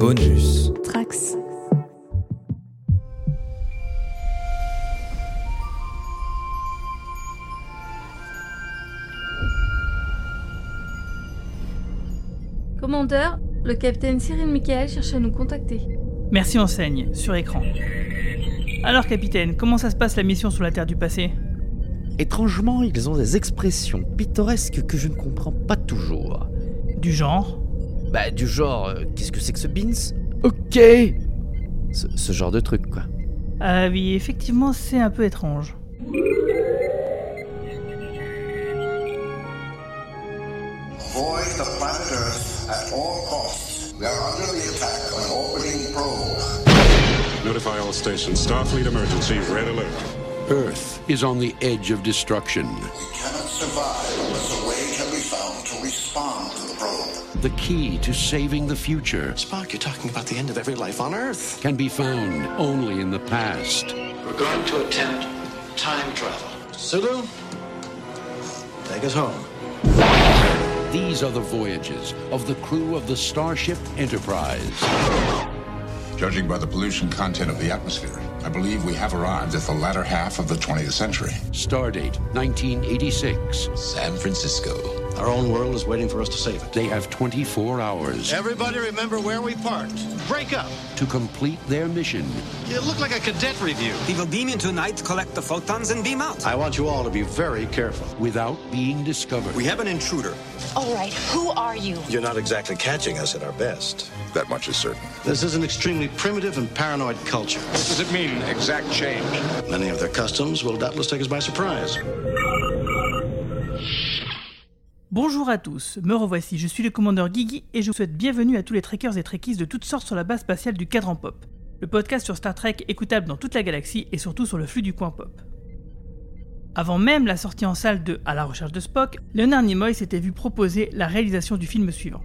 Bonus. Trax. Commandeur, le capitaine Cyril Michael cherche à nous contacter. Merci enseigne, sur écran. Alors capitaine, comment ça se passe la mission sur la Terre du passé? Étrangement, ils ont des expressions pittoresques que je ne comprends pas toujours. Du genre? Bah, du genre, euh, qu'est-ce que c'est que ce beans? Ok ce, ce genre de truc, quoi. Ah oui, effectivement, c'est un peu étrange. Avoid the planet Earth at all costs. We are under the attack of an orbiting probe. Notify all stations. Starfleet emergency. Red alert. Earth is on the edge of destruction. The key to saving the future Spock, you're talking about the end of every life on Earth. can be found only in the past. We're going to attempt time travel. Sulu, take us home. These are the voyages of the crew of the Starship Enterprise. Judging by the pollution content of the atmosphere, I believe we have arrived at the latter half of the 20th century. Stardate 1986. San Francisco. Our own world is waiting for us to save it. They have 24 hours Everybody remember where we parked. Break up. to complete their mission. You look like a cadet review. We will beam in tonight, collect the photons, and beam out. I want you all to be very careful. without being discovered. We have an intruder. All right, who are you? You're not exactly catching us at our best. That much is certain. This is an extremely primitive and paranoid culture. What does it mean, exact change? Many of their customs will doubtless take us by surprise. Bonjour à tous, me revoici, je suis le commandeur Guigui et je vous souhaite bienvenue à tous les trekkers et trekkies de toutes sortes sur la base spatiale du Cadran Pop, le podcast sur Star Trek écoutable dans toute la galaxie et surtout sur le flux du coin pop. Avant même la sortie en salle de À la recherche de Spock, Leonard Nimoy s'était vu proposer la réalisation du film suivant.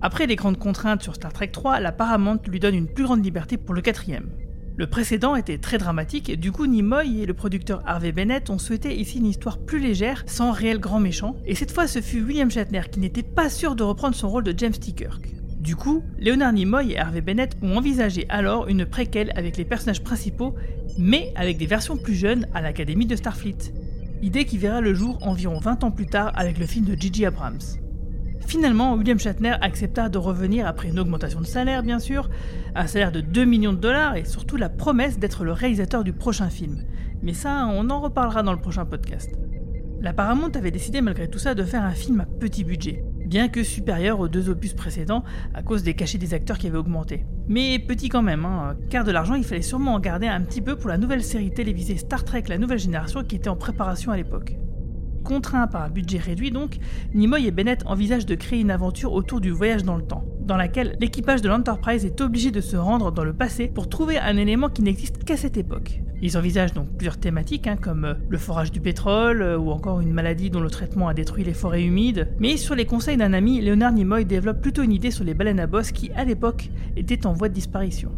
Après les grandes contraintes sur Star Trek 3, la Paramount lui donne une plus grande liberté pour le quatrième. Le précédent était très dramatique, du coup Nimoy et le producteur Harvey Bennett ont souhaité ici une histoire plus légère, sans réel grand méchant, et cette fois ce fut William Shatner qui n'était pas sûr de reprendre son rôle de James T. Kirk. Du coup, Leonard Nimoy et Harvey Bennett ont envisagé alors une préquelle avec les personnages principaux, mais avec des versions plus jeunes à l'Académie de Starfleet. Idée qui verra le jour environ 20 ans plus tard avec le film de J.J. Abrams. Finalement, William Shatner accepta de revenir après une augmentation de salaire, bien sûr, un salaire de 2 millions de dollars et surtout la promesse d'être le réalisateur du prochain film. Mais ça, on en reparlera dans le prochain podcast. La Paramount avait décidé malgré tout ça de faire un film à petit budget, bien que supérieur aux deux opus précédents à cause des cachets des acteurs qui avaient augmenté. Mais petit quand même, hein, car de l'argent il fallait sûrement en garder un petit peu pour la nouvelle série télévisée Star Trek La Nouvelle Génération qui était en préparation à l'époque. Contraints par un budget réduit donc, Nimoy et Bennett envisagent de créer une aventure autour du voyage dans le temps, dans laquelle l'équipage de l'Enterprise est obligé de se rendre dans le passé pour trouver un élément qui n'existe qu'à cette époque. Ils envisagent donc plusieurs thématiques, hein, comme euh, le forage du pétrole, euh, ou encore une maladie dont le traitement a détruit les forêts humides, mais sur les conseils d'un ami, Leonard Nimoy développe plutôt une idée sur les baleines à bosse qui, à l'époque, étaient en voie de disparition.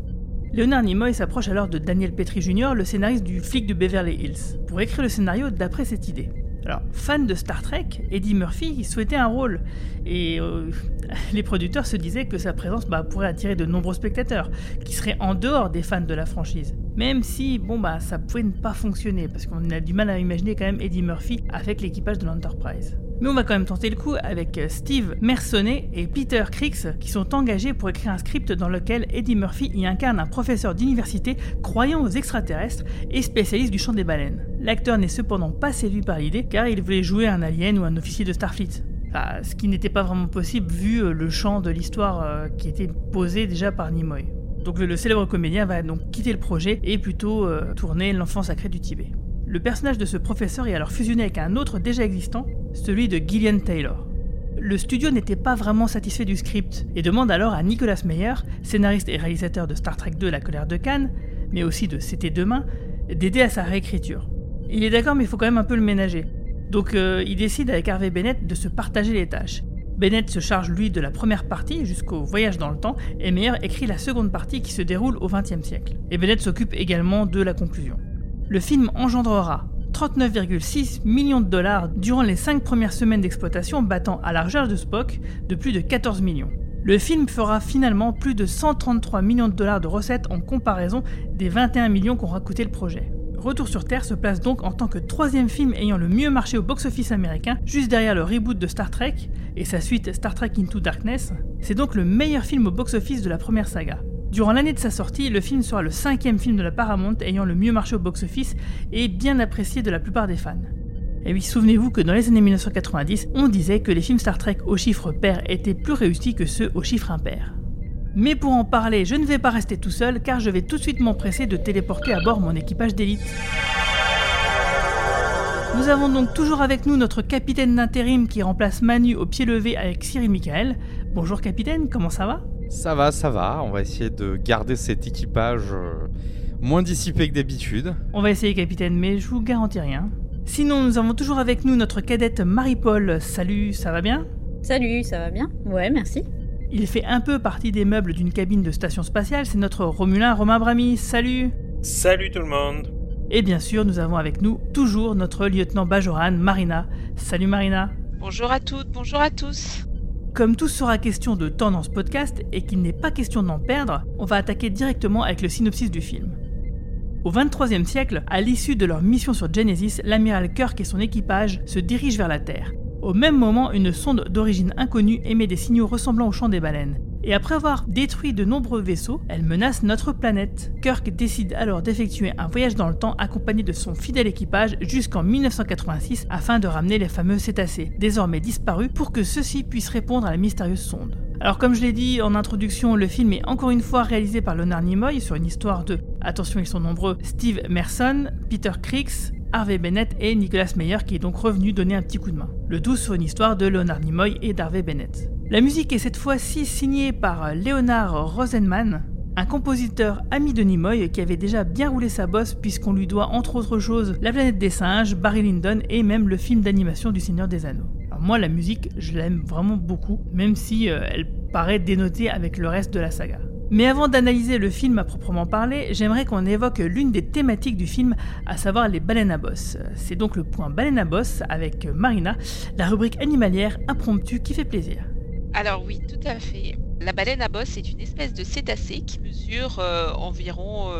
Leonard Nimoy s'approche alors de Daniel Petrie Jr., le scénariste du flic de Beverly Hills, pour écrire le scénario d'après cette idée. Alors, fan de Star Trek, Eddie Murphy souhaitait un rôle, et euh, les producteurs se disaient que sa présence bah, pourrait attirer de nombreux spectateurs, qui seraient en dehors des fans de la franchise. Même si, bon bah, ça pouvait ne pas fonctionner, parce qu'on a du mal à imaginer quand même Eddie Murphy avec l'équipage de l'Enterprise. Mais on va quand même tenter le coup avec Steve Mersonnet et Peter Crix qui sont engagés pour écrire un script dans lequel Eddie Murphy y incarne un professeur d'université croyant aux extraterrestres et spécialiste du chant des baleines. L'acteur n'est cependant pas séduit par l'idée car il voulait jouer un alien ou un officier de Starfleet. Ce qui n'était pas vraiment possible vu euh, le champ de l'histoire euh, qui était posé déjà par Nimoy. Donc le, célèbre comédien va donc quitter le projet et plutôt euh, tourner L'enfant sacré du Tibet. Le personnage de ce professeur est alors fusionné avec un autre déjà existant, celui de Gillian Taylor. Le studio n'était pas vraiment satisfait du script et demande alors à Nicolas Meyer, scénariste et réalisateur de Star Trek 2 La colère de Cannes, mais aussi de C'était demain, d'aider à sa réécriture. Il est d'accord mais il faut quand même un peu le ménager. Donc euh, il décide avec Harvey Bennett de se partager les tâches. Bennett se charge lui de la première partie jusqu'au voyage dans le temps et Meyer écrit la seconde partie qui se déroule au XXe siècle. Et Bennett s'occupe également de la conclusion. Le film engendrera 39,6 millions de dollars durant les 5 premières semaines d'exploitation, battant à la de Spock de plus de 14 millions. Le film fera finalement plus de 133 millions de dollars de recettes en comparaison des 21 millions qu'aura coûté le projet. Retour sur Terre se place donc en tant que troisième film ayant le mieux marché au box-office américain, juste derrière le reboot de Star Trek et sa suite Star Trek Into Darkness. C'est donc le meilleur film au box-office de la première saga. Durant l'année de sa sortie, le film sera le cinquième film de la Paramount ayant le mieux marché au box-office et bien apprécié de la plupart des fans. Et oui, souvenez-vous que dans les années 1990, on disait que les films Star Trek au chiffre pair étaient plus réussis que ceux au chiffre impair. Mais pour en parler, je ne vais pas rester tout seul car je vais tout de suite m'empresser de téléporter à bord mon équipage d'élite. Nous avons donc toujours avec nous notre capitaine d'intérim qui remplace Manu au pied levé avec Cyril Michael. Bonjour capitaine, comment ça va? Ça va, ça va. On va essayer de garder cet équipage euh, moins dissipé que d'habitude. On va essayer capitaine, mais je vous garantis rien. Sinon, nous avons toujours avec nous notre cadette Marie-Paul. Salut, ça va bien? Salut, ça va bien? Ouais, merci. Il fait un peu partie des meubles d'une cabine de station spatiale, c'est notre Romulin Romain Brami. Salut Salut tout le monde Et bien sûr, nous avons avec nous toujours notre lieutenant Bajoran, Marina. Salut Marina Bonjour à toutes, bonjour à tous comme tout sera question de temps dans ce podcast et qu'il n'est pas question d'en perdre, on va attaquer directement avec le synopsis du film. Au 23e siècle, à l'issue de leur mission sur Genesis, l'amiral Kirk et son équipage se dirigent vers la Terre. Au même moment, une sonde d'origine inconnue émet des signaux ressemblant au chant des baleines. Et après avoir détruit de nombreux vaisseaux, elle menace notre planète. Kirk décide alors d'effectuer un voyage dans le temps accompagné de son fidèle équipage jusqu'en 1986 afin de ramener les fameux cétacés, désormais disparus, pour que ceux-ci puissent répondre à la mystérieuse sonde. Alors comme je l'ai dit en introduction, le film est encore une fois réalisé par Leonard Nimoy sur une histoire de, attention ils sont nombreux, Steve Merson, Peter Creeks, Harvey Bennett et Nicolas Meyer qui est donc revenu donner un petit coup de main. Le tout sur une histoire de Leonard Nimoy et d'Harvey Bennett. La musique est cette fois-ci signée par Leonard Rosenman, un compositeur ami de Nimoy qui avait déjà bien roulé sa bosse puisqu'on lui doit entre autres choses La planète des singes, Barry Lyndon et même le film d'animation du Seigneur des Anneaux. Alors moi la musique je l'aime vraiment beaucoup même si euh, elle paraît dénotée avec le reste de la saga. Mais avant d'analyser le film à proprement parler, j'aimerais qu'on évoque l'une des thématiques du film, à savoir les baleines à bosse. C'est donc le point baleine à bosse avec Marina, la rubrique animalière impromptue qui fait plaisir. Alors oui, tout à fait. La baleine à bosse est une espèce de cétacé qui mesure euh, environ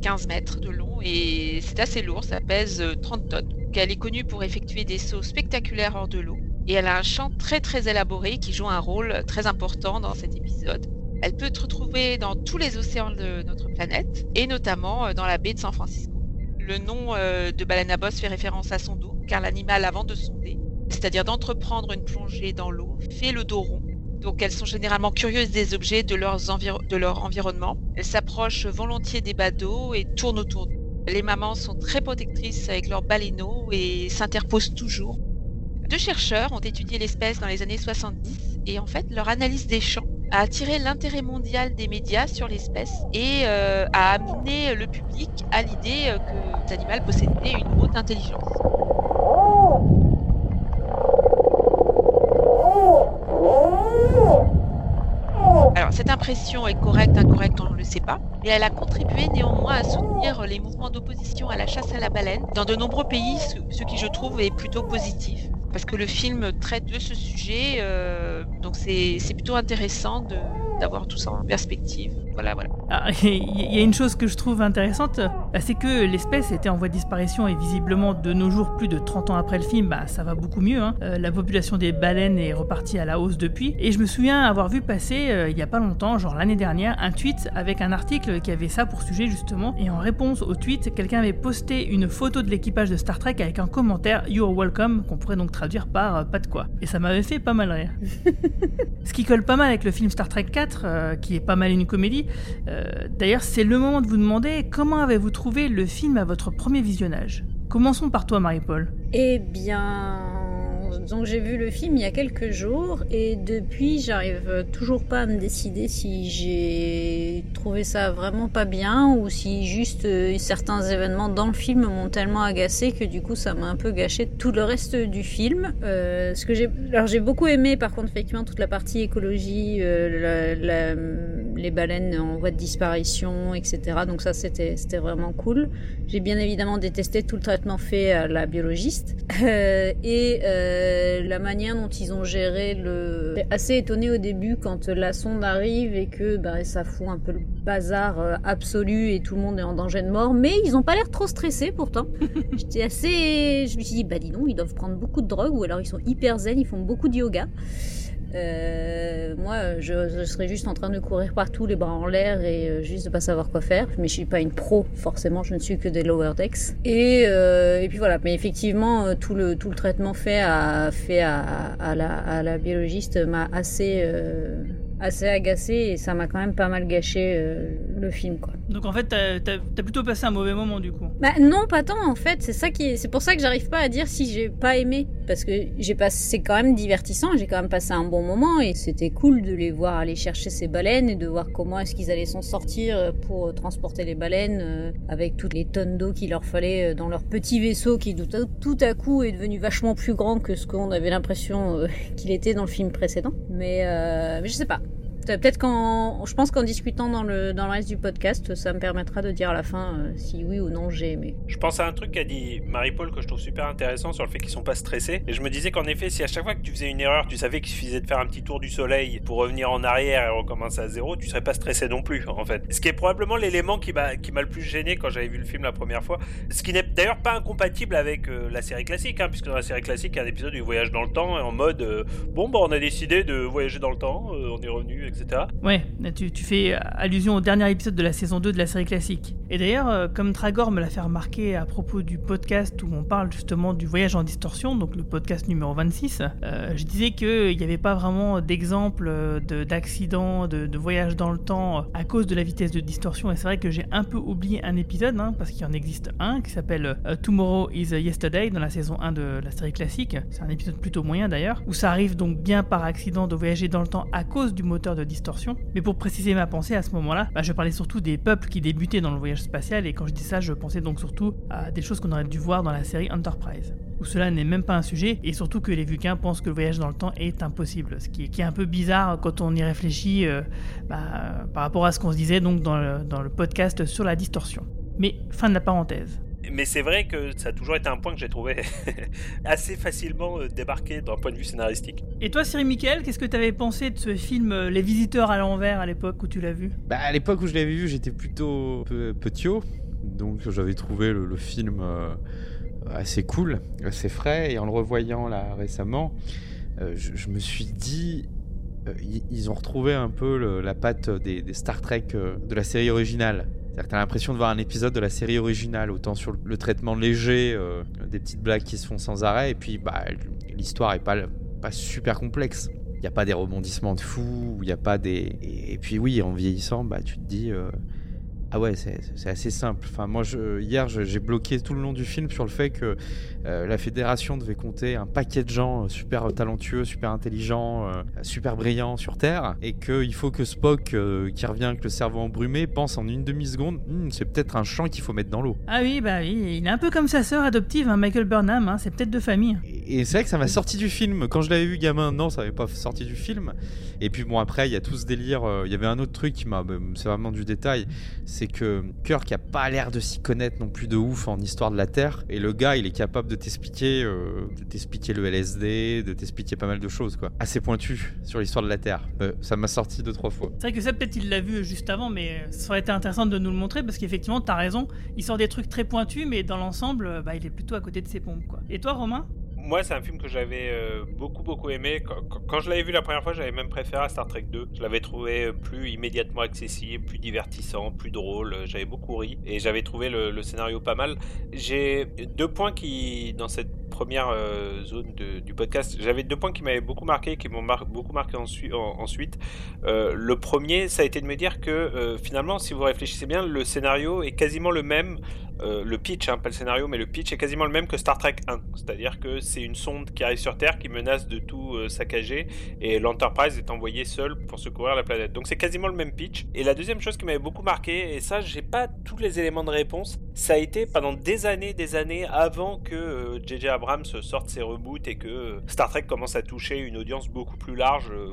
15 euh, mètres de long et c'est assez lourd, ça pèse 30 euh, tonnes. Elle est connue pour effectuer des sauts spectaculaires hors de l'eau et elle a un chant très très élaboré qui joue un rôle très important dans cet épisode. Elle peut être retrouvée dans tous les océans de notre planète et notamment dans la baie de San Francisco. Le nom de baleine à bosse fait référence à son dos car l'animal avant de sonder c'est-à-dire d'entreprendre une plongée dans l'eau, fait le dos rond. Donc elles sont généralement curieuses des objets de, de leur environnement. Elles s'approchent volontiers des badauds et tournent autour d'eux. Les mamans sont très protectrices avec leurs baleineaux et s'interposent toujours. Deux chercheurs ont étudié l'espèce dans les années 70 et en fait leur analyse des champs a attiré l'intérêt mondial des médias sur l'espèce et euh, a amené le public à l'idée euh, que cet animal possédait une haute intelligence. Alors, cette impression est correcte, incorrecte, on ne le sait pas, mais elle a contribué néanmoins à soutenir les mouvements d'opposition à la chasse à la baleine dans de nombreux pays, ce, qui je trouve est plutôt positif, parce que le film traite de ce sujet, euh, donc c'est plutôt intéressant d'avoir tout ça en perspective. Voilà, voilà. Ah, il y a une chose que je trouve intéressante, bah, c'est que l'espèce était en voie de disparition et visiblement de nos jours, plus de 30 ans après le film, bah, ça va beaucoup mieux. Hein. Euh, la population des baleines est repartie à la hausse depuis. Et je me souviens avoir vu passer, euh, il n'y a pas longtemps, genre l'année dernière, un tweet avec un article qui avait ça pour sujet justement. Et en réponse au tweet, quelqu'un avait posté une photo de l'équipage de Star Trek avec un commentaire You're welcome, qu'on pourrait donc traduire par euh, pas de quoi. Et ça m'avait fait pas mal rire. Ce qui colle pas mal avec le film Star Trek 4, qui est pas mal une comédie, euh, d'ailleurs, c'est le moment de vous demander comment avez-vous trouvé le film à votre premier visionnage? Commençons par toi, Marie-Paul. Eh bien, donc j'ai vu le film il y a quelques jours et depuis j'arrive toujours pas à me décider si j'ai trouvé ça vraiment pas bien ou si juste euh, certains événements dans le film m'ont tellement agacé que du coup ça m'a un peu gâché tout le reste du film. Euh, alors j'ai beaucoup aimé par contre effectivement toute la partie écologie, euh, les baleines en voie de disparition, etc. Donc ça c'était c'était vraiment cool. J'ai bien évidemment détesté tout le traitement fait à la biologiste et euh, la manière dont ils ont géré le... J'étais assez étonné au début quand la sonde arrive et que bah, ça fout un peu le bazar euh, absolu et tout le monde est en danger de mort. Mais ils ont pas l'air trop stressés pourtant. J'étais assez... Je me suis dit, bah dis donc, ils doivent prendre beaucoup de drogue ou alors ils sont hyper zen, ils font beaucoup de yoga. Euh, moi, je, je, serais juste en train de courir partout, les bras en l'air et euh, juste de pas savoir quoi faire. Mais je suis pas une pro, forcément. Je ne suis que des lower decks. Et, euh, et puis voilà. Mais effectivement, euh, tout le tout le traitement fait à fait à, à la à la biologiste m'a assez euh, assez agacé et ça m'a quand même pas mal gâché le film quoi. Donc en fait t'as as, plutôt passé un mauvais moment du coup. Bah non pas tant en fait. C'est ça qui c'est pour ça que j'arrive pas à dire si j'ai pas aimé. Parce que j'ai passé c'est quand même divertissant. J'ai quand même passé un bon moment et c'était cool de les voir aller chercher ces baleines et de voir comment est-ce qu'ils allaient s'en sortir pour transporter les baleines euh, avec toutes les tonnes d'eau qu'il leur fallait euh, dans leur petit vaisseau qui tout à coup est devenu vachement plus grand que ce qu'on avait l'impression euh, qu'il était dans le film précédent. Mais, euh, mais je sais pas Peut-être qu'en, je pense qu'en discutant dans le, dans le reste du podcast, ça me permettra de dire à la fin euh, si oui ou non j'ai aimé. Je pense à un truc qu'a dit Marie-Paul que je trouve super intéressant sur le fait qu'ils sont pas stressés. Et je me disais qu'en effet, si à chaque fois que tu faisais une erreur, tu savais qu'il suffisait de faire un petit tour du soleil pour revenir en arrière et recommencer à zéro, tu serais pas stressé non plus, en fait. Ce qui est probablement l'élément qui m'a, qui m'a le plus gêné quand j'avais vu le film la première fois. Ce qui n'est d'ailleurs pas incompatible avec euh, la série classique, hein, puisque dans la série classique, il y a un épisode du voyage dans le temps en mode euh, bon, bah, on a décidé de voyager dans le temps, euh, on est revenu, etc. Ouais, tu, fais allusion au dernier épisode de la saison 2 de la série classique. Et d'ailleurs, euh, comme Tragor me l'a fait remarquer à propos du podcast où on parle justement du voyage en distorsion, donc le podcast numéro 26, euh, je disais qu'il n'y avait pas vraiment d'exemple d'accident, de, voyage dans le temps à cause de la vitesse de distorsion. Et c'est vrai que j'ai un peu oublié un épisode, hein, parce qu'il y en existe un qui s'appelle Tomorrow is Yesterday dans la saison 1 de la série classique. C'est un épisode plutôt moyen d'ailleurs, où ça arrive donc bien par accident de voyager dans le temps à cause du moteur de distorsion. Mais pour préciser ma pensée à ce moment-là, bah, je parlais surtout des peuples qui débutaient dans le voyage spatial et quand je dis ça, je pensais donc surtout à des choses qu'on aurait dû voir dans la série Enterprise où cela n'est même pas un sujet, et surtout que les Vulcains pensent que le voyage dans le temps est impossible, ce qui est, un peu bizarre quand on y réfléchit euh, bah, par rapport à ce qu'on se disait donc dans le podcast sur la distorsion. Mais fin de la parenthèse. Mais c'est vrai que ça a toujours été un point que j'ai trouvé assez facilement euh, débarqué d'un point de vue scénaristique. Et toi, Cyril Michael, qu'est-ce que tu avais pensé de ce film euh, Les Visiteurs à l'envers à l'époque où tu l'as vu? Bah à l'époque où je l'avais vu, j'étais plutôt peu, petit, donc j'avais trouvé le, le film euh, assez cool, assez frais, et en le revoyant là récemment, euh, je, je, me suis dit, euh, ils ont retrouvé un peu le, la patte des, des, Star Trek euh, de la série originale. C'est-à-dire que t'as l'impression de voir un épisode de la série originale, autant sur le, traitement léger, euh, des petites blagues qui se font sans arrêt, et puis bah, l'histoire est pas, super complexe. Il n'y a pas des rebondissements de fou, il n'y a pas des... Et, et, puis oui, en vieillissant, bah, tu te dis... Euh, ah ouais, c'est assez simple. Enfin, moi, je, hier, j'ai bloqué tout le long du film sur le fait que euh, la fédération devait compter un paquet de gens euh, super talentueux, super intelligents, euh, super brillants sur Terre, et qu'il faut que Spock, euh, qui revient avec le cerveau embrumé, pense en une demi-seconde, hm, c'est peut-être un champ qu'il faut mettre dans l'eau. Ah oui, bah oui, il est un peu comme sa sœur adoptive, hein, Michael Burnham, hein, c'est peut-être de famille. Et, et c'est vrai que ça m'a sorti du film. Quand je l'avais vu gamin, non, ça n'avait pas sorti du film. Et puis bon, après, il y a tout ce délire. Il y avait un autre truc qui m'a. C'est vraiment du détail. C'est que Kirk a pas l'air de s'y connaître non plus de ouf en histoire de la Terre. Et le gars, il est capable de t'expliquer, euh, de t'expliquer le LSD, de t'expliquer pas mal de choses, quoi. Assez pointu sur l'histoire de la Terre. Euh, ça m'a sorti deux trois fois. C'est vrai que ça, peut-être il l'a vu juste avant, mais ça aurait été intéressant de nous le montrer parce qu'effectivement, t'as raison. Il sort des trucs très pointus, mais dans l'ensemble, bah, il est plutôt à côté de ses pompes, quoi. Et toi, Romain? Moi, c'est un film que j'avais euh, beaucoup, beaucoup aimé. Quand, je l'avais vu la première fois, j'avais même préféré à Star Trek 2. Je l'avais trouvé plus immédiatement accessible, plus divertissant, plus drôle. J'avais beaucoup ri et j'avais trouvé le, scénario pas mal. J'ai deux points qui, dans cette première euh, zone du podcast, j'avais deux points qui m'avaient beaucoup marqué, qui m'ont beaucoup marqué ensuite. En, ensuite. Euh, le premier, ça a été de me dire que euh, finalement, si vous réfléchissez bien, le scénario est quasiment le même. le pitch, hein, pas le scénario, mais le pitch est quasiment le même que Star Trek 1. C'est-à-dire que c'est une sonde qui arrive sur Terre, qui menace de tout saccager, et l'Enterprise est envoyée seule pour secourir la planète. Donc c'est quasiment le même pitch. Et la deuxième chose qui m'avait beaucoup marqué, et ça j'ai pas tous les éléments de réponse, ça a été pendant des années, des années avant que J.J. Euh, Abrams sorte ses reboots et que Star Trek commence à toucher une audience beaucoup plus large. Euh,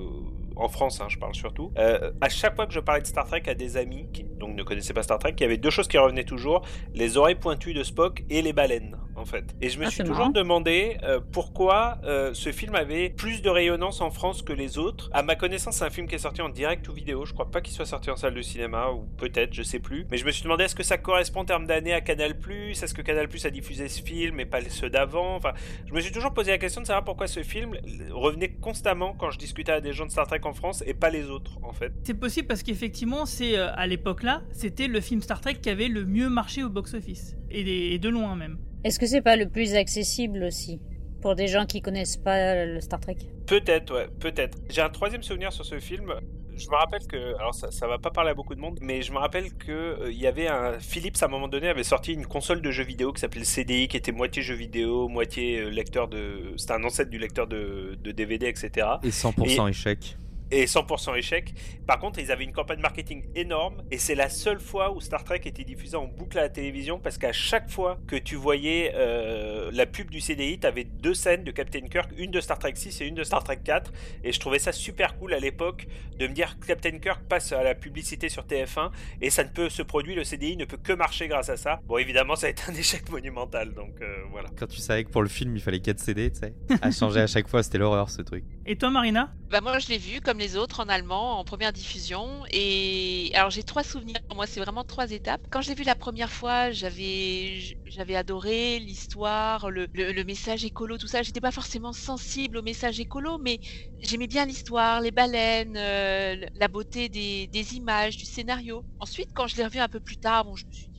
en France, hein, je parle surtout. Euh, à chaque fois que je parlais de Star Trek à des amis, qui donc ne connaissaient pas Star Trek, il y avait deux choses qui revenaient toujours les oreilles pointues de Spock et les baleines, en fait. Et je me Ah, suis toujours marrant. demandé euh, pourquoi euh, ce film avait plus de rayonnance en France que les autres. À ma connaissance, c'est un film qui est sorti en direct ou vidéo. Je crois pas qu'il soit sorti en salle de cinéma, ou peut-être, je sais plus. Mais je me suis demandé est-ce que ça correspond en termes d'années à Canal Est-ce que Canal a diffusé ce film et pas ceux d'avant? Enfin, je me suis toujours posé la question de savoir pourquoi ce film revenait constamment quand je discutais à des gens de Star Trek en France et pas les autres, en fait. C'est possible parce qu'effectivement, c'est euh, à l'époque là, c'était le film Star Trek qui avait le mieux marché au box-office. Et, de loin même. Est-ce que c'est pas le plus accessible aussi pour des gens qui connaissent pas le Star Trek? Peut-être, ouais, peut-être. J'ai un troisième souvenir sur ce film. Je me rappelle que, alors ça, ça va pas parler à beaucoup de monde, mais je me rappelle que euh, il y avait un Philips à un moment donné avait sorti une console de jeux vidéo qui s'appelait le CDI, qui était moitié jeu vidéo, moitié euh, lecteur de, c'était un ancêtre du lecteur de, de DVD, etc. Et 100% échec. Et 100% échec. Par contre, ils avaient une campagne marketing énorme et c'est la seule fois où Star Trek était diffusé en boucle à la télévision parce qu'à chaque fois que tu voyais euh, la pub du CDI, tu deux scènes de Captain Kirk, une de Star Trek 6 et une de Star Trek 4 et je trouvais ça super cool à l'époque de me dire que Captain Kirk passe à la publicité sur TF1 et ça ne peut ce produit le CDI ne peut que marcher grâce à ça. Bon, évidemment, ça a été un échec monumental donc euh, voilà. Quand tu savais que pour le film il fallait 4 CD, tu sais, à changer à chaque fois, c'était l'horreur ce truc. Et toi, Marina Bah moi je l'ai vu comme les autres en allemand en première diffusion et alors j'ai trois souvenirs. Moi c'est vraiment trois étapes. Quand je l'ai vu la première fois, j'avais adoré l'histoire, le, le, message écolo, tout ça. J'étais pas forcément sensible au message écolo, mais j'aimais bien l'histoire, les baleines, euh, la beauté des, des images, du scénario. Ensuite quand je l'ai revu un peu plus tard, bon je me suis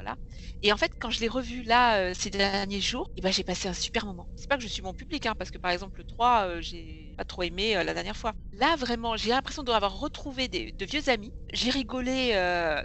voilà. Et en fait, quand je l'ai revu là euh, ces derniers jours, eh ben, j'ai passé un super moment. C'est pas que je suis mon public, hein, parce que par exemple le 3, euh, j'ai pas trop aimé euh, la dernière fois. Là, vraiment, j'ai l'impression d'avoir retrouvé des, de vieux amis. J'ai rigolé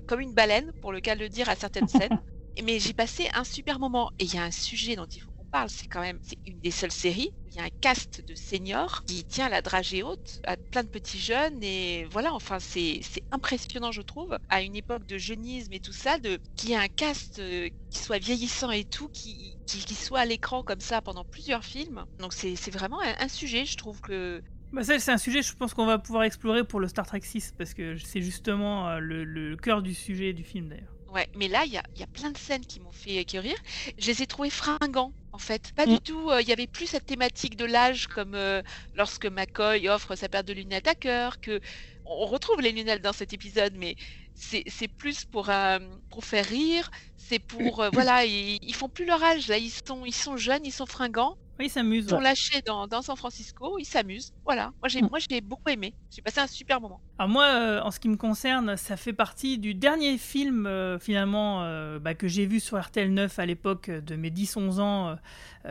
comme une baleine, pour le cas de le dire, à certaines scènes. Mais j'ai passé un super moment. Et il y a un sujet dont il faut parle, c'est quand même, une des seules séries. où Il y a un cast de seniors qui tient la dragée haute à plein de petits jeunes. Et voilà, enfin, c'est impressionnant, je trouve, à une époque de jeunisme et tout ça, de qu'il y ait un cast euh, qui soit vieillissant et tout, qui, qui, qui soit à l'écran comme ça pendant plusieurs films. Donc c'est vraiment un, un sujet, je trouve que Bah ça, c'est un sujet, je pense qu'on va pouvoir explorer pour le Star Trek 6, parce que c'est justement euh, le, le cœur du sujet du film d'ailleurs. Ouais, mais là, il y a, y a plein de scènes qui m'ont fait, qui rire. Je les ai trouvés fringants, en fait. Pas du tout. euh, Il y avait plus cette thématique de l'âge, comme euh, lorsque McCoy offre sa paire de lunettes à cœur, que on retrouve les lunettes dans cet épisode, mais c'est plus pour, euh, pour faire rire. C'est pour voilà, ils, ils font plus leur âge là. Ils sont ils sont jeunes, ils sont fringants. Oui, ils s'amusent. Ils sont lâchés dans, dans San Francisco, ils s'amusent. Voilà. Moi j'ai moi j'ai beaucoup aimé. J'ai passé un super moment. Alors moi, euh, en ce qui me concerne, ça fait partie du dernier film euh, finalement euh, bah, que j'ai vu sur RTL 9 à l'époque de mes 10-11 ans,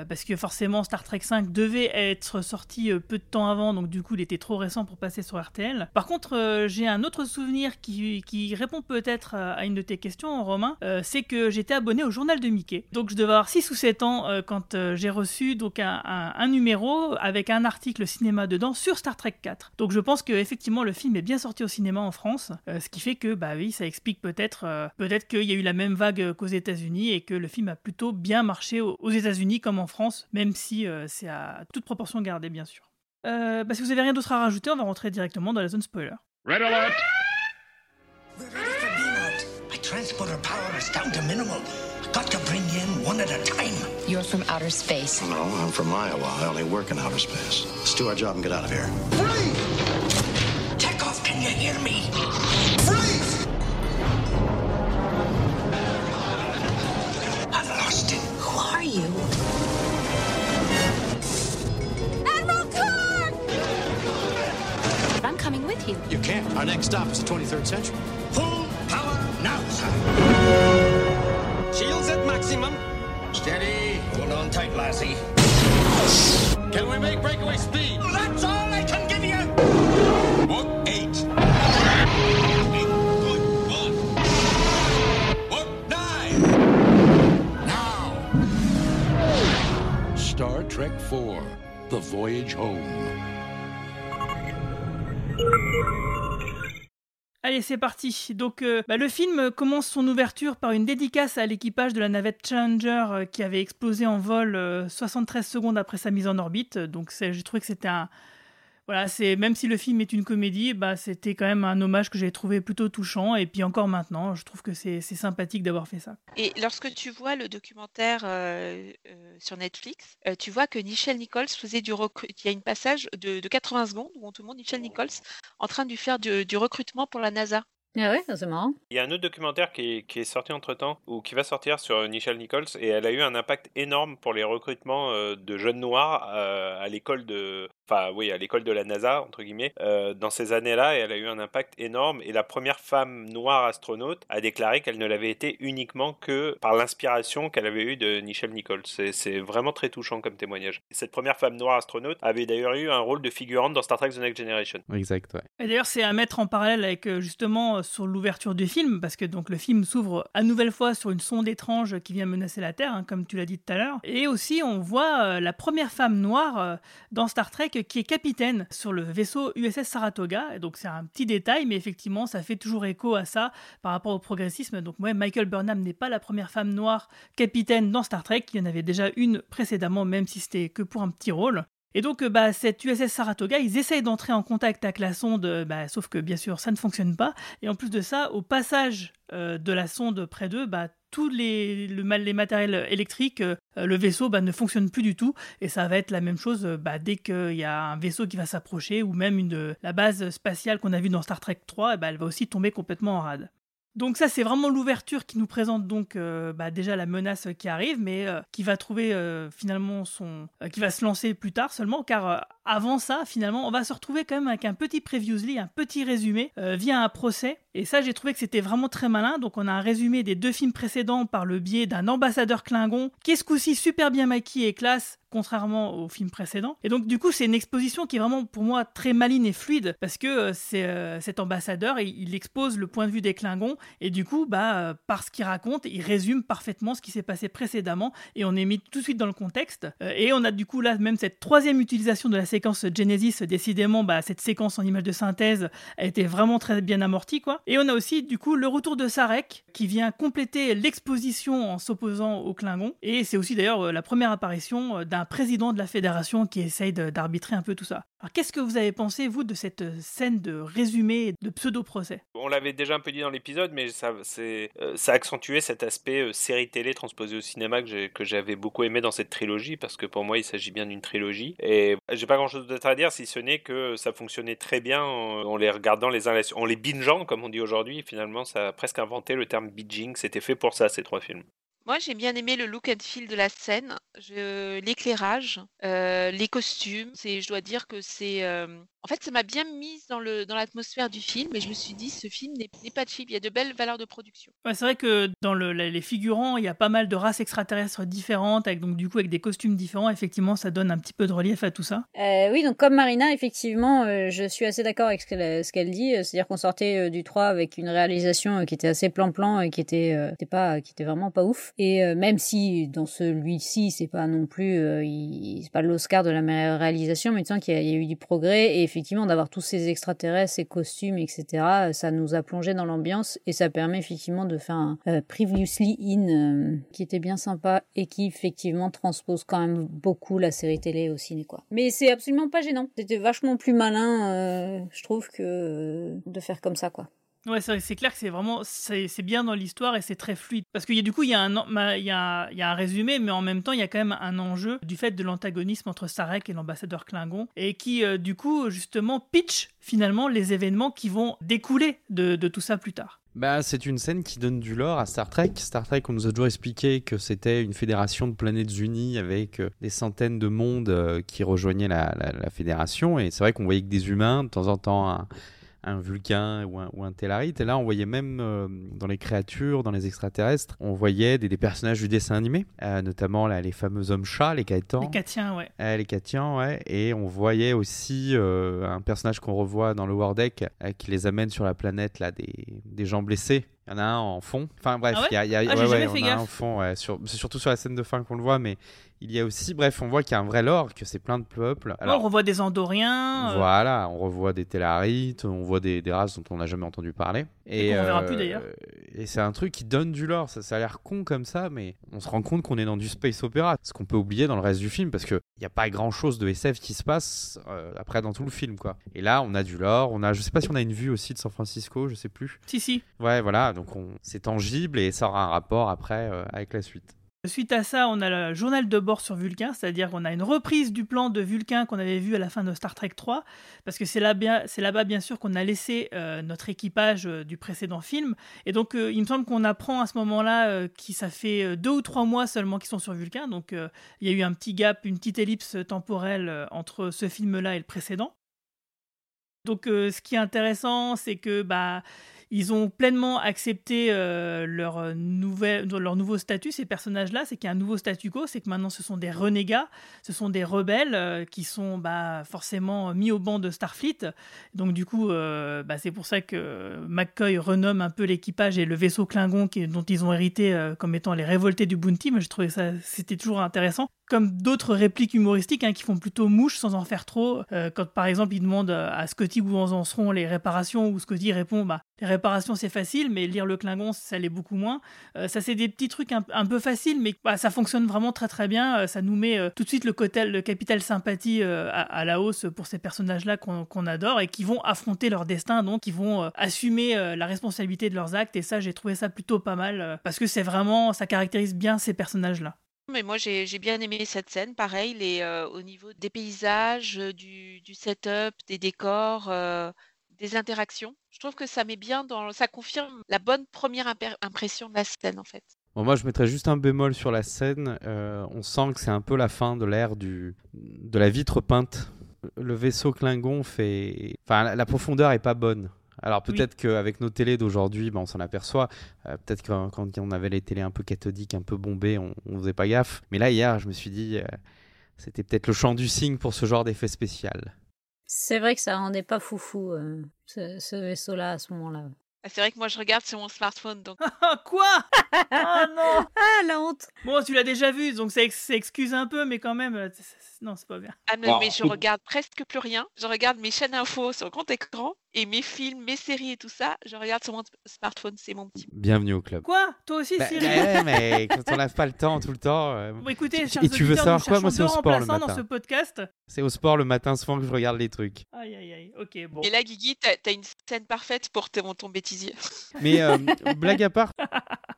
parce que forcément Star Trek 5 devait être sorti euh, peu de temps avant, donc du coup il était trop récent pour passer sur RTL. Par contre, euh, j'ai un autre souvenir qui, qui répond peut-être à, une de tes questions, Romain, euh, c'est que j'étais abonné au journal de Mickey. Donc je devais avoir 6 ou 7 ans euh, quand euh, j'ai reçu donc un, numéro avec un article cinéma dedans sur Star Trek 4. Donc je pense que effectivement le film est bien sorti au cinéma en France, euh, ce qui fait que bah oui, ça explique peut-être euh, peut-être qu'il y a eu la même vague euh, qu'aux États-Unis et que le film a plutôt bien marché aux aux États-Unis comme en France, même si euh, c'est à toute proportion gardée bien sûr. Euh, bah, si vous avez rien d'autre à rajouter, on va rentrer directement dans la zone spoiler. Red alert! My transporter power is down to minimal. Got to bring in one at a time. You're from outer space. No, I'm from Iowa. I only work in outer space. Let's do our job and get out of here. Check off, can you hear me? Freeze! I've lost it. Who are you? Coming with you. You can't. Our next stop is the 23rd century. Full power now, sir. Shields at maximum. Steady. Hold on tight, lassie. Can we make breakaway speed? That's all I can give you. Book eight. Eight, good, one. Book nine. Now. Star Trek IV The Voyage Home. Allez, c'est parti. Donc, euh, bah, le film commence son ouverture par une dédicace à l'équipage de la navette Challenger euh, qui avait explosé en vol euh, 73 secondes après sa mise en orbite. Donc, j'ai trouvé que c'était un. Voilà, c'est même si le film est une comédie, bah c'était quand même un hommage que j'ai trouvé plutôt touchant. Et puis encore maintenant, je trouve que c'est sympathique d'avoir fait ça. Et lorsque tu vois le documentaire euh, euh, sur Netflix, euh, tu vois que Nichelle Nichols faisait du recrutement. Il y a une passage de, 80 secondes où on te montre Nichelle Nichols en train de faire du recrutement pour la NASA. Ah ouais, c'est marrant. Il y a un autre documentaire qui est, qui est sorti entre temps, ou qui va sortir sur Nichelle Nichols, et elle a eu un impact énorme pour les recrutements de jeunes noirs à l'école de. Enfin, oui, à l'école de la NASA, entre guillemets, euh, dans ces années-là, et elle a eu un impact énorme. Et la première femme noire astronaute a déclaré qu'elle ne l'avait été uniquement que par l'inspiration qu'elle avait eue de Nichelle Nichols. C'est vraiment très touchant comme témoignage. Cette première femme noire astronaute avait d'ailleurs eu un rôle de figurante dans Star Trek The Next Generation. Exact, ouais. Et d'ailleurs, c'est à mettre en parallèle avec justement sur l'ouverture du film, parce que donc le film s'ouvre à nouvelle fois sur une sonde étrange qui vient menacer la Terre, hein, comme tu l'as dit tout à l'heure. Et aussi, on voit euh, la première femme noire euh, dans Star Trek qui est capitaine sur le vaisseau USS Saratoga. Et donc c'est un petit détail, mais effectivement, ça fait toujours écho à ça par rapport au progressisme. Donc ouais, Michael Burnham n'est pas la première femme noire capitaine dans Star Trek. Il y en avait déjà une précédemment, même si c'était que pour un petit rôle. Et donc, euh, bah, cette USS Saratoga, ils essayent d'entrer en contact avec la sonde, euh, bah, sauf que bien sûr, ça ne fonctionne pas. Et en plus de ça, au passage euh, de la sonde près d'eux, bah, tous les, matériels électriques, le vaisseau bah, ne fonctionne plus du tout. Et ça va être la même chose bah, dès qu'il y a un vaisseau qui va s'approcher, ou même une, la base spatiale qu'on a vue dans Star Trek 3, bah, elle va aussi tomber complètement en rade. Donc ça, c'est vraiment l'ouverture qui nous présente donc euh, bah, déjà la menace qui arrive, mais euh, qui va trouver euh, finalement son, qui va se lancer plus tard seulement, car avant ça, finalement, on va se retrouver quand même avec un petit previously, un petit résumé via un procès. Et ça, j'ai trouvé que c'était vraiment très malin. Donc on a un résumé des deux films précédents par le biais d'un ambassadeur Klingon, qui est ce coup-ci super bien maquillé et classe, contrairement au film précédent. Et donc du coup, c'est une exposition qui est vraiment pour moi très maligne et fluide parce que euh, c'est euh, cet ambassadeur, il, il, expose le point de vue des Klingons et du coup, bah euh, par ce qu'il raconte, il résume parfaitement ce qui s'est passé précédemment et on est mis tout de suite dans le contexte. et on a du coup là même cette troisième utilisation de la séquence Genesis. Décidément, bah cette séquence en image de synthèse a été vraiment très bien amortie quoi. Et on a aussi du coup le retour de Sarek qui vient compléter l'exposition en s'opposant aux Klingons et c'est aussi d'ailleurs la première apparition d'un président de la fédération qui essaye d'arbitrer un peu tout ça. Alors qu'est-ce que vous avez pensé, vous, de cette euh, scène de résumé, de pseudo-procès? On l'avait déjà un peu dit dans l'épisode, mais ça, euh, ça a accentué cet aspect euh, série télé transposée au cinéma que j'avais beaucoup aimé dans cette trilogie, parce que pour moi, il s'agit bien d'une trilogie. Et j'ai pas grand-chose d'autre à dire, si ce n'est que ça fonctionnait très bien en, les regardant les uns en les bingeant, comme on dit aujourd'hui. Finalement, ça a presque inventé le terme binging. C'était fait pour ça, ces trois films. Moi, j'ai bien aimé le look and feel de la scène, l'éclairage, euh, les costumes. C'est, je dois dire que c'est, euh, en fait, ça m'a bien mise dans le dans l'atmosphère du film et je me suis dit, ce film n'est pas cheap. Il y a de belles valeurs de production. c'est vrai que dans le, les figurants, il y a pas mal de races extraterrestres différentes, avec donc du coup avec des costumes différents. Effectivement, ça donne un petit peu de relief à tout ça. Euh, oui, donc comme Marina, effectivement, je suis assez d'accord avec ce qu'elle, dit. C'est-à-dire qu'on sortait du 3 avec une réalisation qui était assez plan-plan et qui était, était pas, qui était vraiment pas ouf. Et euh, même si dans celui-ci, c'est pas non plus, euh, c'est pas l'Oscar de la meilleure réalisation, mais tu qu'il y, y, a eu du progrès et effectivement d'avoir tous ces extraterrestres, ces costumes, etc. Ça nous a plongé dans l'ambiance et ça permet effectivement de faire un euh, Previously In qui était bien sympa et qui effectivement transpose quand même beaucoup la série télé au ciné. Mais c'est absolument pas gênant. C'était vachement plus malin, je trouve, que de faire comme ça quoi. Ouais, c'est clair que c'est vraiment c'est bien dans l'histoire et c'est très fluide parce a du coup il y a un y a, il y a un résumé mais en même temps il y a quand même un enjeu du fait de l'antagonisme entre Sarek et l'ambassadeur Klingon et qui euh, du coup justement pitch finalement les événements qui vont découler de, de tout ça plus tard. Bah, c'est une scène qui donne du lore à Star Trek. Star Trek, on nous a toujours expliqué que c'était une fédération de planètes unies avec euh, des centaines de mondes euh, qui rejoignaient la, la, la fédération. Et c'est vrai qu'on voyait que des humains, de temps en temps, un, un Vulcain ou un, ou un. Et là, on voyait même euh, dans les créatures, dans les extraterrestres, on voyait des, personnages du dessin animé, euh, notamment là, les fameux hommes-chats, les Caetans. Les Catiens, ouais. Euh, les Catiens, ouais. Et on voyait aussi un personnage qu'on revoit dans le War Deck qui les amène sur la planète, là, des, des gens blessés. Il y en a un en fond. Enfin bref, ah il y a, y a, ah, ouais, ouais, un en fond. Sur, c'est surtout sur la scène de fin qu'on le voit, mais Il y a aussi, bref, on voit qu'il y a un vrai lore, que c'est plein de peuples. on revoit des Andoriens. euh, Voilà, on revoit des Tellarites, on voit des, des races dont on n'a jamais entendu parler. Et qu'on verra plus, d'ailleurs. Et c'est un truc qui donne du lore. Ça, ça a l'air con comme ça, mais on se rend compte qu'on est dans du space opéra. Ce qu'on peut oublier dans le reste du film, parce qu'il n'y a pas grand chose de SF qui se passe euh, après dans tout le film, quoi. Et là, on a du lore. On a, je sais pas si on a une vue aussi de San Francisco, je sais plus. Si, si. Ouais, voilà, donc on... c'est tangible et ça aura un rapport après euh, avec la suite. Suite à ça, on a le journal de bord sur Vulcain, c'est-à-dire qu'on a une reprise du plan de Vulcain qu'on avait vu à la fin de Star Trek 3, parce que c'est là-bas bien sûr qu'on a laissé euh, notre équipage euh, du précédent film, et donc euh, il me semble qu'on apprend à ce moment-là que ça fait deux ou trois mois seulement qu'ils sont sur Vulcain, donc il y a eu un petit gap, une petite ellipse temporelle entre ce film-là et le précédent. Donc ce qui est intéressant, c'est que bah ils ont pleinement accepté euh, leur, nouvelle, leur nouveau statut, ces personnages-là. C'est qu'il y a un nouveau statu quo, c'est que maintenant ce sont des renégats, ce sont des rebelles euh, qui sont bah, forcément mis au banc de Starfleet. Donc du coup, euh, bah, c'est pour ça que McCoy renomme un peu l'équipage et le vaisseau Klingon dont ils ont hérité comme étant les révoltés du Bounty. Mais je trouvais ça, c'était toujours intéressant. Comme d'autres répliques humoristiques hein, qui font plutôt mouche sans en faire trop. Euh, quand par exemple, il demande à Scotty où en seront les réparations, où Scotty répond bah, les réparations c'est facile, mais lire le Klingon ça l'est beaucoup moins. Euh, ça c'est des petits trucs un, peu faciles, mais bah, ça fonctionne vraiment très très bien. Euh, ça nous met euh, tout de suite le, côté, le capital sympathie euh, à, la hausse pour ces personnages-là qu'on adore et qui vont affronter leur destin, donc qui vont euh, assumer euh, la responsabilité de leurs actes. Et ça, j'ai trouvé ça plutôt pas mal euh, parce que c'est vraiment, ça caractérise bien ces personnages-là. Mais moi, j'ai bien aimé cette scène. Pareil, euh, au niveau des paysages, euh, du, du setup, des décors, euh, des interactions. Je trouve que ça met bien dans, ça confirme la bonne première impression de la scène, en fait. Moi, je mettrais juste un bémol sur la scène. On sent que c'est un peu la fin de l'ère de la vitre peinte. Le vaisseau Klingon fait. Enfin, la, la profondeur est pas bonne. Alors peut-être qu'avec nos télés d'aujourd'hui, ben, on s'en aperçoit. Euh, peut-être que quand, quand on avait les télés un peu cathodiques, un peu bombées, on, on faisait pas gaffe. Mais là, hier, je me suis dit, euh, c'était peut-être le champ du signe pour ce genre d'effet spécial. C'est vrai que ça rendait pas foufou euh, ce, ce vaisseau-là à ce moment-là. Ah, C'est vrai que moi, je regarde sur mon smartphone, donc Ah, Quoi? Ah non Ah, la honte Bon, tu l'as déjà vu, donc ça, ex- ça excuse un peu, mais quand même, c'est- c'est- non, c'est pas bien. Ah non, mais je regarde presque plus rien. Je regarde mes chaînes infos sur grand écran et mes films, mes séries et tout ça, je regarde sur mon smartphone. C'est mon petit. Bienvenue au club. Quoi? Toi aussi, Bah, Cyril? ouais, mais quand on n'a pas le temps tout le temps. euh, Bon, écoutez, chers Et tu veux savoir quoi? Moi, c'est au sport le matin. dans ce podcast. C'est au sport le matin souvent que je regarde les trucs. Aïe, aïe, aïe. Ok, bon. Et là, Guigui, t'as as une scène parfaite pour ton, ton bêtisier. Mais euh, blague à part,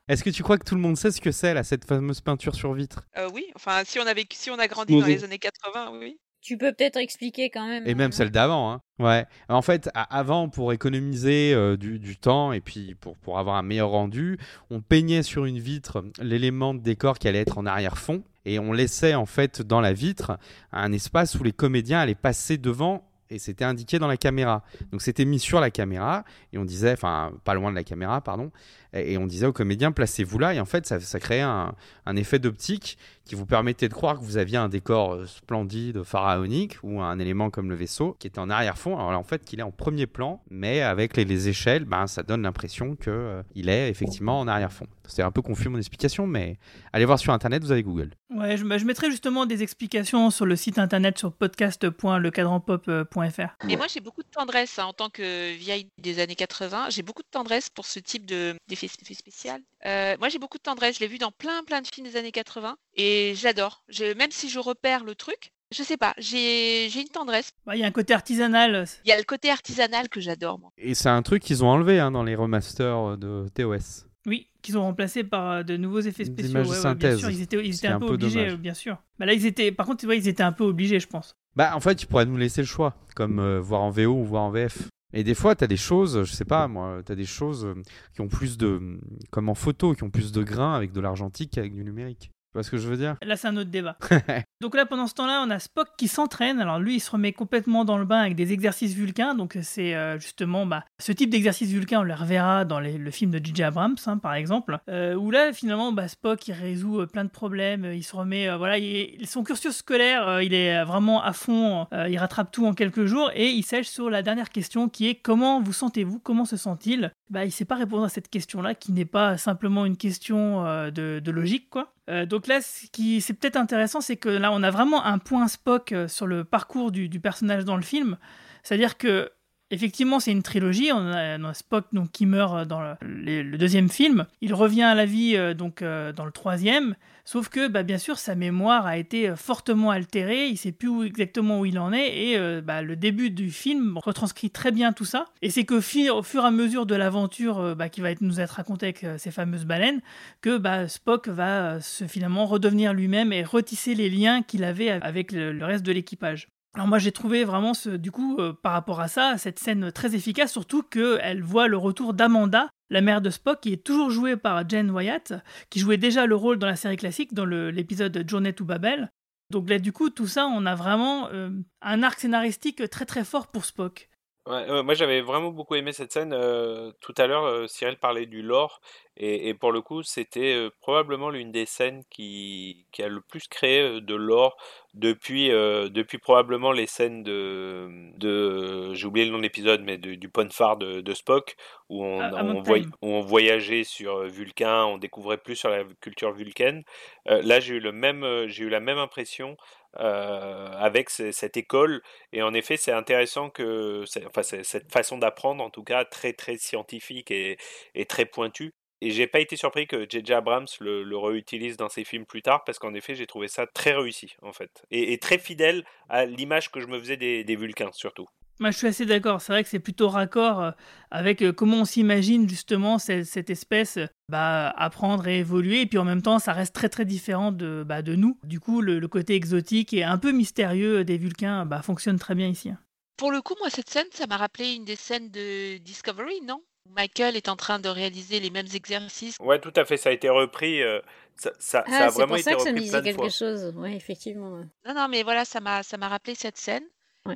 est-ce que tu crois que tout le monde sait ce que c'est là, cette fameuse peinture sur vitre? Euh, oui, enfin, si on, avait, si on a grandi dans les années 80, oui. Tu peux peut-être expliquer quand même. Et même celle d'avant. Hein. Ouais. En fait, avant, pour économiser euh, du, du temps et puis pour, pour avoir un meilleur rendu, on peignait sur une vitre l'élément de décor qui allait être en arrière-fond et on laissait en fait dans la vitre un espace où les comédiens allaient passer devant et c'était indiqué dans la caméra. Donc c'était mis sur la caméra et on disait, enfin pas loin de la caméra, pardon, et et on disait aux comédiens placez-vous là et en fait ça, ça créait un, un effet d'optique qui vous permettait de croire que vous aviez un décor euh, splendide, pharaonique ou un élément comme le vaisseau qui était en arrière-fond. Alors là, en fait qu'il est en premier plan, mais avec les, les échelles, ben, ça donne l'impression que euh, il est effectivement en arrière-fond. C'est un peu confus mon explication, mais allez voir sur internet, vous avez Google. Ouais, je, bah, je mettrai justement des explications sur le site internet sur podcast.lecadranpop.fr. Et moi, j'ai beaucoup de tendresse hein, en tant que vieille des années 80. J'ai beaucoup de tendresse pour ce type de- d'effet d'effet spécial. Euh, moi, j'ai beaucoup de tendresse. Je l'ai vu dans plein, plein de films des années 80 et j'adore. Même si je repère le truc, je sais pas, j'ai une tendresse. Bah, Il y a un côté artisanal. Il y a le côté artisanal que j'adore, moi. Et c'est un truc qu'ils ont enlevé hein, dans les remasters de TOS. Oui, qu'ils ont remplacé par euh, de nouveaux effets spéciaux. images de ouais, ouais, bien synthèse. sûr, ils étaient, ils C'est étaient un, un peu peu obligés, dommage. euh, bien sûr. Bah là, ils étaient. Par contre, ouais, ils étaient un peu obligés, je pense. Bah, en fait, tu pourrais nous laisser le choix, comme euh, voir en VO ou voir en VF. Et des fois, tu as des choses, je sais pas moi, tu as des choses euh, qui ont plus de. comme en photo, qui ont plus de grains avec de l'argentique qu'avec du numérique. Vois ce que je veux dire? Là, c'est un autre débat. Donc là, pendant ce temps-là, on a Spock qui s'entraîne. Alors lui, il se remet complètement dans le bain avec des exercices vulcains. Donc c'est euh, justement bah, ce type d'exercice vulcain, on le reverra dans les- le film de J.J. Abrams, hein, par exemple, euh, où là, finalement, bah, Spock, il résout euh, plein de problèmes. Il se remet, euh, voilà, il- son cursus scolaire, euh, il est vraiment à fond. euh, il rattrape tout en quelques jours et il sèche sur la dernière question qui est comment vous sentez-vous? Comment se sent-il? Bah, il sait pas répondre à cette question-là, qui n'est pas simplement une question euh, de, de logique, quoi. Euh, donc Là, ce qui c'est peut-être intéressant, c'est que là, on a vraiment un point Spock euh, sur le parcours du, du personnage dans le film. C'est-à-dire que Effectivement, c'est une trilogie. On a, Spock donc, qui meurt euh, dans le, deuxième film. Il revient à la vie euh, donc euh, dans le troisième. Sauf que, bah, bien sûr, sa mémoire a été fortement altérée. Il sait plus exactement où il en est. Et bah, le début du film retranscrit très bien tout ça. Et c'est qu'au fur et à mesure de l'aventure bah, qui va être, nous être racontée avec ces fameuses baleines, que bah, Spock va se, finalement redevenir lui-même et retisser les liens qu'il avait avec le reste de l'équipage. Alors moi j'ai trouvé vraiment du coup euh, par rapport à ça cette scène très efficace surtout qu'elle voit le retour d'Amanda, la mère de Spock qui est toujours jouée par Jen Wyatt qui jouait déjà le rôle dans la série classique dans l'épisode Journey to Babel. Donc là du coup tout ça on a vraiment euh, un arc scénaristique très très fort pour Spock. Moi j'avais vraiment beaucoup aimé cette scène. euh, tout à l'heure, Cyril parlait du lore, et, et pour le coup, c'était probablement l'une des scènes qui, qui a le plus créé de lore depuis, euh, depuis probablement les scènes de, de j'ai oublié le nom de l'épisode, mais de- du pont phare de, de Spock, où on, voy- où on voyageait sur Vulcain, on découvrait plus sur la culture vulcaine. Euh, là, j'ai eu le même, j'ai eu la même impression euh, avec ce- cette école. Et en effet, c'est intéressant que, enfin, cette façon d'apprendre, en tout cas, très très scientifique et, et très pointue. Et j'ai pas été surpris que J.J. Abrams le, le réutilise dans ses films plus tard, parce qu'en effet, j'ai trouvé ça très réussi, en fait, et, et très fidèle à l'image que je me faisais des, des Vulcains, surtout. Moi, je suis assez d'accord. C'est vrai que c'est plutôt raccord euh, avec euh, comment on s'imagine justement cette, cette espèce euh, bah, apprendre et évoluer. Et puis en même temps, ça reste très très différent de, bah, de nous. Du coup, le, le côté exotique et un peu mystérieux des Vulcains bah, fonctionne très bien ici. Pour le coup, moi, cette scène, ça m'a rappelé une des scènes de Discovery, non? Michael est en train de réaliser les mêmes exercices. Ouais, tout à fait, ça a été repris, euh, ça, ça, ça Ah, a c'est vraiment pour été ça que ça me disait quelque fois. chose. Oui, effectivement. ouais. Non, non, mais voilà, ça m'a, ça m'a rappelé cette scène.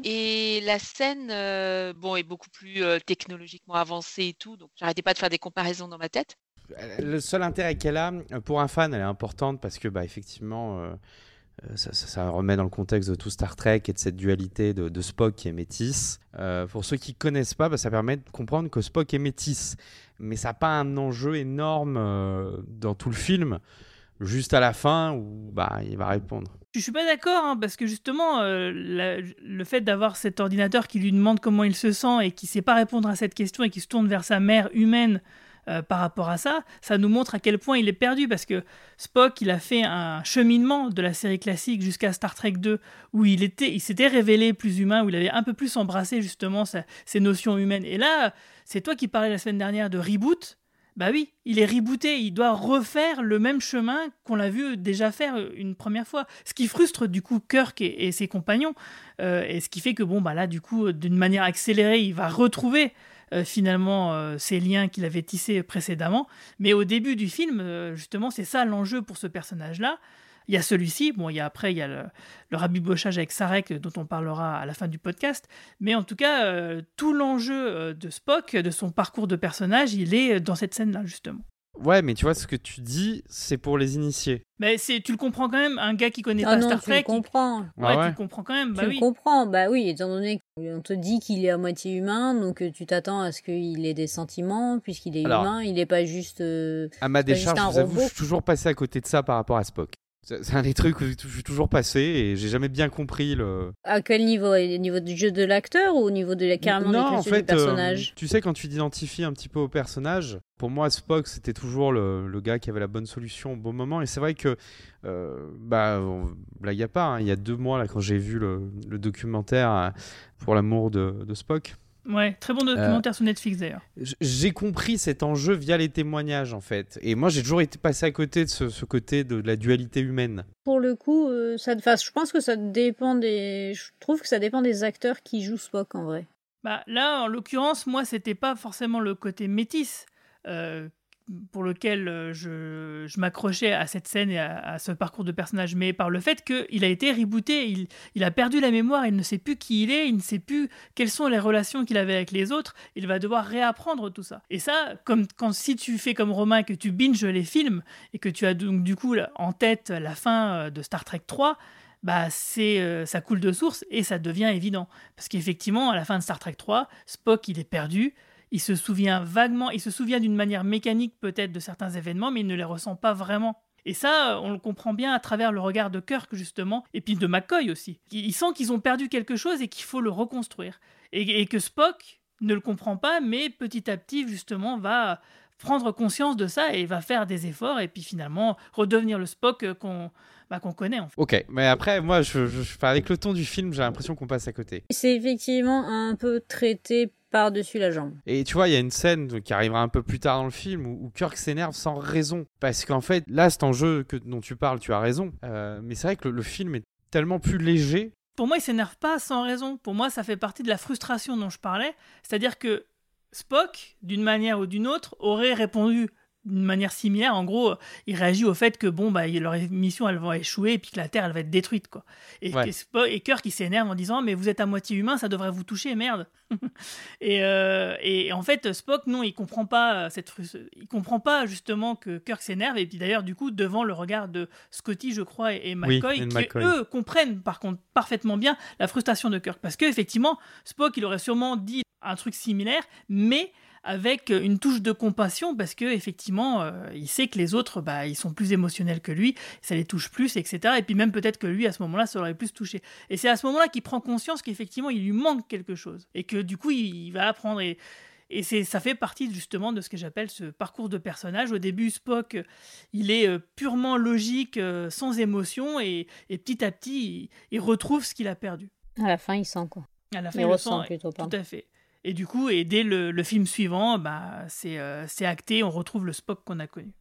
Et la scène, euh, bon, est beaucoup plus euh, technologiquement avancée et tout, donc j'arrêtais pas de faire des comparaisons dans ma tête. Le seul intérêt qu'elle a, euh, pour un fan, elle est importante parce que, bah, effectivement, ça, ça- remet dans le contexte de tout Star Trek et de cette dualité de, Spock qui est métis. Euh, pour ceux qui connaissent pas, bah, ça permet de comprendre que Spock est métis. Mais ça n'a pas un enjeu énorme euh, dans tout le film, juste à la fin où bah, il va répondre. Je suis pas d'accord, hein, parce que justement, euh, le fait d'avoir cet ordinateur qui lui demande comment il se sent et qui sait pas répondre à cette question et qui se tourne vers sa mère humaine euh, par rapport à ça, ça nous montre à quel point il est perdu, parce que Spock, il a fait un cheminement de la série classique jusqu'à Star Trek 2, où il, était, il s'était révélé plus humain, où il avait un peu plus embrassé justement ses notions humaines. Et là, c'est toi qui parlais la semaine dernière de reboot. Bah oui, il est rebooté, il doit refaire le même chemin qu'on l'a vu déjà faire une première fois. Ce qui frustre du coup Kirk et, et ses compagnons, euh, et ce qui fait que bon bah là du coup d'une manière accélérée, il va retrouver euh, finalement euh, ces liens qu'il avait tissés précédemment. Mais au début du film, euh, justement, c'est ça l'enjeu pour ce personnage-là. Il y a celui-ci, bon, il y a après, il y a le, le rabibochage avec Sarek, dont on parlera à la fin du podcast. Mais en tout cas, tout l'enjeu de Spock, de son parcours de personnage, il est dans cette scène-là, justement. Ouais, mais tu vois, ce que tu dis, c'est pour les initiés. Mais c'est, tu le comprends quand même, un gars qui connaît Ah pas non, Star tu le Trek. il- comprends. Ouais, Ah ouais tu le comprends quand même, bah tu oui. le comprends, bah oui, étant donné qu'on te dit qu'il est à moitié humain, donc euh, tu t'attends à ce qu'il ait des sentiments, puisqu'il est Alors, humain, il n'est pas juste. euh, À ma décharge, un je vous avoue, robot. je suis toujours passé à côté de ça par rapport à Spock. C'est un des trucs où je suis toujours passé et j'ai jamais bien compris le. À quel niveau? Au niveau du jeu de l'acteur ou au niveau de la carrément non, en fait, du personnage euh, tu sais, quand tu t'identifies un petit peu au personnage, pour moi, Spock, c'était toujours le, le gars qui avait la bonne solution au bon moment. Et c'est vrai que, euh, bah, on- blague à part, hein, il y a deux mois, là, quand j'ai vu le, le documentaire euh, pour l'amour de, de Spock, Ouais, très bon documentaire sur Netflix d'ailleurs. j'ai compris cet enjeu via les témoignages, en fait. Et moi, j'ai toujours été passé à côté de ce, ce côté de, la dualité humaine. Pour le coup, euh, ça, enfin, je pense que ça dépend des. Je trouve que ça dépend des acteurs qui jouent Spock en vrai. Bah, là, en l'occurrence, moi, c'était pas forcément le côté métis euh, pour lequel euh, je, m'accrochais à cette scène et à, ce parcours de personnage, mais par le fait qu'il a été rebooté, il, a perdu la mémoire, il ne sait plus qui il est, il ne sait plus quelles sont les relations qu'il avait avec les autres, il va devoir réapprendre tout ça. Et ça, comme si tu fais comme Romain et que tu binges les films et que tu as donc du coup en tête la fin euh, de Star Trek 3, bah c'est euh, ça coule de source et ça devient évident parce qu'effectivement à la fin de Star Trek 3 Spock il est perdu il se souvient vaguement il se souvient d'une manière mécanique peut-être de certains événements mais il ne les ressent pas vraiment Et ça, on le comprend bien à travers le regard de Kirk, justement, et puis de McCoy aussi. Il sent qu'ils ont perdu quelque chose et qu'il faut le reconstruire. Et, et, que Spock ne le comprend pas, mais petit à petit, justement, va prendre conscience de ça et va faire des efforts et puis finalement redevenir le Spock qu'on bah, qu'on connaît. En fait. Ok, mais après, moi, je, je, avec le ton du film, j'ai l'impression qu'on passe à côté. C'est effectivement un peu traité par-dessus la jambe. Et tu vois, il y a une scène qui arrivera un peu plus tard dans le film où, où Kirk s'énerve sans raison. Parce qu'en fait, là, cet enjeu que, dont tu parles, tu as raison. Euh, mais c'est vrai que le, le film est tellement plus léger pour moi, il s'énerve pas sans raison. Pour moi, ça fait partie de la frustration dont je parlais. C'est-à-dire que Spock, d'une manière ou d'une autre, aurait répondu d'une manière similaire. En gros, il réagit au fait que bon, bah, leur mission, elle va échouer et puis que la Terre, elle va être détruite, quoi. Et, ouais. et Kirk, il s'énerve en disant, mais vous êtes à moitié humain, ça devrait vous toucher, merde. et, euh, et, en fait, Spock, non, il comprend pas cette il comprend pas justement que Kirk s'énerve. Et puis d'ailleurs, du coup, devant le regard de Scotty, je crois, et, et McCoy, oui, qui McCoy. eux comprennent par contre parfaitement bien la frustration de Kirk, parce que effectivement, Spock, il aurait sûrement dit un truc similaire, mais avec une touche de compassion parce que effectivement euh, il sait que les autres bah, ils sont plus émotionnels que lui ça les touche plus etc et puis même peut-être que lui à ce moment-là ça aurait plus touché et c'est à ce moment-là qu'il prend conscience qu'effectivement il lui manque quelque chose et que du coup il, il va apprendre et et c'est, ça fait partie justement de ce que j'appelle ce parcours de personnage. Au début, Spock, il est euh, purement logique, euh, sans émotion, et, et, petit à petit, il, il retrouve ce qu'il a perdu. À la fin, il sent quoi. À la fin, il, il ressent sent, plutôt pas. Tout à fait. Et du coup, et dès le, film suivant, bah, c'est, euh, c'est acté, on retrouve le Spock qu'on a connu.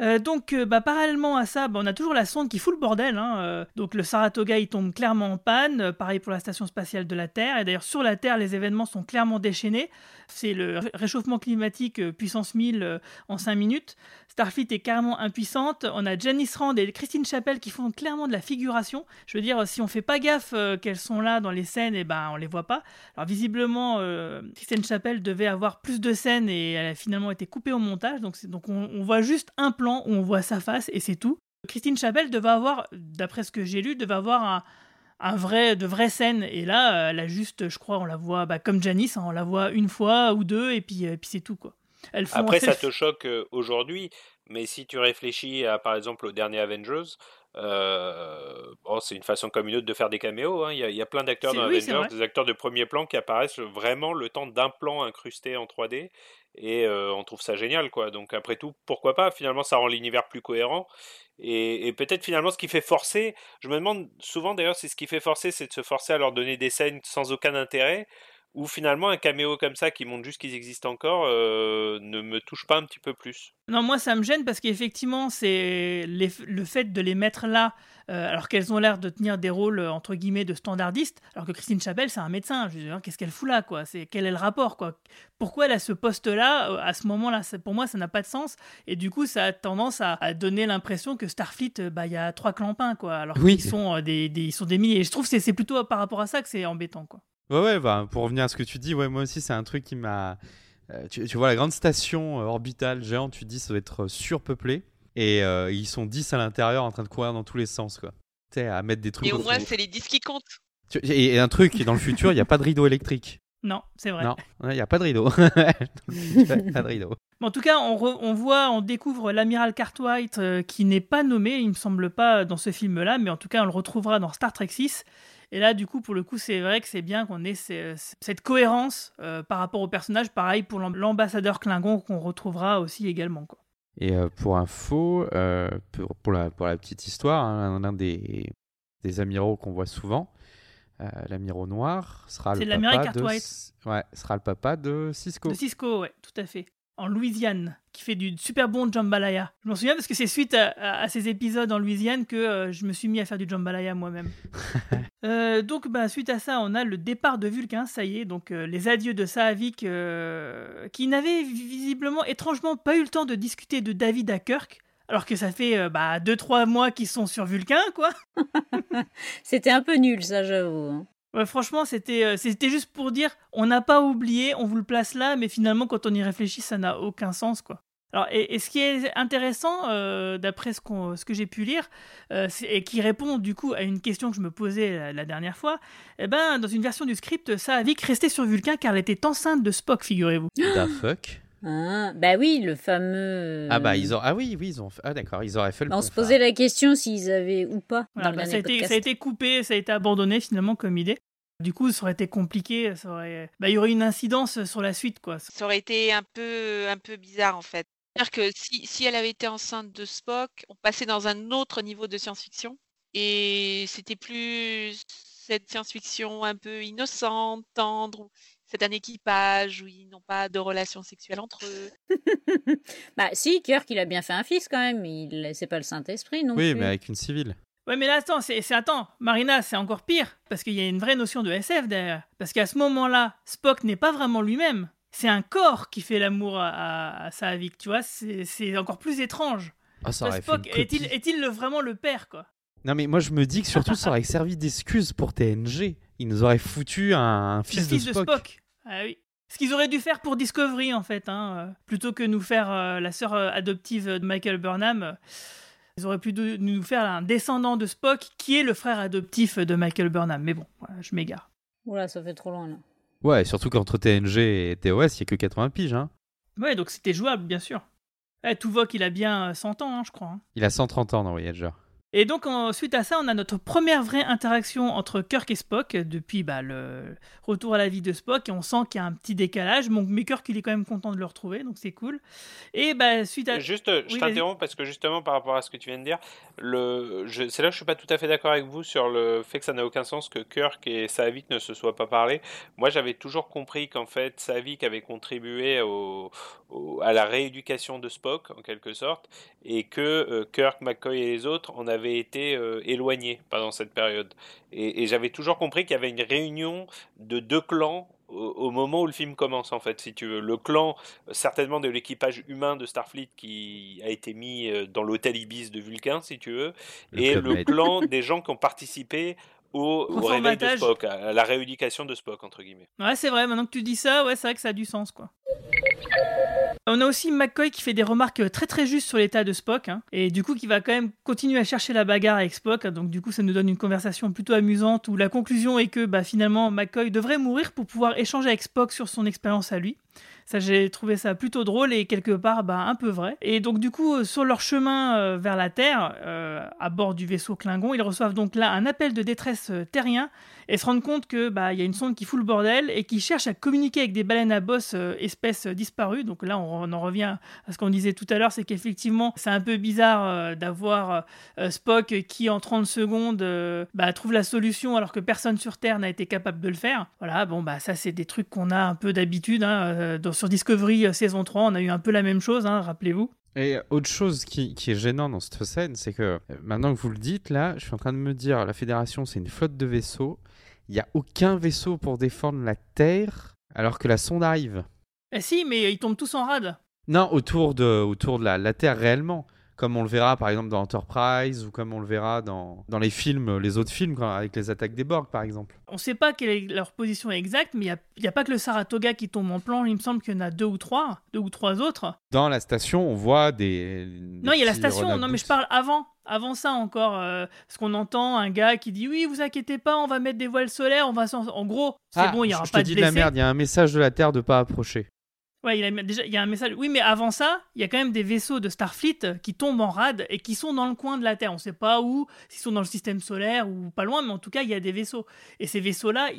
Euh, donc, euh, bah, parallèlement à ça, bah, on a toujours la sonde qui fout le bordel. Hein, euh, donc, le Saratoga, il tombe clairement en panne. Pareil pour la station spatiale de la Terre. Et d'ailleurs, sur la Terre, les événements sont clairement déchaînés. C'est le réchauffement climatique puissance 1000 en 5 minutes. Starfleet est carrément impuissante. On a Janice Rand et Christine Chapelle qui font clairement de la figuration. Je veux dire, si on fait pas gaffe qu'elles sont là dans les scènes, et ben on les voit pas. Alors visiblement, Christine Chapelle devait avoir plus de scènes et elle a finalement été coupée au montage. Donc, donc on, on, voit juste un plan où on voit sa face et c'est tout. Christine Chapelle devait avoir, d'après ce que j'ai lu, devait avoir un, un vrai, de vraies scènes. Et là, elle a juste, je crois, on la voit bah, comme Janice, hein, on la voit une fois ou deux et puis, et puis c'est tout quoi. Elles font Après, ça te choque euh, aujourd'hui, mais si tu réfléchis à, par exemple, au dernier Avengers, euh, bon, c'est une façon comme une autre de faire des caméos. Hein. Il, y a, il, y a, plein d'acteurs dans oui, Avengers, des acteurs de premier plan qui apparaissent vraiment le temps d'un plan incrusté en 3D. Et on trouve ça génial, quoi. Donc après tout, pourquoi pas? Finalement, ça rend l'univers plus cohérent. Et, et peut-être finalement, ce qui fait forcer, je me demande souvent d'ailleurs, c'est ce qui fait forcer, c'est de se forcer à leur donner des scènes sans aucun intérêt ou finalement un caméo comme ça qui montre juste qu'ils existent encore euh, ne me touche pas un petit peu plus. Non, moi ça me gêne parce qu'effectivement c'est le fait de les mettre là euh, alors qu'elles ont l'air de tenir des rôles entre guillemets de standardistes, alors que Christine Chapelle c'est un médecin. Je veux dire, qu'est-ce qu'elle fout là quoi? C'est quel est le rapport quoi? Pourquoi elle a ce poste là à ce moment-là? Pour moi ça n'a pas de sens et du coup ça a tendance à, à donner l'impression que Starfleet bah il y a trois clampins quoi, alors oui. qu'ils sont euh, des, des, ils sont des milliers. Et je trouve que c'est plutôt par rapport à ça que c'est embêtant quoi. Ouais, ouais, bah, pour revenir à ce que tu dis, ouais, moi aussi, c'est un truc qui m'a. Euh, tu, tu, vois, la grande station euh, orbitale géante, tu dis, ça doit être surpeuplé. Et euh, ils sont 10 à l'intérieur en train de courir dans tous les sens, quoi. Tu sais, à mettre des trucs. Et au moins, c'est les 10 qui comptent. Et, et un truc, dans le futur, il n'y a pas de rideau électrique. Non, c'est vrai. Non, il n'y a pas de rideau. pas de rideau. En tout cas, on, re, on voit, on découvre l'amiral Cartwright euh, qui n'est pas nommé, il me semble pas dans ce film-là, mais en tout cas, on le retrouvera dans Star Trek 6. Et là, du coup, pour le coup, c'est vrai que c'est bien qu'on ait ces, cette cohérence euh, par rapport au personnage. Pareil pour l'ambassadeur Klingon qu'on retrouvera aussi également. Quoi. Et euh, pour info, euh, pour, pour, la, pour la petite histoire, hein, l'un des, des amiraux qu'on voit souvent, l'amiral noir, sera le, papa de, ouais, sera le papa de Cisco. De Cisco, ouais, tout à fait en Louisiane, qui fait du super bon jambalaya. Je m'en souviens parce que c'est suite à, à, à, ces épisodes en Louisiane que euh, je me suis mis à faire du jambalaya moi-même. euh, donc, bah, suite à ça, on a le départ de Vulcain, ça y est, donc euh, les adieux de Saavik, euh, qui n'avait visiblement, étrangement, pas eu le temps de discuter de David à Kirk. Alors que ça fait 2-3 euh, bah, mois qu'ils sont sur Vulcain, quoi. C'était un peu nul, ça, j'avoue. Ouais, franchement, c'était euh, c'était juste pour dire on n'a pas oublié, on vous le place là, mais finalement, quand on y réfléchit, ça n'a aucun sens, quoi. Alors, et, ce qui est intéressant, euh, d'après ce, qu ce, que j'ai pu lire, euh, et qui répond du coup à une question que je me posais la, dernière fois, eh ben, dans une version du script, Saavik restait sur Vulcain car elle était enceinte de Spock, figurez-vous. The fuck Ah, bah oui, le fameux. Ah bah ils ont ah oui oui ils ont fait... ah d'accord ils auraient fait le. Bah, on pont se posait la question s'ils avaient ou pas. Voilà, dans bah, a été, ça a été coupé, ça a été abandonné finalement comme idée. Du coup, ça aurait été compliqué, ça aurait... bah, il y aurait une incidence sur la suite, quoi. Ça aurait été un peu, un peu bizarre en fait. C'est-à-dire que si, si elle avait été enceinte de Spock, on passait dans un autre niveau de science-fiction et c'était plus cette science-fiction un peu innocente, tendre. C'est un équipage où ils n'ont pas de relations sexuelles entre eux. Bah si, Kirk, il a bien fait un fils quand même. Il c'est pas le Saint-Esprit non Oui plus. mais avec une civile. Ouais, mais là, attends, c'est c'est- attends, Marina, c'est encore pire, parce qu'il y a une vraie notion de SF derrière. Parce qu'à ce moment-là, Spock n'est pas vraiment lui-même. C'est un corps qui fait l'amour à, à, à Saavik, tu vois, c'est c'est encore plus étrange. Ah ça aurait Spock, une est-il est-il le- vraiment le père, quoi? Non mais moi je me dis que surtout ça aurait servi d'excuse pour TNG. Ils nous auraient foutu un, un Le fils, fils de Spock. Ah oui. Ce qu'ils auraient dû faire pour Discovery, en fait, hein, euh, plutôt que nous faire euh, la sœur euh, adoptive de Michael Burnham, ils auraient pu nous faire un descendant de Spock qui est le frère adoptif de Michael Burnham. Mais bon, voilà, je m'égare. Oula, ça fait trop loin là. Ouais surtout qu'entre TNG et TOS il y a que 80 piges hein. Ouais, donc c'était jouable, bien sûr. Eh, Tuvok, il a bien euh, 100 ans, hein, je crois. hein. Il a 130 ans dans Voyager. Et donc, en- suite à ça, on a notre première vraie interaction entre Kirk et Spock depuis bah, le retour à la vie de Spock. Et on sent qu'il y a un petit décalage. Bon, mais Kirk, il est quand même content de le retrouver, donc c'est cool. Et bah, suite à. Juste, euh, je Oui, t'interromps parce que justement par rapport à ce que tu viens de dire, le, je- c'est là que je suis pas tout à fait d'accord avec vous sur le fait que ça n'a aucun sens que Kirk et Saavik ne se soient pas parlé. Moi, j'avais toujours compris qu'en fait Saavik avait contribué au, au- à la rééducation de Spock en quelque sorte, et que euh, Kirk, McCoy et les autres en avaient été euh, éloignés pendant cette période. Et, et j'avais toujours compris qu'il y avait une réunion de deux clans au, au moment où le film commence en fait, si tu veux. Le clan euh, certainement de l'équipage humain de Starfleet qui a été mis euh, dans l'hôtel Ibis de Vulcain, si tu veux, Le et le clan des gens qui ont participé au, au réveil de. Spock, à à la rééducation de Spock, entre guillemets. Ouais, c'est vrai, maintenant que tu dis ça, ouais, c'est vrai que ça a du sens, quoi. On a aussi McCoy qui fait des remarques euh, très très justes sur l'état de Spock, hein, et du coup qui va quand même continuer à chercher la bagarre avec Spock, donc du coup ça nous donne une conversation plutôt amusante où la conclusion est que bah, finalement McCoy devrait mourir pour pouvoir échanger avec Spock sur son expérience à lui. Ça, j'ai trouvé ça plutôt drôle et quelque part bah, un peu vrai. Et donc, du coup, euh, sur leur chemin euh, vers la Terre, euh, à bord du vaisseau Klingon, ils reçoivent donc là un appel de détresse terrien et se rendent compte que bah y a une sonde qui fout le bordel et qui cherche à communiquer avec des baleines à bosse euh, espèces disparues. Donc là, on, en revient à ce qu'on disait tout à l'heure, c'est qu'effectivement, c'est un peu bizarre d'avoir Spock qui, en 30 secondes, bah, trouve la solution alors que personne sur Terre n'a été capable de le faire. Voilà, bon, bah ça, c'est des trucs qu'on a un peu d'habitude. hein, euh, sur Discovery euh, saison 3, on a eu un peu la même chose, hein, rappelez-vous. Et autre chose qui, qui est gênant dans cette scène, c'est que euh, maintenant que vous le dites, là, je suis en train de me dire, la Fédération, c'est une flotte de vaisseaux. Il n'y a aucun vaisseau pour défendre la Terre alors que la sonde arrive. Eh si, mais ils tombent tous en rade. Non, autour de, autour de la, la Terre réellement. Comme on le verra par exemple dans Enterprise ou comme on le verra dans, dans les films, les autres films, avec les attaques des Borg par exemple. On ne sait pas quelle est leur position exacte, mais il n'y a, pas que le Saratoga qui tombe en plan. Il me semble qu'il y en a deux ou trois, deux ou trois autres. Dans la station, on voit des. Non, il y a la station. Non, mais je parle avant. Avant ça encore, euh, parce qu'on entend un gars qui dit oui, vous inquiétez pas, on va mettre des voiles solaires, on va s'en... En gros, c'est Ah, bon, il y aura je pas te de dis la merde, il y a un message de la Terre de pas approcher. Ouais, il a, déjà, il y a un message. Oui, mais avant ça, il y a quand même des vaisseaux de Starfleet euh, qui tombent en rade et qui sont dans le coin de la Terre. On ne sait pas où, s'ils sont dans le système solaire ou pas loin, mais en tout cas, il y a des vaisseaux. Et ces vaisseaux-là,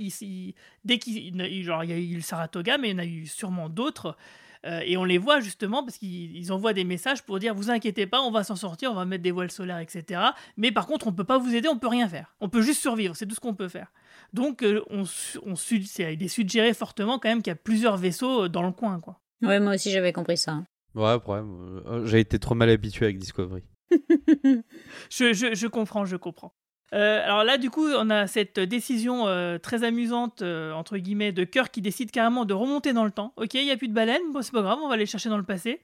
dès qu'il il- genre, il y a eu le Saratoga, mais il y en a eu sûrement d'autres. Euh, et on les voit justement parce qu'ils ils envoient des messages pour dire vous inquiétez pas, on va s'en sortir, on va mettre des voiles solaires, etc. Mais par contre, on peut pas vous aider, on peut rien faire. On peut juste survivre, c'est tout ce qu'on peut faire. Donc, euh, on, il est suggéré fortement quand même qu'il y a plusieurs vaisseaux euh, dans le coin, quoi. Ouais, moi aussi j'avais compris ça. Ouais, problème. euh, J'ai été trop mal habitué avec Discovery. je, je, je comprends, je comprends. Euh, alors là, du coup, on a cette décision euh, très amusante, euh, entre guillemets, de Kirk qui décide carrément de remonter dans le temps. Ok, il n'y a plus de baleines, bon, c'est pas grave, on va les chercher dans le passé.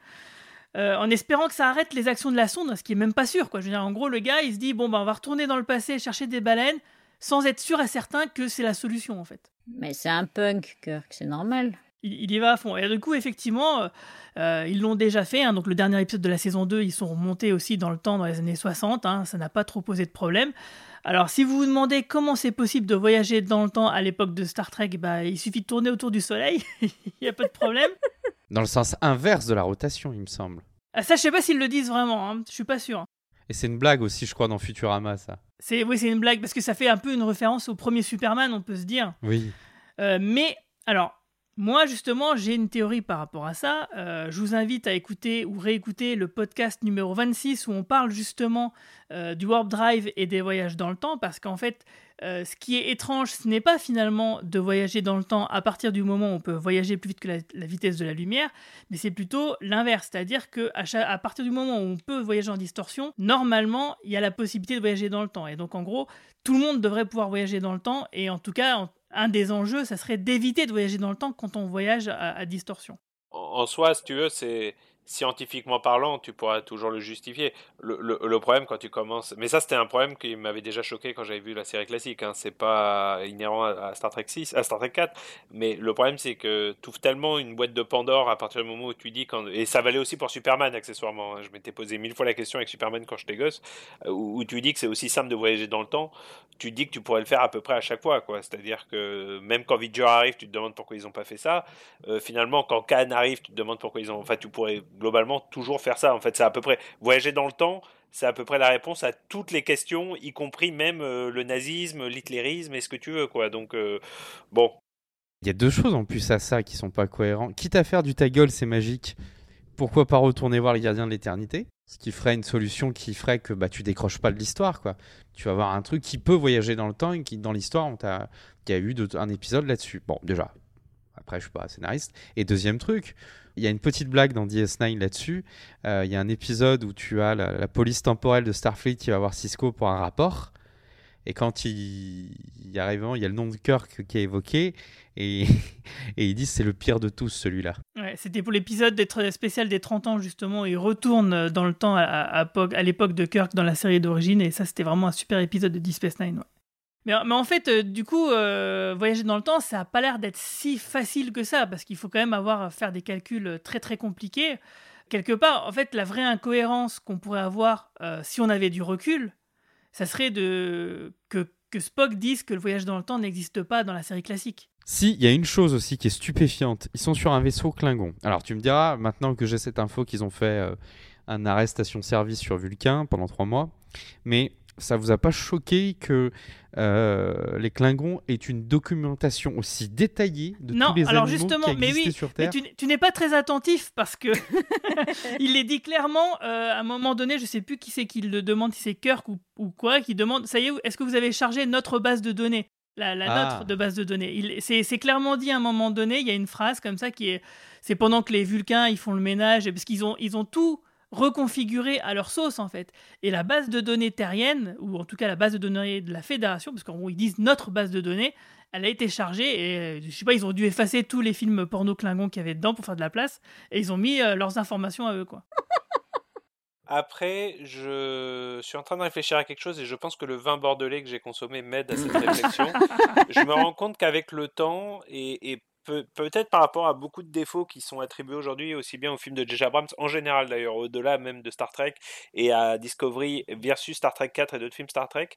Euh, en espérant que ça arrête les actions de la sonde, ce qui est même pas sûr. Quoi. Je veux dire, en gros, le gars, il se dit, bon, bah, on va retourner dans le passé chercher des baleines, sans être sûr et certain que c'est la solution, en fait. Mais c'est un punk, Kirk, c'est normal. Il, il y va à fond. Et du coup, effectivement, euh, euh, ils l'ont déjà fait. hein. donc, le dernier épisode de la saison 2, ils sont remontés aussi dans le temps, dans les années 60. hein. ça n'a pas trop posé de problème. Alors, si vous vous demandez comment c'est possible de voyager dans le temps à l'époque de Star Trek, bah, il suffit de tourner autour du Soleil, il n'y a pas de problème. Dans le sens inverse de la rotation, il me semble. Ah, ça, je sais pas s'ils le disent vraiment, hein. je suis pas sûr. Et c'est une blague aussi, je crois, dans Futurama, ça. C'est oui, c'est une blague parce que ça fait un peu une référence au premier Superman, on peut se dire. Oui. Euh, mais alors, moi justement, j'ai une théorie par rapport à ça. Euh, je vous invite à écouter ou réécouter le podcast numéro 26 où on parle justement euh, du warp drive et des voyages dans le temps parce qu'en fait, euh, ce qui est étrange, ce n'est pas finalement de voyager dans le temps à partir du moment où on peut voyager plus vite que la, vitesse de la lumière, mais c'est plutôt l'inverse, c'est-à-dire que à partir du moment où on peut voyager en distorsion, normalement, il y a la possibilité de voyager dans le temps. Et donc en gros, tout le monde devrait pouvoir voyager dans le temps, et en tout cas, en- un des enjeux, ça serait d'éviter de voyager dans le temps quand on voyage à, distorsion. En soi, si tu veux, c'est scientifiquement parlant, tu pourras toujours le justifier. Le, problème quand tu commences, mais ça c'était un problème qui m'avait déjà choqué quand j'avais vu la série classique. Hein. C'est pas inhérent à, Star Trek 6, à Star Trek 4, mais le problème c'est que tu ouvres tellement une boîte de Pandore à partir du moment où tu dis et ça valait aussi pour Superman accessoirement. hein. Je m'étais posé mille fois la question avec Superman quand j'étais gosse, euh, où, tu dis que c'est aussi simple de voyager dans le temps. Tu dis que tu pourrais le faire à peu près à chaque fois. C'est-à-dire que même quand Voyager arrive, tu te demandes pourquoi ils n'ont pas fait ça. Euh, finalement, quand Khan arrive, tu te demandes pourquoi ils ont. Enfin, tu pourrais globalement toujours faire ça. En fait, c'est à peu près voyager dans le temps. C'est à peu près la réponse à toutes les questions, y compris même euh, le nazisme, l'hitlérisme et ce que tu veux, quoi. Donc, euh, bon, Il y a deux choses en plus à ça qui sont pas cohérentes. Quitte à faire du ta gueule, c'est magique. Pourquoi pas retourner voir les gardiens de l'éternité? Ce qui ferait une solution qui ferait que bah, tu décroches pas de l'histoire, quoi. Tu vas avoir un truc qui peut voyager dans le temps et qui, dans l'histoire, on il y a eu un épisode là-dessus. Bon, déjà. Après, je suis pas scénariste. Et deuxième truc, il y a une petite blague dans DS9 là-dessus. Euh, Il y a un épisode où tu as la, police temporelle de Starfleet qui va voir Cisco pour un rapport. Et quand il, y arrive, il y a le nom de Kirk qui est évoqué. Et, ils disent c'est le pire de tous celui-là. Ouais, C'était pour l'épisode tr- spécial des 30 ans, justement. Il retourne dans le temps à l'époque de Kirk dans la série d'origine, et ça, c'était vraiment un super épisode de Deep Space Nine. ouais. Mais, en fait, euh, du coup, euh, voyager dans le temps, ça n'a pas l'air d'être si facile que ça, parce qu'il faut quand même avoir à faire des calculs très très compliqués. Quelque part, en fait, la vraie incohérence qu'on pourrait avoir euh, si on avait du recul, ça serait de que, que Spock dise que le voyage dans le temps n'existe pas dans la série classique. Si, il y a une chose aussi qui est stupéfiante. Ils sont sur un vaisseau Klingon. Alors tu me diras, maintenant que j'ai cette info qu'ils ont fait euh, un arrêt station-service sur Vulcain pendant trois mois, mais ça vous a pas choqué que euh, les Klingons aient une documentation aussi détaillée de non, tous les alors animaux justement, qui mais existaient oui, sur mais Terre? tu, n- tu n'es pas très attentif parce que il les dit clairement euh, à un moment donné, je sais plus qui c'est qui le demande, si c'est Kirk ou, ou quoi, qui demande, ça y est, est-ce que vous avez chargé notre base de données? La, la Ah. nôtre de base de données. C'est clairement dit à un moment donné, il y a une phrase comme ça qui est, c'est pendant que les Vulcains ils font le ménage, parce qu'ils ont, ils ont tout reconfiguré à leur sauce en fait. Et la base de données terrienne, ou en tout cas la base de données de la Fédération, parce qu'en gros ils disent notre base de données, elle a été chargée et euh, je sais pas, ils ont dû effacer tous les films porno Klingons qu'il y avait dedans pour faire de la place et ils ont mis euh, leurs informations à eux quoi. Après, je suis en train de réfléchir à quelque chose et je pense que le vin bordelais que j'ai consommé m'aide à cette réflexion. je me rends compte qu'avec le temps et, et peut-être par rapport à beaucoup de défauts qui sont attribués aujourd'hui aussi bien au film de J.J. Abrams, en général d'ailleurs, au-delà même de Star Trek et à Discovery versus Star Trek 4 et d'autres films Star Trek,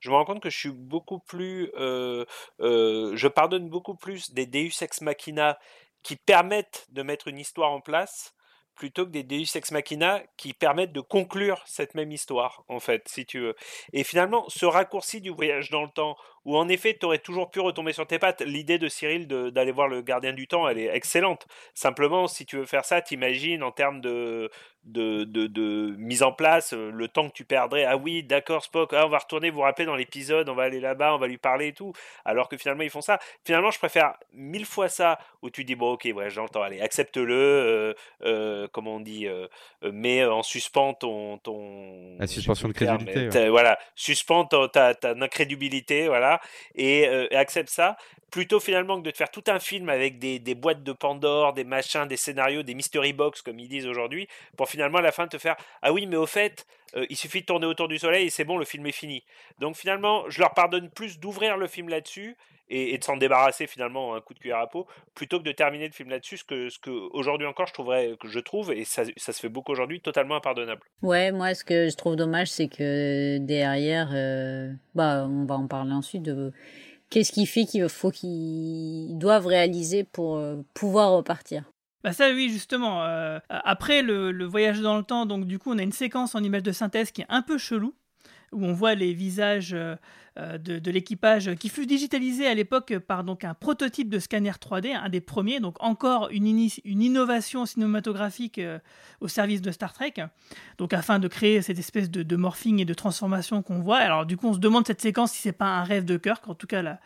je me rends compte que je suis beaucoup plus... euh, euh, je pardonne beaucoup plus des Deus Ex Machina qui permettent de mettre une histoire en place plutôt que des Deus Ex Machina qui permettent de conclure cette même histoire, en fait, si tu veux. Et finalement, ce raccourci du voyage dans le temps, où en effet, tu aurais toujours pu retomber sur tes pattes, l'idée de Cyril d'aller voir le gardien du temps, elle est excellente. Simplement, si tu veux faire ça, t'imagines en termes de, de, de, de mise en place, euh, le temps que tu perdrais. Ah oui, d'accord, Spock, ah, on va retourner, vous vous rappelez, dans l'épisode, on va aller là-bas, on va lui parler et tout. Alors que finalement, ils font ça. Finalement, je préfère mille fois ça, où tu dis, bon, ok, le temps, allez, accepte-le, euh, euh, comment on dit, euh, euh, mets en suspens ton. ton La suspension de terme, crédulité, mais ouais. Voilà, suspends ta, ta, ta incrédulité, voilà, et, euh, et accepte ça, plutôt finalement que de te faire tout un film avec des, des boîtes de Pandore, des machins, des scénarios, des mystery box comme ils disent aujourd'hui, pour finalement à la fin te faire ah oui mais au fait euh, il suffit de tourner autour du soleil et c'est bon le film est fini. Donc finalement je leur pardonne plus d'ouvrir le film là-dessus et, de s'en débarrasser finalement un coup de cuillère à peau plutôt que de terminer le film là-dessus ce que ce que aujourd'hui encore je trouverais que je trouve et ça, ça se fait beaucoup aujourd'hui totalement impardonnable. Ouais, moi ce que je trouve dommage c'est que derrière, euh, bah on va en parler ensuite de qu'est-ce qui fait qu'il faut qu'ils doivent réaliser pour euh, pouvoir repartir. Bah ça oui justement. euh, après le, le voyage dans le temps, donc du coup on a une séquence en image de synthèse qui est un peu chelou, où on voit les visages euh, euh, de, de l'équipage qui fut digitalisé à l'époque par donc un prototype de scanner 3D, un des premiers, donc encore une, innovation cinématographique euh, au service de Star Trek, donc afin de créer cette espèce de, de morphing et de transformation qu'on voit. Alors du coup on se demande cette séquence si c'est pas un rêve de Kirk, en tout cas là.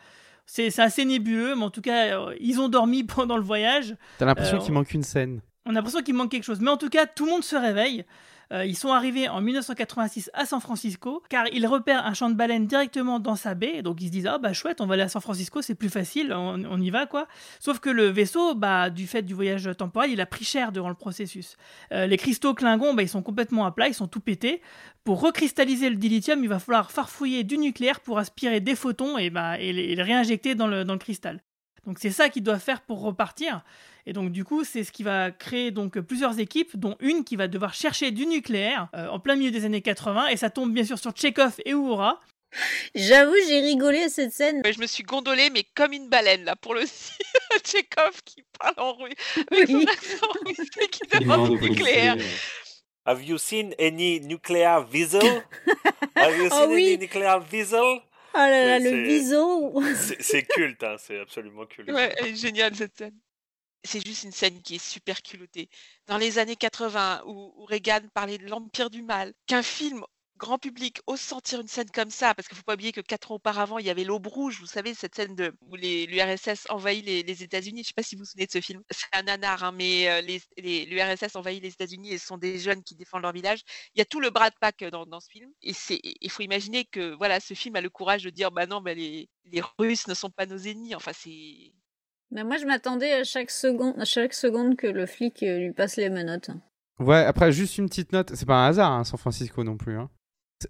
C'est assez nébuleux, mais en tout cas, ils ont dormi pendant le voyage. T'as l'impression Euh, qu'il manque une scène. on a l'impression qu'il manque quelque chose. Mais en tout cas, tout le monde se réveille. Euh, ils sont arrivés en 1986 à San Francisco, car ils repèrent un champ de baleines directement dans sa baie. Donc ils se disent, ah bah chouette, on va aller à San Francisco, c'est plus facile, on, y va quoi. Sauf que le vaisseau, bah, du fait du voyage temporel, il a pris cher durant le processus. Euh, les cristaux Klingons, bah, ils sont complètement à plat, ils sont tout pétés. Pour recristalliser le dilithium, il va falloir farfouiller du nucléaire pour aspirer des photons et, bah, les réinjecter dans le, dans le cristal. Donc c'est ça qu'ils doivent faire pour repartir. Et donc du coup, c'est ce qui va créer donc plusieurs équipes, dont une qui va devoir chercher du nucléaire euh, en plein milieu des années 80. Et ça tombe bien sûr sur Tchekhov et Uhura. J'avoue, j'ai rigolé à cette scène. Ouais, je me suis gondolée, mais comme une baleine, là, pour le Tchekhov qui parle en russe, avec son accent russe et qui demande du nucléaire. Have you seen any nuclear vessel? Have you Ah seen oui. any nuclear vessel? Oh là là, le biseau. C'est culte, hein, c'est absolument culte. Ouais, elle est géniale cette scène. C'est juste une scène qui est super culottée. Dans les années 80, où, Reagan parlait de l'empire du mal, qu'un film grand public ose sentir une scène comme ça, parce qu'il faut pas oublier que quatre ans auparavant, il y avait l'Aube Rouge, vous savez, cette scène de, où l'URSS envahit les, États-Unis. Je sais pas si vous vous souvenez de ce film. C'est un nanar, hein, mais euh, l'URSS envahit les États-Unis et ce sont des jeunes qui défendent leur village. Il y a tout le bras de Pack dans, ce film. Et il faut imaginer que voilà, ce film a le courage de dire, bah non, les, les Russes ne sont pas nos ennemis. Enfin, c'est, Mais moi, je m'attendais à chaque seconde, à chaque seconde que le flic euh, lui passe les menottes. Ouais, après, juste une petite note. C'est pas un hasard, hein, San Francisco non plus. hein.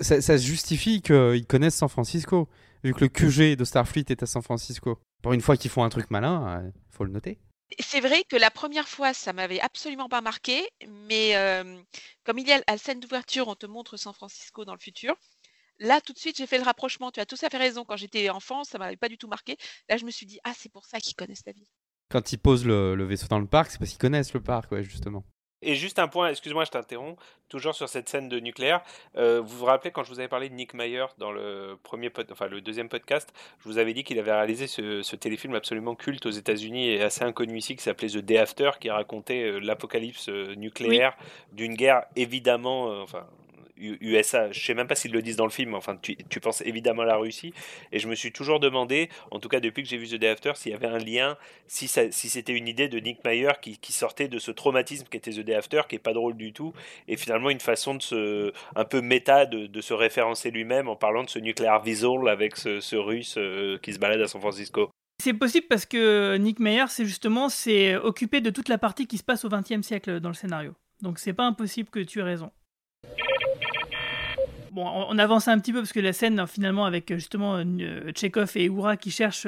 Ça, ça se justifie qu'ils connaissent San Francisco, vu que le QG de Starfleet est à San Francisco. Pour une fois qu'ils font un truc malin, euh, faut le noter. C'est vrai que la première fois, ça m'avait absolument pas marqué, mais euh, comme il y a à la scène d'ouverture, on te montre San Francisco dans le futur. Là, tout de suite, j'ai fait le rapprochement. Tu as tout à fait raison. Quand j'étais enfant, ça m'avait pas du tout marqué. Là, je me suis dit, ah, c'est pour ça qu'ils connaissent la ville. Quand ils posent le, le vaisseau dans le parc, c'est parce qu'ils connaissent le parc, ouais, justement. Et juste un point, excuse-moi, je t'interromps, toujours sur cette scène de nucléaire. euh, vous vous rappelez quand je vous avais parlé de Nick Meyer dans le premier, pod- enfin le deuxième podcast, je vous avais dit qu'il avait réalisé ce, ce téléfilm absolument culte aux États-Unis et assez inconnu ici qui s'appelait The Day After, qui racontait euh, l'apocalypse euh, nucléaire d'une guerre évidemment, euh, enfin. USA, je sais même pas s'ils le disent dans le film, enfin tu, penses évidemment à la Russie, et je me suis toujours demandé, en tout cas depuis que j'ai vu The Day After, s'il y avait un lien, si, c'était une idée de Nick Meyer qui, sortait de ce traumatisme qui était The Day After, qui est pas drôle du tout, et finalement une façon de se, un peu méta de, se référencer lui-même en parlant de ce nucléaire visual avec ce, ce russe euh, qui se balade à San Francisco. C'est possible parce que Nick Meyer, c'est justement c'est occupé de toute la partie qui se passe au XXe siècle dans le scénario. Donc c'est pas impossible que tu aies raison. On avance un petit peu parce que la scène finalement avec euh, justement euh, Tchekhov et Oura qui cherchent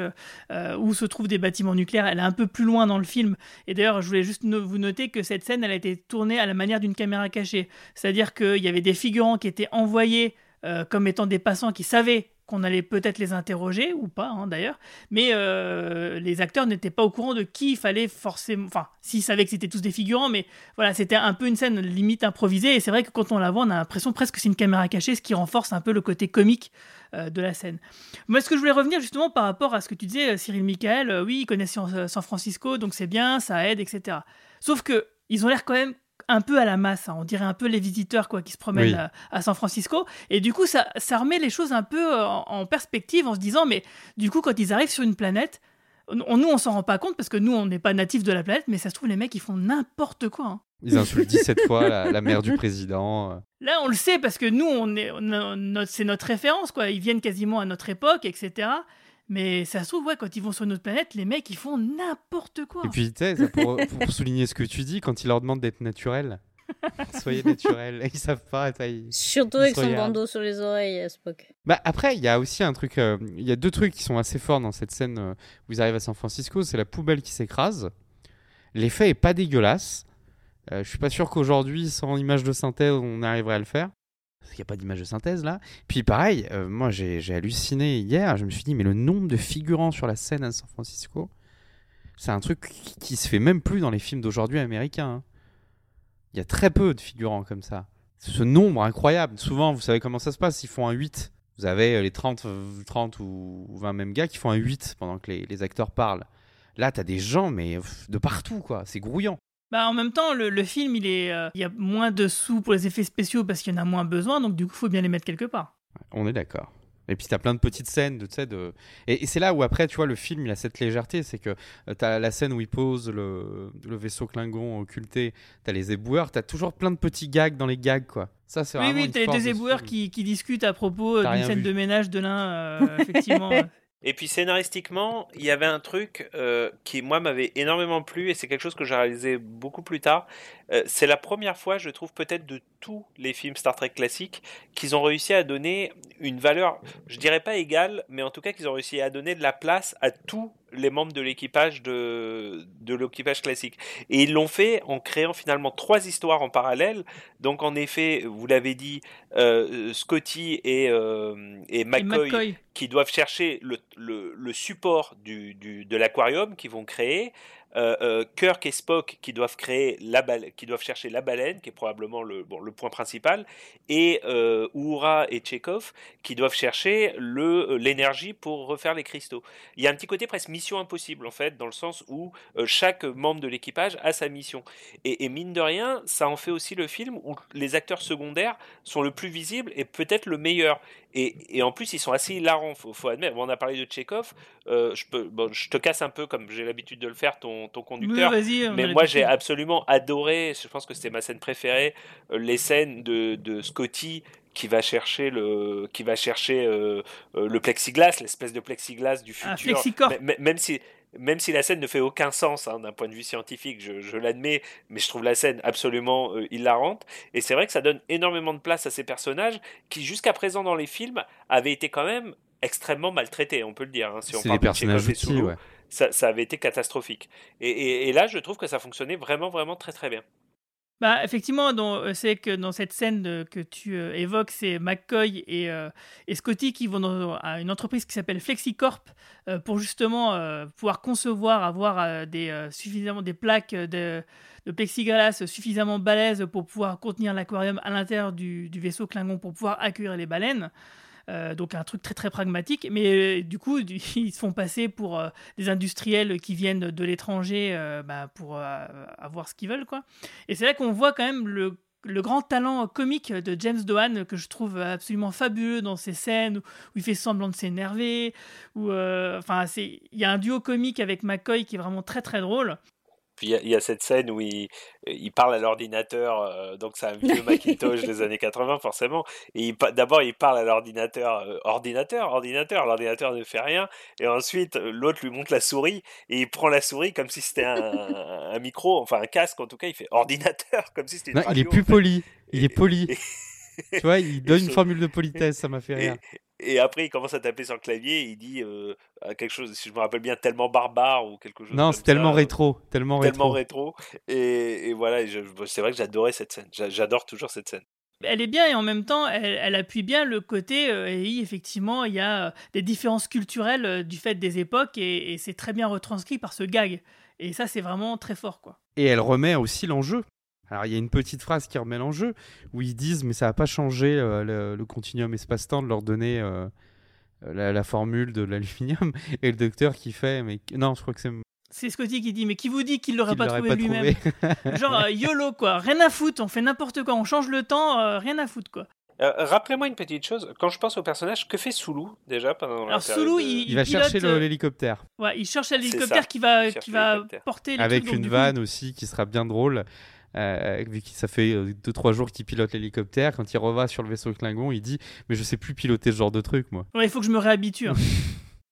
euh, où se trouvent des bâtiments nucléaires, elle est un peu plus loin dans le film. Et d'ailleurs, je voulais juste vous noter que cette scène, elle a été tournée à la manière d'une caméra cachée. C'est-à-dire qu'il y avait des figurants qui étaient envoyés euh, comme étant des passants qui savaient qu'on allait peut-être les interroger, ou pas hein, d'ailleurs, mais euh, les acteurs n'étaient pas au courant de qui il fallait forcément... Enfin, s'ils savaient que c'était tous des figurants, mais voilà, c'était un peu une scène limite improvisée, et c'est vrai que quand on la voit, on a l'impression presque que c'est une caméra cachée, ce qui renforce un peu le côté comique euh, de la scène. Moi, ce que je voulais revenir justement par rapport à ce que tu disais, Cyril Michael, euh, oui, ils connaissent San San Francisco, donc c'est bien, ça aide, etc. Sauf que ils ont l'air quand même un peu à la masse, hein. on dirait un peu les visiteurs quoi qui se promènent Oui. à, à San Francisco et du coup ça, ça remet les choses un peu euh, en, en perspective en se disant mais du coup quand ils arrivent sur une planète on- nous on s'en rend pas compte parce que nous on n'est pas natifs de la planète mais ça se trouve les mecs ils font n'importe quoi hein. Ils insultent 17 fois la, la mère du président. euh. Là, on le sait parce que nous, on est, on c'est notre référence, quoi. Ils viennent quasiment à notre époque, etc. Mais ça se trouve, ouais, quand ils vont sur une autre planète, les mecs, ils font n'importe quoi. Et puis, tu sais, pour, pour souligner ce que tu dis, quand il leur demande d'être naturel, soyez naturel, ils savent pas. ils- Surtout ils avec son bandeau sur les oreilles à Spock. Bah après, il y a aussi un truc, euh, il y a deux trucs qui sont assez forts dans cette scène euh, où ils arrivent à San Francisco, c'est la poubelle qui s'écrase. L'effet est pas dégueulasse. Euh, je suis pas sûr qu'aujourd'hui, sans image de synthèse, on arriverait à le faire. Parce qu'il n'y a pas d'image de synthèse là. Puis pareil, euh, moi j'ai halluciné hier, je me suis dit, mais le nombre de figurants sur la scène à San Francisco, c'est un truc qui, se fait même plus dans les films d'aujourd'hui américains. hein. Il y a très peu de figurants comme ça. Ce nombre incroyable. Souvent, vous savez comment ça se passe, ils font un 8. Vous avez euh, les 30, euh, 30 ou 20 mêmes gars qui font un 8 pendant que les, les acteurs parlent. Là, t'as des gens, mais de partout, quoi. C'est grouillant. Bah, en même temps, le, le film, il est, euh, il y a moins de sous pour les effets spéciaux parce qu'il y en a moins besoin, donc du coup, il faut bien les mettre quelque part. On est d'accord. Et puis t'as plein de petites scènes de, tu sais, de... Et, et c'est là où après, tu vois, le film, il a cette légèreté, c'est que euh, t'as la scène où il pose le, le vaisseau Klingon occulté, t'as les éboueurs, t'as toujours plein de petits gags dans les gags, quoi. Ça, c'est Oui, oui, t'as les deux éboueurs qui, qui discutent à propos euh, d'une scène vu. de ménage de l'un, euh, effectivement. Et puis scénaristiquement, il y avait un truc euh, qui moi m'avait énormément plu et c'est quelque chose que j'ai réalisé beaucoup plus tard. Euh, c'est la première fois, je trouve peut-être de tous les films Star Trek classiques, qu'ils ont réussi à donner une valeur, je dirais pas égale, mais en tout cas qu'ils ont réussi à donner de la place à tous les membres de l'équipage de, de l'équipage classique. Et ils l'ont fait en créant finalement trois histoires en parallèle. Donc en effet, vous l'avez dit, euh, Scotty et, euh, et McCoy, McCoy. qui doivent chercher le, le, le support du, du, de l'aquarium qu'ils vont créer. Euh, euh, Kirk et Spock qui doivent créer la qui doivent chercher la baleine, qui est probablement le, bon, le point principal, et euh, et Chekhov qui doivent chercher le l'énergie pour refaire les cristaux. Il y a un petit côté presque mission impossible en fait, dans le sens où euh, chaque membre de l'équipage a sa mission. Et, et mine de rien, ça en fait aussi le film où les acteurs secondaires sont le plus visibles et peut-être le meilleur. Et, et en plus, ils sont assez hilarants, faut, faut admettre. Bon, on a parlé de Chekhov. euh, je, peux, bon, je te casse un peu, comme j'ai l'habitude de le faire, ton, ton conducteur. Oui, mais moi, j'ai absolument adoré, je pense que c'était ma scène préférée, euh, les scènes de, de Scotty qui va chercher le qui va chercher euh, euh, le plexiglas l'espèce de plexiglas du Ah, futur Flexicorp. M- m- même si même si la scène ne fait aucun sens hein, d'un point de vue scientifique, je, je l'admets, mais je trouve la scène absolument euh, hilarante. Et c'est vrai que ça donne énormément de place à ces personnages qui, jusqu'à présent dans les films, avaient été quand même extrêmement maltraités, on peut le dire. hein, si on parle des personnages outils, ouais. ça, ça avait été catastrophique. Et, et- et là, je trouve que ça fonctionnait vraiment, vraiment très, très bien. Bah, effectivement, euh, c'est que dans cette scène que tu euh, évoques, c'est McCoy et, euh, et Scotty qui vont dans, à une entreprise qui s'appelle Flexicorp pour justement pouvoir concevoir, avoir des, suffisamment, des plaques de, de plexiglas suffisamment balèzes pour pouvoir contenir l'aquarium à l'intérieur du, du vaisseau Klingon pour pouvoir accueillir les baleines. Euh, donc un truc très très pragmatique, mais euh, du coup ils se font passer pour euh, des industriels qui viennent de l'étranger bah, pour avoir ce qu'ils veulent quoi. Et c'est là qu'on voit quand même le, grand talent comique de James Dohan que je trouve absolument fabuleux dans ces scènes où, il fait semblant de s'énerver, où enfin il y a un duo comique avec McCoy qui est vraiment très très drôle. Puis il y a- il y, a cette scène où il, il parle à l'ordinateur, euh, donc c'est un vieux Macintosh des années 80 forcément. Et d'abord il parle à l'ordinateur, euh, ordinateur, ordinateur, l'ordinateur ne fait rien. Et ensuite euh, l'autre lui montre la souris et il prend la souris comme si c'était un, un micro, enfin un casque en tout cas. Il fait ordinateur comme si c'était une Non, il est plus en fait. poli. Il est poli. Et- tu vois, il donne une je- formule de politesse, ça m'a fait et, rire. Et après, il commence à taper sur le clavier et il dit euh, quelque chose, si je me rappelle bien, tellement barbare ou quelque chose Non, c'est tellement ça, rétro, tellement tellement rétro. rétro. Et, et voilà, c'est vrai que j'adorais cette scène. J'a- J'adore toujours cette scène. Elle est bien et en même temps, elle, elle appuie bien le côté, euh, et effectivement, il y a euh, des différences culturelles euh, du fait des époques et, et c'est très bien retranscrit par ce gag. Et ça, c'est vraiment très fort, quoi. Et elle remet aussi l'enjeu. Alors il y a une petite phrase qui remet l'enjeu où ils disent mais ça va pas changer euh, le, le continuum espace-temps de leur donner euh, la, la formule de l'aluminium et le docteur qui fait mais non je crois que c'est C'est Scotty qui dit, mais qui vous dit qu'il l'aurait pas trouvé lui-même. Genre, euh, YOLO, quoi. Rien à foutre, on fait n'importe quoi, on change le temps, euh, rien à foutre, quoi. Euh, Rappelez-moi une petite chose. Quand je pense au personnage, que fait Sulu déjà pendant Alors, Sulu, de- il- il va pilote, chercher euh, l'hélicoptère Ouais, il cherche l'hélicoptère qui va, il qui va porter le avec truc, donc, une coup, vanne aussi qui sera bien drôle euh, vu que ça fait 2-3 jours qu'il pilote l'hélicoptère quand il reva sur le vaisseau Klingon il dit mais je sais plus piloter ce genre de truc moi Ouais, il faut que je me réhabitue. hein.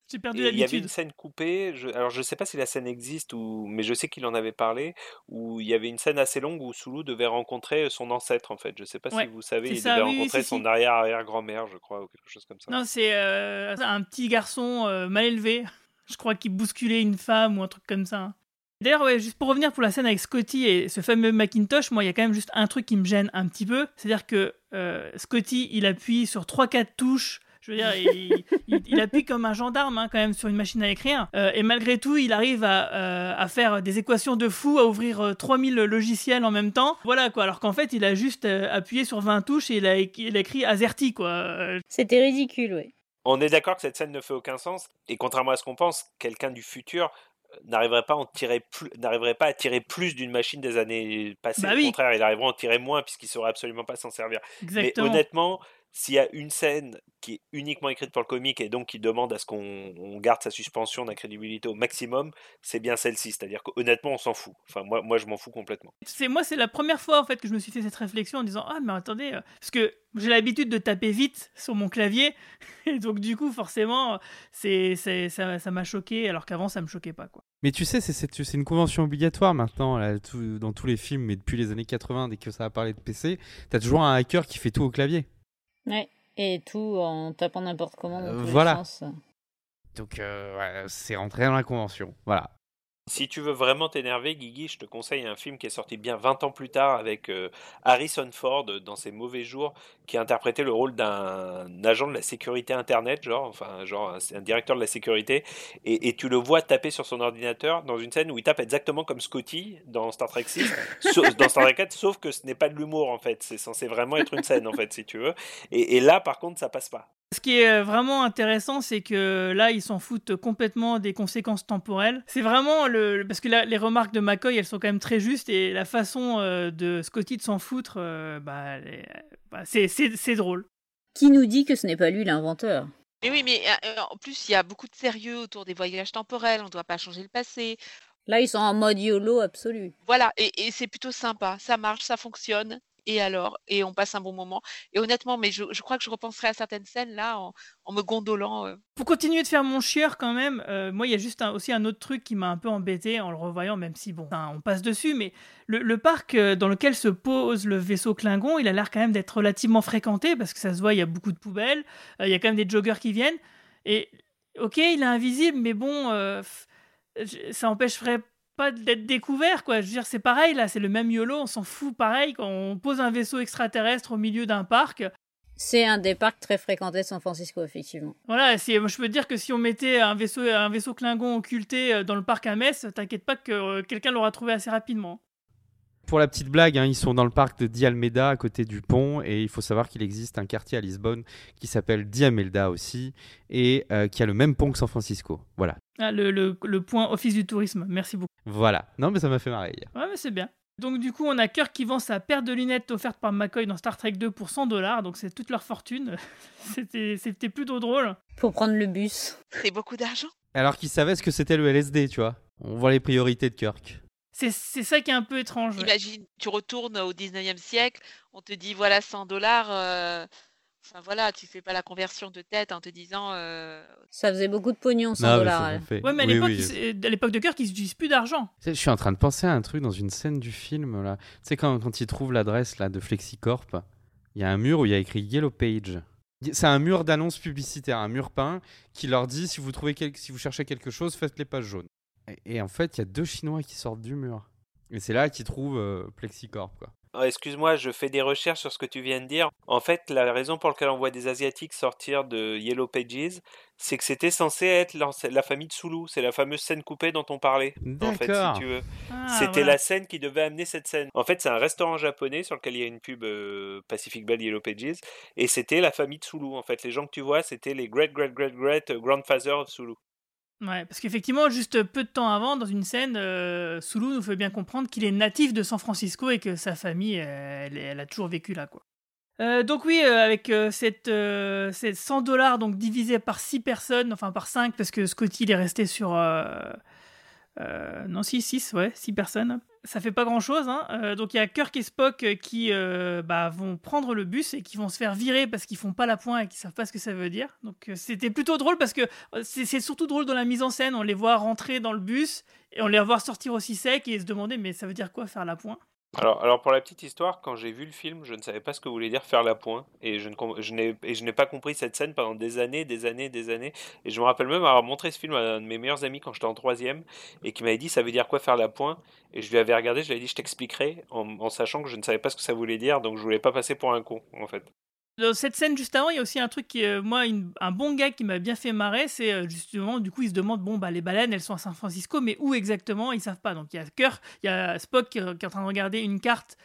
J'ai perdu Et il y avait l'habitude. une scène coupée, je... alors je sais pas si la scène existe, ou... mais je sais qu'il en avait parlé, où il y avait une scène assez longue où Sulu devait rencontrer son ancêtre en fait. Je sais pas Ouais, si vous savez, il ça, devait oui, rencontrer son si. arrière-arrière-grand-mère, je crois, ou quelque chose comme ça. Non, c'est euh, un petit garçon euh, mal élevé. Je crois qu'il bousculait une femme ou un truc comme ça. D'ailleurs, ouais, juste pour revenir pour la scène avec Scotty et ce fameux Macintosh, moi, il y a quand même juste un truc qui me gêne un petit peu. C'est-à-dire que euh, Scotty, il appuie sur 3-4 touches. Je veux dire, il, il- il appuie comme un gendarme hein, quand même sur une machine à écrire. Euh, et malgré tout, il arrive à, euh, à faire des équations de fou, à ouvrir euh, 3000 logiciels en même temps. Voilà quoi. Alors qu'en fait, il a juste euh, appuyé sur 20 touches et il a, il a écrit AZERTY quoi. C'était ridicule, oui. On est d'accord que cette scène ne fait aucun sens, et contrairement à ce qu'on pense, quelqu'un du futur n'arriverait pas à en tirer plus, n'arriverait pas à tirer plus d'une machine des années passées. Bah Au contraire, il arriverait à en tirer moins puisqu'il saurait absolument pas s'en servir. Exactement. Mais honnêtement, s'il y a une scène qui est uniquement écrite pour le comique et donc qui demande à ce qu'on on garde sa suspension d'incrédibilité au maximum, c'est bien celle-ci. C'est-à-dire qu'honnêtement, on s'en fout. Enfin, moi, moi, je m'en fous complètement. c'est moi c'est la première fois en fait que je me suis fait cette réflexion en disant ah mais attendez euh, parce que j'ai l'habitude de taper vite sur mon clavier et donc du coup forcément c'est c'est ça ça m'a choqué alors qu'avant ça me choquait pas quoi. Mais tu sais, c'est- une convention obligatoire maintenant, là, tout- dans tous les films, mais depuis les années 80, dès que ça a parlé de PC, t'as toujours un hacker qui fait tout au clavier. Ouais. Et tout en tapant n'importe comment dans Euh, tous les voilà. sens. Donc, euh, ouais, c'est rentré dans la convention. Voilà. Si tu veux vraiment t'énerver, Guigui, je te conseille un film qui est sorti bien 20 ans plus tard avec euh, Harrison Ford dans ses mauvais jours, qui a interprété le rôle d'un agent de la sécurité Internet, genre, enfin, genre un, un directeur de la sécurité, et, et tu le vois taper sur son ordinateur dans une scène où il tape exactement comme Scotty dans Star Trek 6, sau- dans Star Trek 4, sauf que ce n'est pas de l'humour en fait, c'est censé vraiment être une scène en fait, si tu veux. Et, et là, par contre, ça passe pas. Ce qui est euh, vraiment intéressant, c'est que là, ils s'en foutent complètement des conséquences temporelles. C'est vraiment le. Parce que là, les remarques de McCoy, elles sont quand même très justes, et la façon euh, de Scotty de s'en foutre, euh, bah, bah, c'est- c'est c'est drôle. Qui nous dit que ce n'est pas lui l'inventeur? Mais oui, mais euh, en plus, il y a beaucoup de sérieux autour des voyages temporels. On ne doit pas changer le passé. Là, ils sont en mode YOLO absolu. Voilà, et, et c'est plutôt sympa. Ça marche, ça fonctionne. Et alors Et on passe un bon moment. Et honnêtement, mais je, crois que je repenserai à certaines scènes là en, me gondolant. euh. Pour continuer de faire mon chieur quand même, euh, moi il y a juste un- aussi un autre truc qui m'a un peu embêté en le revoyant, même si bon, on passe dessus, mais le, parc euh, dans lequel se pose le vaisseau Klingon, il a l'air quand même d'être relativement fréquenté parce que ça se voit, il y a beaucoup de poubelles, il y a quand même des joggers qui viennent, et ok, il est invisible, mais bon, ça empêcherait pas d'être découvert quoi. Je veux dire, c'est pareil là, c'est le même YOLO, on s'en fout pareil quand on pose un vaisseau extraterrestre au milieu d'un parc. C'est un des parcs très fréquentés de San Francisco, effectivement. Voilà, si, je peux te dire que si on mettait un vaisseau, un vaisseau Klingon occulté euh, dans le parc à Metz, t'inquiète pas que euh, quelqu'un l'aura trouvé assez rapidement. Pour la petite blague, hein, ils sont dans le parc de Dialmeda à côté du pont et il faut savoir qu'il existe un quartier à Lisbonne qui s'appelle Diamelda aussi et euh, qui a le même pont que San Francisco. Voilà. Ah, le, le- le point office du tourisme, merci beaucoup. Voilà. Non mais ça m'a fait marrer. hier. Ouais, mais c'est bien. Donc du coup, on a Kirk qui vend sa paire de lunettes offerte par McCoy dans Star Trek 2 pour 100 dollars, donc c'est toute leur fortune. C'était c'était plutôt drôle. Pour prendre le bus. C'est beaucoup d'argent? Alors qu'ils savaient ce que c'était le LSD, tu vois. On voit les priorités de Kirk. C'est c'est ça qui est un peu étrange. ouais. Imagine, tu retournes au 19e siècle, on te dit voilà 100 dollars. euh, Enfin voilà, tu fais pas la conversion de tête en te disant. euh, Ça faisait beaucoup de pognon, 100 Non, mais dollars. Ouais, mais à Oui, l'époque, oui. ils s- à l'époque de Kirk, ils n'utilisent plus d'argent. Je suis en train de penser à un truc dans une scène du film là. Tu sais quand, quand ils trouvent l'adresse là de Flexicorp, il y a un mur où il y a écrit Yellow Page. C'est un mur d'annonce publicitaire, un mur peint qui leur dit si vous trouvez quel- si vous cherchez quelque chose, faites les pages jaunes. Et, et en fait, il y a deux Chinois qui sortent du mur. Et c'est là qu'ils trouvent euh, Plexicorp quoi. Oh, Excuse-moi, je fais des recherches sur ce que tu viens de dire. En fait, la raison pour laquelle on voit des Asiatiques sortir de Yellow Pages, c'est que c'était censé être la, la famille de Sulu. C'est la fameuse scène coupée dont on parlait. En fait, D'accord. si tu veux. Ah, C'était voilà. la scène qui devait amener cette scène. En fait, c'est un restaurant japonais sur lequel il y a une pub euh, Pacific Bell Yellow Pages. Et c'était la famille de Sulu. En fait, les gens que tu vois, c'était les great, great, great, great euh, grandfathers of Sulu. Ouais, parce qu'effectivement, juste peu de temps avant, dans une scène, euh, Sulu nous fait bien comprendre qu'il est natif de San Francisco et que sa famille, elle, a toujours vécu là, quoi. Euh, donc oui, euh, avec euh, cette, ces 100 dollars donc divisé par 6 personnes, enfin par 5 parce que Scotty est resté sur euh, non, 6, 6, ouais, 6 personnes. Ça fait pas grand chose. Hein. Euh, donc il y a Kirk et Spock euh, qui bah, vont prendre le bus et qui vont se faire virer parce qu'ils font pas la pointe et qu'ils savent pas ce que ça veut dire. Donc c'était plutôt drôle parce que c'est c'est surtout drôle dans la mise en scène. On les voit rentrer dans le bus et on les voit sortir aussi sec et se demander mais ça veut dire quoi faire la pointe? Alors, pour la petite histoire, quand j'ai vu le film, je ne savais pas ce que voulait dire faire la pointe et je n'ai pas compris cette scène pendant des années, des années, des années. Et je me rappelle même avoir montré ce film à un de mes meilleurs amis quand j'étais en troisième et qui m'avait dit ça veut dire quoi faire la pointe et je lui avais regardé, je lui avais dit je t'expliquerai en, en sachant que je ne savais pas ce que ça voulait dire, donc je voulais pas passer pour un con en fait. Dans cette scène juste avant, il y a aussi un truc qui, euh, moi, un bon gag qui m'a bien fait marrer, c'est euh, justement, du coup, ils se demandent, bon, bah, les baleines, elles sont à San Francisco, mais où exactement Ils savent pas. Donc, il y a Kirk, il y a Spock qui, est en train de regarder une carte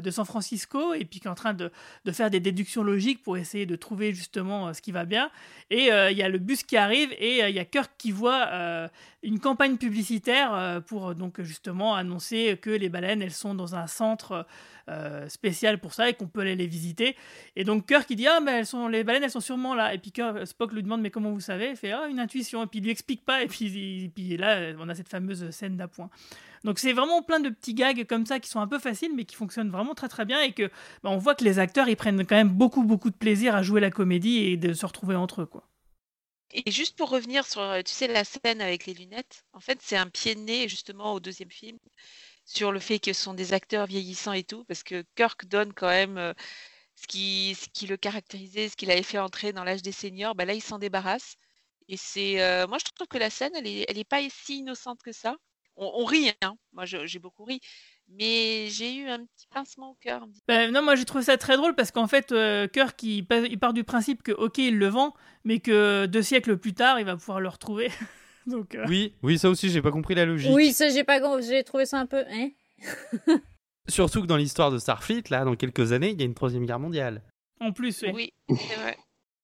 de San Francisco et puis qui est en train de, de faire des déductions logiques pour essayer de trouver justement euh, ce qui va bien. Et euh, il y a le bus qui arrive et euh, il y a Kirk qui voit euh, une campagne publicitaire euh, pour euh, donc justement annoncer que les baleines, elles sont dans un centre euh, spécial pour ça et qu'on peut aller les visiter. Et donc Kirk il dit ah mais elles sont les baleines elles sont sûrement là et puis Kirk- Spock lui demande mais comment vous savez? Il fait ah une intuition et puis il lui explique pas et puis, il- puis là on a cette fameuse scène d'appoint. Donc c'est vraiment plein de petits gags comme ça qui sont un peu faciles mais qui fonctionnent vraiment très très bien et que bah, on voit que les acteurs ils prennent quand même beaucoup beaucoup de plaisir à jouer la comédie et de se retrouver entre eux quoi. Et juste pour revenir sur, euh, tu sais, la scène avec les lunettes, en fait, c'est un pied de nez justement au deuxième film sur le fait que ce sont des acteurs vieillissants et tout, parce que Kirk donne quand même euh, ce qui, le caractérisait, ce qu'il avait fait entrer dans l'âge des seniors, bah là, il s'en débarrasse. Et c'est, euh, moi, je trouve que la scène, elle est, elle est pas si innocente que ça. On, on rit, hein. Moi, j'ai beaucoup ri, mais j'ai eu un petit pincement au cœur. Ben, non, moi j'ai trouvé ça très drôle parce qu'en fait, euh, Kirk il, il part du principe que ok, il le vend, mais que deux siècles plus tard, il va pouvoir le retrouver. Donc, euh, Oui, oui, ça aussi, j'ai pas compris la logique. Oui, ça, j'ai pas, j'ai trouvé ça un peu. Hein Surtout que dans l'histoire de Starfleet, là, dans quelques années, il y a une troisième guerre mondiale. en plus, oui. Oui, c'est vrai.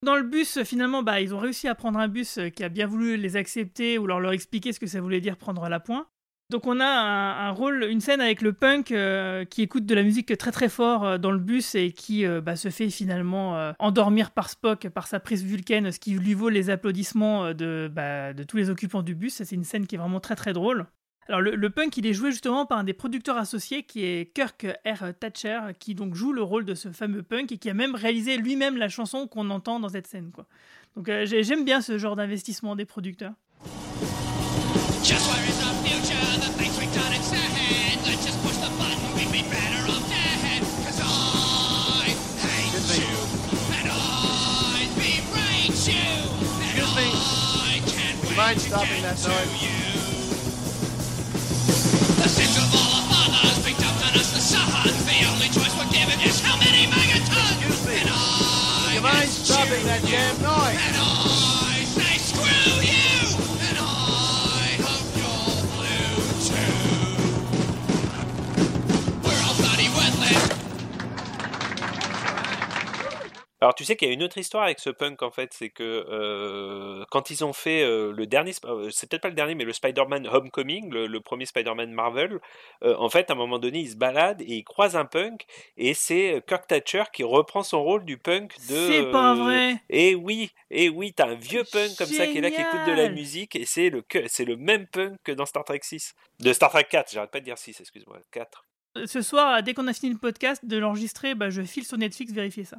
Dans le bus, finalement, bah, ils ont réussi à prendre un bus euh, qui a bien voulu les accepter ou leur, leur expliquer ce que ça voulait dire prendre la pointe. Donc on a un, rôle, une scène avec le punk euh, qui écoute de la musique très très fort euh, dans le bus et qui euh, bah, se fait finalement endormir par Spock par sa prise vulcaine, ce qui lui vaut les applaudissements de, bah, de tous les occupants du bus. C'est une scène qui est vraiment très très drôle. Alors le, punk, il est joué justement par un des producteurs associés qui est Kirk R. Thatcher, qui donc joue le rôle de ce fameux punk et qui a même réalisé lui-même la chanson qu'on entend dans cette scène. Quoi. Donc j'ai- j'aime bien ce genre d'investissement des producteurs. Just where is future? Mind to stopping get that to noise? you. The sins of all our fathers be dumped on us the sons. The only choice we're given is how many megatons. Excuse me. Would you mind stopping you. that damn noise? Alors tu sais qu'il y a une autre histoire avec ce punk en fait, c'est que euh, quand ils ont fait euh, le dernier, euh, c'est peut-être pas le dernier, mais le Spider-Man Homecoming, le, le premier Spider-Man Marvel, euh, en fait à un moment donné ils se baladent et ils croisent un punk et c'est Kirk Thatcher qui reprend son rôle du punk de. C'est pas vrai. Et oui, et oui, t'as un vieux punk comme ça qui est là qui écoute de la musique et c'est le c'est le même punk que dans Star Trek 6, de Star Trek 4, j'arrête pas de dire 6, excuse-moi, 4. Ce soir, dès qu'on a fini le podcast, de l'enregistrer, bah, je file sur Netflix vérifier ça.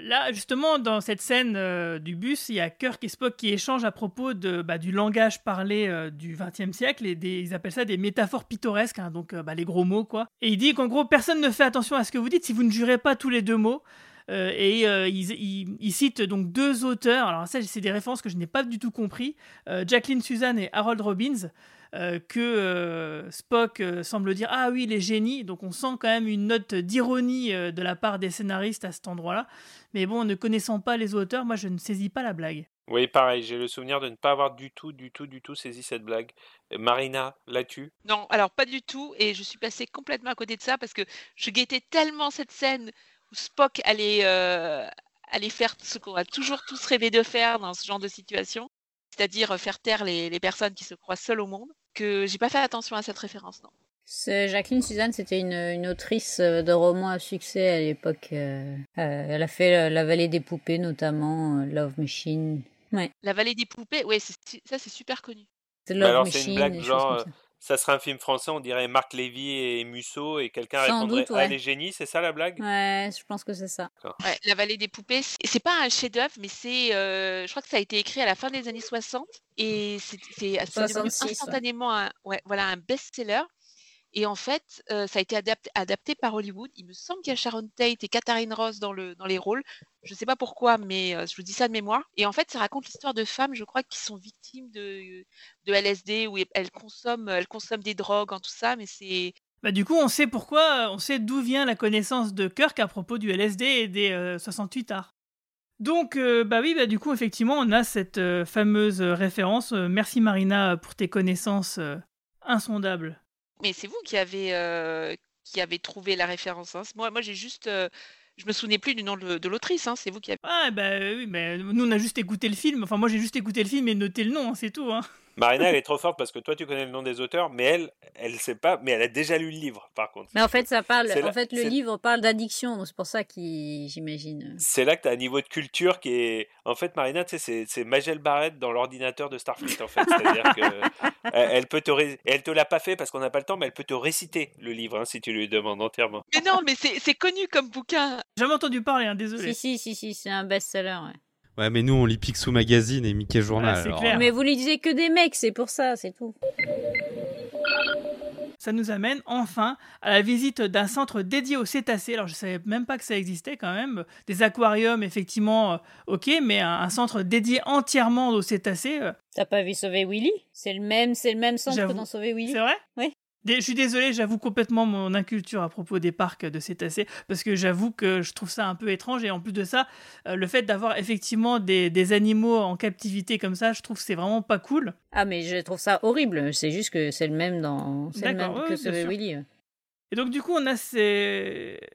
Là, justement, dans cette scène euh, du bus, il y a Kirk et Spock qui échangent à propos de, bah, du langage parlé euh, du XXe siècle et des, ils appellent ça des métaphores pittoresques, hein, donc euh, bah, les gros mots quoi. Et il dit qu'en gros, personne ne fait attention à ce que vous dites si vous ne jurez pas tous les deux mots. Euh, et euh, il, il- il cite donc deux auteurs. Alors ça, c'est des références que je n'ai pas du tout compris. Euh, Jacqueline Suzanne et Harold Robbins. euh, que euh, Spock euh, semble dire ah oui les génies donc on sent quand même une note d'ironie euh, de la part des scénaristes à cet endroit-là mais bon ne connaissant pas les auteurs moi je ne saisis pas la blague Oui, pareil, j'ai le souvenir de ne pas avoir du tout, du tout, du tout saisi cette blague. Euh, Marina, l'as-tu? Non, alors pas du tout, et je suis passée complètement à côté de ça parce que je guettais tellement cette scène où Spock allait, euh, allait faire ce qu'on a toujours tous rêvé de faire dans ce genre de situation, c'est-à-dire faire taire les, les personnes qui se croient seules au monde, que j'ai pas fait attention à cette référence, non. C'est Jacqueline Suzanne, c'était une, une autrice de romans à succès à l'époque. euh, euh, elle a fait La Vallée des Poupées, notamment Love Machine. Ouais. La vallée des poupées, ouais, c'est- ça c'est super connu. Love alors une Machine, blague des choses genre, comme euh, ça. serait un film français, on dirait Marc Lévy et Musso, et quelqu'un Sans répondrait doute, Ah, ouais. les génies, c'est ça la blague? Ouais, je pense que c'est ça. Ouais, La Vallée des Poupées, c'est pas un chef-d'œuvre, mais c'est, euh, je crois que ça a été écrit à la fin des années 60 et c'est c'est- c'est devenu 66, ouais. instantanément un, ouais, voilà, un best-seller. Et en fait, euh, ça a été adapté, par Hollywood. Il me semble qu'il y a Sharon Tate et Katharine Ross dans, le, dans les rôles. Je sais pas pourquoi, mais euh, je vous dis ça de mémoire. Et en fait, ça raconte l'histoire de femmes, je crois, qui sont victimes de, de LSD, où elles consomment, elles consomment des drogues, en tout ça, mais c'est Bah, du coup, on sait pourquoi, on sait d'où vient la connaissance de Kirk à propos du LSD et des euh, 68 arts. Donc, euh, bah oui, bah du coup, effectivement, on a cette euh, fameuse euh, référence. Euh, merci Marina pour tes connaissances euh, insondables. Mais c'est vous qui avez, euh, qui avez trouvé la référence. hein. Moi, moi j'ai juste. euh, je me souvenais plus du nom de, l'autrice. hein. C'est vous qui avez. Ah, bah oui, mais nous, on a juste écouté le film. Enfin, moi, j'ai juste écouté le film et noté le nom, hein, c'est tout. Marina, elle est trop forte parce que toi, tu connais le nom des auteurs, mais elle, elle sait pas, mais elle a déjà lu le livre, par contre. Mais en fait, ça parle. En là- fait, le livre parle d'addiction, donc c'est pour ça qu'il, j'imagine. C'est là que tu as un niveau de culture qui est. En fait, Marina, tu sais, c'est- c'est Magel Barrett dans l'ordinateur de Starfleet, en fait. C'est-à-dire que elle elle peut te. ré- Elle te l'a pas fait parce qu'on n'a pas le temps, mais elle peut te réciter le livre hein, si tu lui demandes entièrement. Mais non, mais c'est c'est connu comme bouquin. J'ai jamais entendu parler, hein, désolé. Si, si, si, si, c'est un best-seller, ouais. Ouais, mais nous, on lit Picsou Magazine et Mickey Journal. Ah, c'est alors, clair. Mais vous lisez que des mecs, c'est pour ça, c'est tout. Ça nous amène enfin à la visite d'un centre dédié aux cétacés. Alors je savais même pas que ça existait quand même. Des aquariums, effectivement, euh, ok, mais un, un centre dédié entièrement aux cétacés. euh, T'as pas vu Sauver Willy? C'est le même, c'est le même centre que dans Sauver Willy. C'est vrai? Oui. Je suis désolé, j'avoue complètement mon inculture à propos des parcs de cétacés, parce que j'avoue que je trouve ça un peu étrange, et en plus de ça, euh, le fait d'avoir effectivement des, des animaux en captivité comme ça, je trouve que c'est vraiment pas cool. Ah, mais je trouve ça horrible. C'est juste que c'est le même dans. C'est le même ouais, que sûr. Willy. Et donc du coup, on a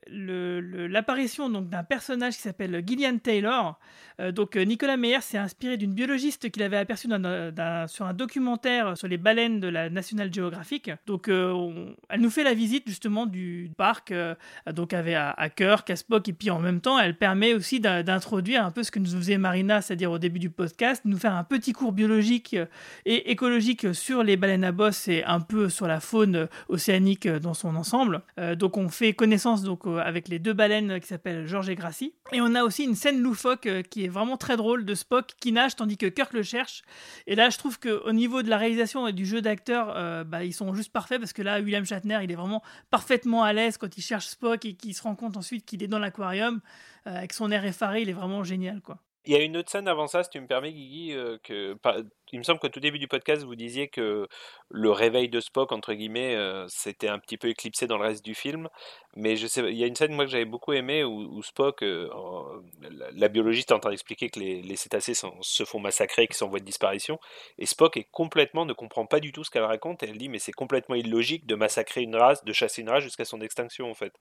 l'apparition donc d'un personnage qui s'appelle Gillian Taylor. Euh, donc euh, Nicolas Meyer s'est inspiré d'une biologiste qu'il avait aperçue sur un documentaire sur les baleines de la National Geographic. Donc euh, elle nous fait la visite justement du parc, donc avec à, à à Spock, et puis en même temps, elle permet aussi d'in- d'introduire un peu ce que nous faisait Marina, c'est-à-dire au début du podcast, nous faire un petit cours biologique et écologique sur les baleines à bosse et un peu sur la faune océanique dans son ensemble. Donc on fait connaissance donc avec les deux baleines qui s'appellent George et Gracie. Et on a aussi une scène loufoque euh, vraiment très drôle de Spock qui nage tandis que Kirk le cherche. Et là je trouve que au niveau de la réalisation et du jeu d'acteur, euh, bah, ils sont juste parfaits parce que là William Shatner il est vraiment parfaitement à l'aise quand il cherche Spock et qu'il se rend compte ensuite qu'il est dans l'aquarium euh, avec son air effaré, il est vraiment génial quoi. Il y a une autre scène avant ça, si tu me permets, Guigui, euh, que il me semble qu'au tout début du podcast, vous disiez que le réveil de Spock, entre guillemets, euh, c'était un petit peu éclipsé dans le reste du film. Mais il y a une scène moi que j'avais beaucoup aimé où, Spock, euh, la, biologiste est en train d'expliquer que les, cétacés se font massacrer, qu'ils sont en voie de disparition, et Spock est complètement ne comprend pas du tout ce qu'elle raconte. Et elle dit mais c'est complètement illogique de massacrer une race, de chasser une race jusqu'à son extinction en fait.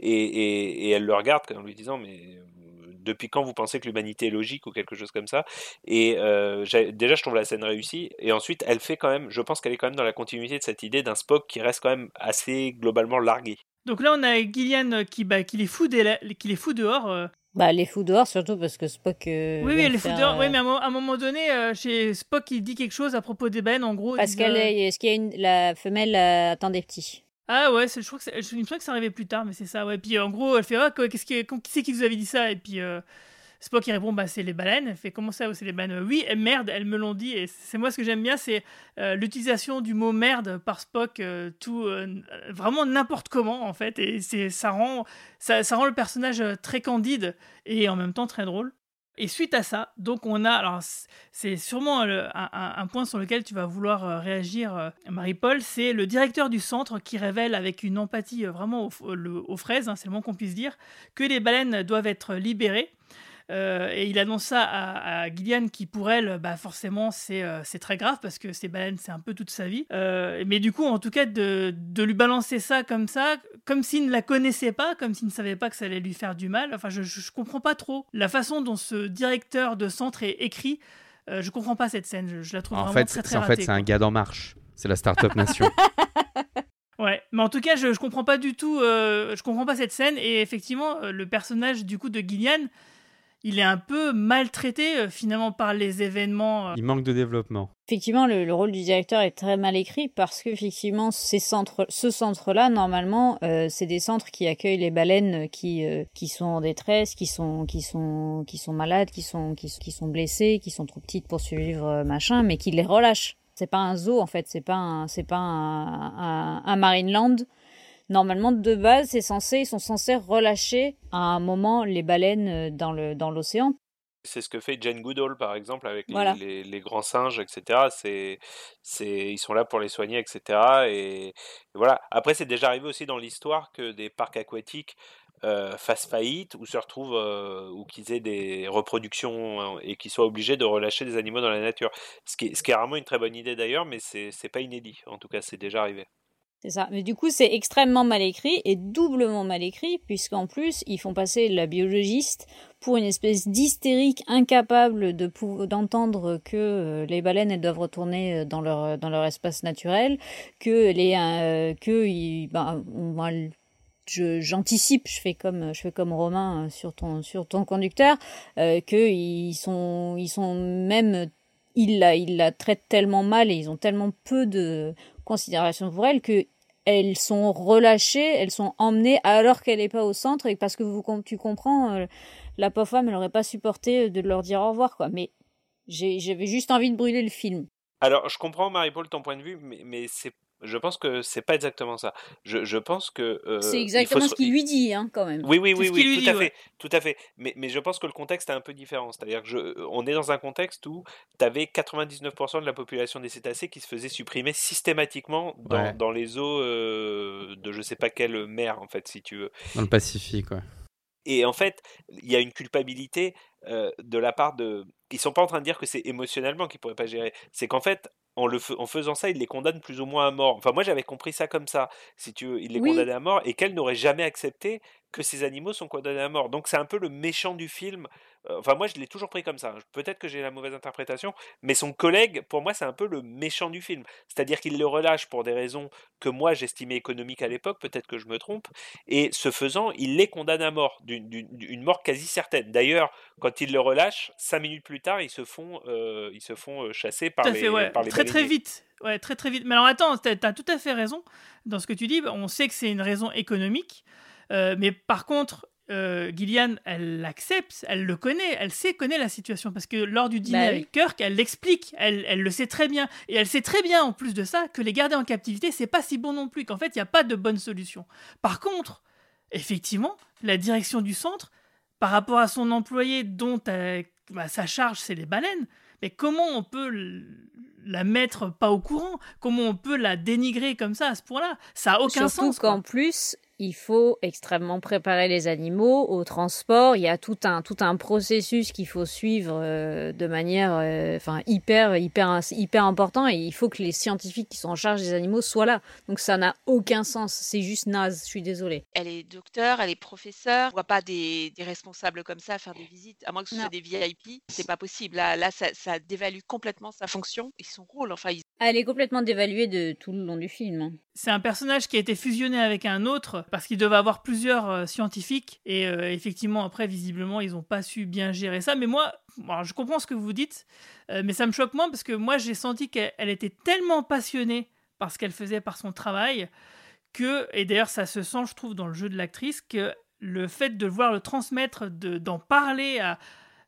Et, elle le regarde en lui disant mais euh, depuis quand vous pensez que l'humanité est logique ou quelque chose comme ça? Et euh, déjà, je trouve la scène réussie. Et ensuite, elle fait quand même, je pense qu'elle est quand même dans la continuité de cette idée d'un Spock qui reste quand même assez globalement largué. Donc là on a Gillian euh, qui, bah, qui, les, fout des- qui les fout dehors. euh, Bah, les fous dehors, surtout parce que Spock. euh, Oui, oui, faire, dehors. euh, Oui, mais à un, mo- à un moment donné, euh, chez Spock, il dit quelque chose à propos des baleines, en gros. Parce qu'elle euh, est. Est-ce qu'il y a une. La femelle euh, attend des petits. Ah ouais, je crois que c'est- je me souviens que ça arrivait plus tard, mais c'est ça. Ouais. Puis en gros, elle fait ah, qu'est-ce qui, qui c'est qui vous avait dit ça? Et puis euh, Spock répond bah c'est les baleines. Elle fait comment ça, c'est les baleines? Oui, merde, elles me l'ont dit. Et c'est moi ce que j'aime bien, c'est euh, l'utilisation du mot merde par Spock, euh, tout euh, vraiment n'importe comment en fait. Et c'est ça rend ça, rend le personnage très candide et en même temps très drôle. Et suite à ça, donc on a, alors c'est sûrement un, point sur lequel tu vas vouloir réagir, Marie-Paul, c'est le directeur du centre qui révèle avec une empathie vraiment aux, aux fraises, hein, c'est le moins qu'on puisse dire, que les baleines doivent être libérées. Euh, et il annonce ça à, à Gillian qui pour elle bah forcément c'est euh, très grave parce que ces baleines c'est un peu toute sa vie. Euh, mais du coup en tout cas de, de lui balancer ça comme ça comme s'il ne la connaissait pas comme s'il ne savait pas que ça allait lui faire du mal. Enfin je, je, je comprends pas trop la façon dont ce directeur de centre est écrit. Euh, je comprends pas cette scène je, je la trouve En vraiment fait, très très en ratée, fait, c'est un gars d'En Marche. C'est la Startup Nation. Ouais, mais en tout cas, je, je comprends pas du tout, euh, je comprends pas cette scène. Et effectivement, le personnage du coup de Gillian, il est un peu maltraité euh, finalement par les événements. euh. Il manque de développement. Effectivement, le, le rôle du directeur est très mal écrit parce que effectivement, ces centres, ce centre-là, normalement, euh, c'est des centres qui accueillent les baleines qui euh, qui sont en détresse, qui sont qui sont qui sont malades, qui sont qui, qui sont blessées, qui sont trop petites pour suivre euh, machin, mais qui les relâchent. C'est pas un zoo en fait, c'est pas un c'est pas un, un, un Marineland. Normalement, de base, c'est censé, ils sont censés relâcher à un moment les baleines euh, dans le dans l'océan C'est ce que fait Jane Goodall, par exemple, avec les, Voilà. les- les grands singes, etc. C'est, c'est, ils sont là pour les soigner, etc. Et, et voilà. Après, c'est déjà arrivé aussi dans l'histoire que des parcs aquatiques euh, fassent faillite ou se retrouvent euh, ou qu'ils aient des reproductions hein, et qu'ils soient obligés de relâcher des animaux dans la nature. Ce qui est, ce qui est rarement une très bonne idée d'ailleurs, mais c'est, c'est pas inédit. En tout cas, c'est déjà arrivé. C'est ça. Mais du coup, c'est extrêmement mal écrit et doublement mal écrit, puisqu'en plus, ils font passer la biologiste pour une espèce d'hystérique incapable de d'entendre que euh, les baleines elles doivent retourner euh, dans leur dans leur espace naturel, que les euh, que ils- ben, va le- je j'anticipe, je fais comme je fais comme Romain euh, sur ton sur ton conducteur, euh, que ils sont ils sont même ils la ils la traitent tellement mal et ils ont tellement peu de considération pour elle que elles sont relâchées, elles sont emmenées alors qu'elle n'est pas au centre et parce que tu comprends euh, la pauvre femme elle aurait pas supporté de leur dire au revoir quoi mais j'avais juste envie de brûler le film. Alors, je comprends, Marie-Paul, ton point de vue, mais c'est, je pense que c'est pas exactement ça. Je, je pense que. euh, c'est exactement faut ce qu'il lui dit hein quand même. Oui, oui, oui, qu'il oui, tout dit, à ouais. fait, tout à fait. Mais, mais je pense que le contexte est un peu différent. C'est-à-dire que je, on est dans un contexte où tu avais 99% de la population des cétacés qui se faisait supprimer systématiquement dans, Ouais. dans les eaux euh, de je sais pas quelle mer, en fait, si tu veux. Dans le Pacifique, ouais. Et en fait, il y a une culpabilité euh, de la part de. Ils sont pas en train de dire que c'est émotionnellement qu'ils pourraient pas gérer. C'est qu'en fait, en, le fa- en faisant ça, ils les condamnent plus ou moins à mort. Enfin, moi, j'avais compris ça comme ça. Si tu veux, ils les Oui. condamnaient à mort et qu'elle n'aurait jamais accepté que ces animaux sont condamnés à mort. Donc, c'est un peu le méchant du film. Euh, Enfin, moi, je l'ai toujours pris comme ça. Peut-être que j'ai la mauvaise interprétation, mais son collègue, pour moi, c'est un peu le méchant du film. C'est-à-dire qu'il le relâche pour des raisons que moi, j'estimais économiques à l'époque. Peut-être que je me trompe. Et ce faisant, il les condamne à mort, d'une- mort quasi certaine. D'ailleurs, quand il le relâche, cinq minutes plus tard, ils se font, euh, ils se font euh, chasser par les, fait, ouais. par les Très très vite. Ouais, très très vite. Mais alors attends, t'as as tout à fait raison dans ce que tu dis. On sait que c'est une raison économique. Euh, mais par contre, euh, Gillian, elle l'accepte, elle le connaît, elle sait, connaît la situation. Parce que lors du dîner Bah oui. avec Kirk, elle l'explique, elle, elle le sait très bien. Et elle sait très bien, en plus de ça, que les garder en captivité, c'est pas si bon non plus, qu'en fait, il n'y a pas de bonne solution. Par contre, effectivement, la direction du centre, par rapport à son employé dont euh, bah, sa charge, c'est les baleines, mais comment on peut la mettre pas au courant Comment on peut la dénigrer comme ça à ce point-là? Ça a aucun Surtout sens. quoi. qu'en plus, il faut extrêmement préparer les animaux au transport. Il y a tout un tout un processus qu'il faut suivre euh, de manière, euh, enfin hyper hyper hyper important. Et il faut que les scientifiques qui sont en charge des animaux soient là. Donc ça n'a aucun sens. C'est juste naze. Je suis désolée. Elle est docteur, elle est professeure. On voit pas des, des responsables comme ça faire des visites, à moins que ce soit des VIP. C'est pas possible. Là, là ça, ça dévalue complètement sa fonction et son rôle. Enfin, ils- Elle est complètement dévaluée de tout le long du film. hein. C'est un personnage qui a été fusionné avec un autre parce qu'il devait avoir plusieurs euh, scientifiques et euh, effectivement après visiblement ils n'ont pas su bien gérer ça. Mais moi, alors, je comprends ce que vous dites, euh, mais ça me choque moins parce que moi j'ai senti qu'elle elle était tellement passionnée par ce qu'elle faisait, par son travail, que et d'ailleurs ça se sent, je trouve, dans le jeu de l'actrice que le fait de voir le transmettre, de- d'en parler à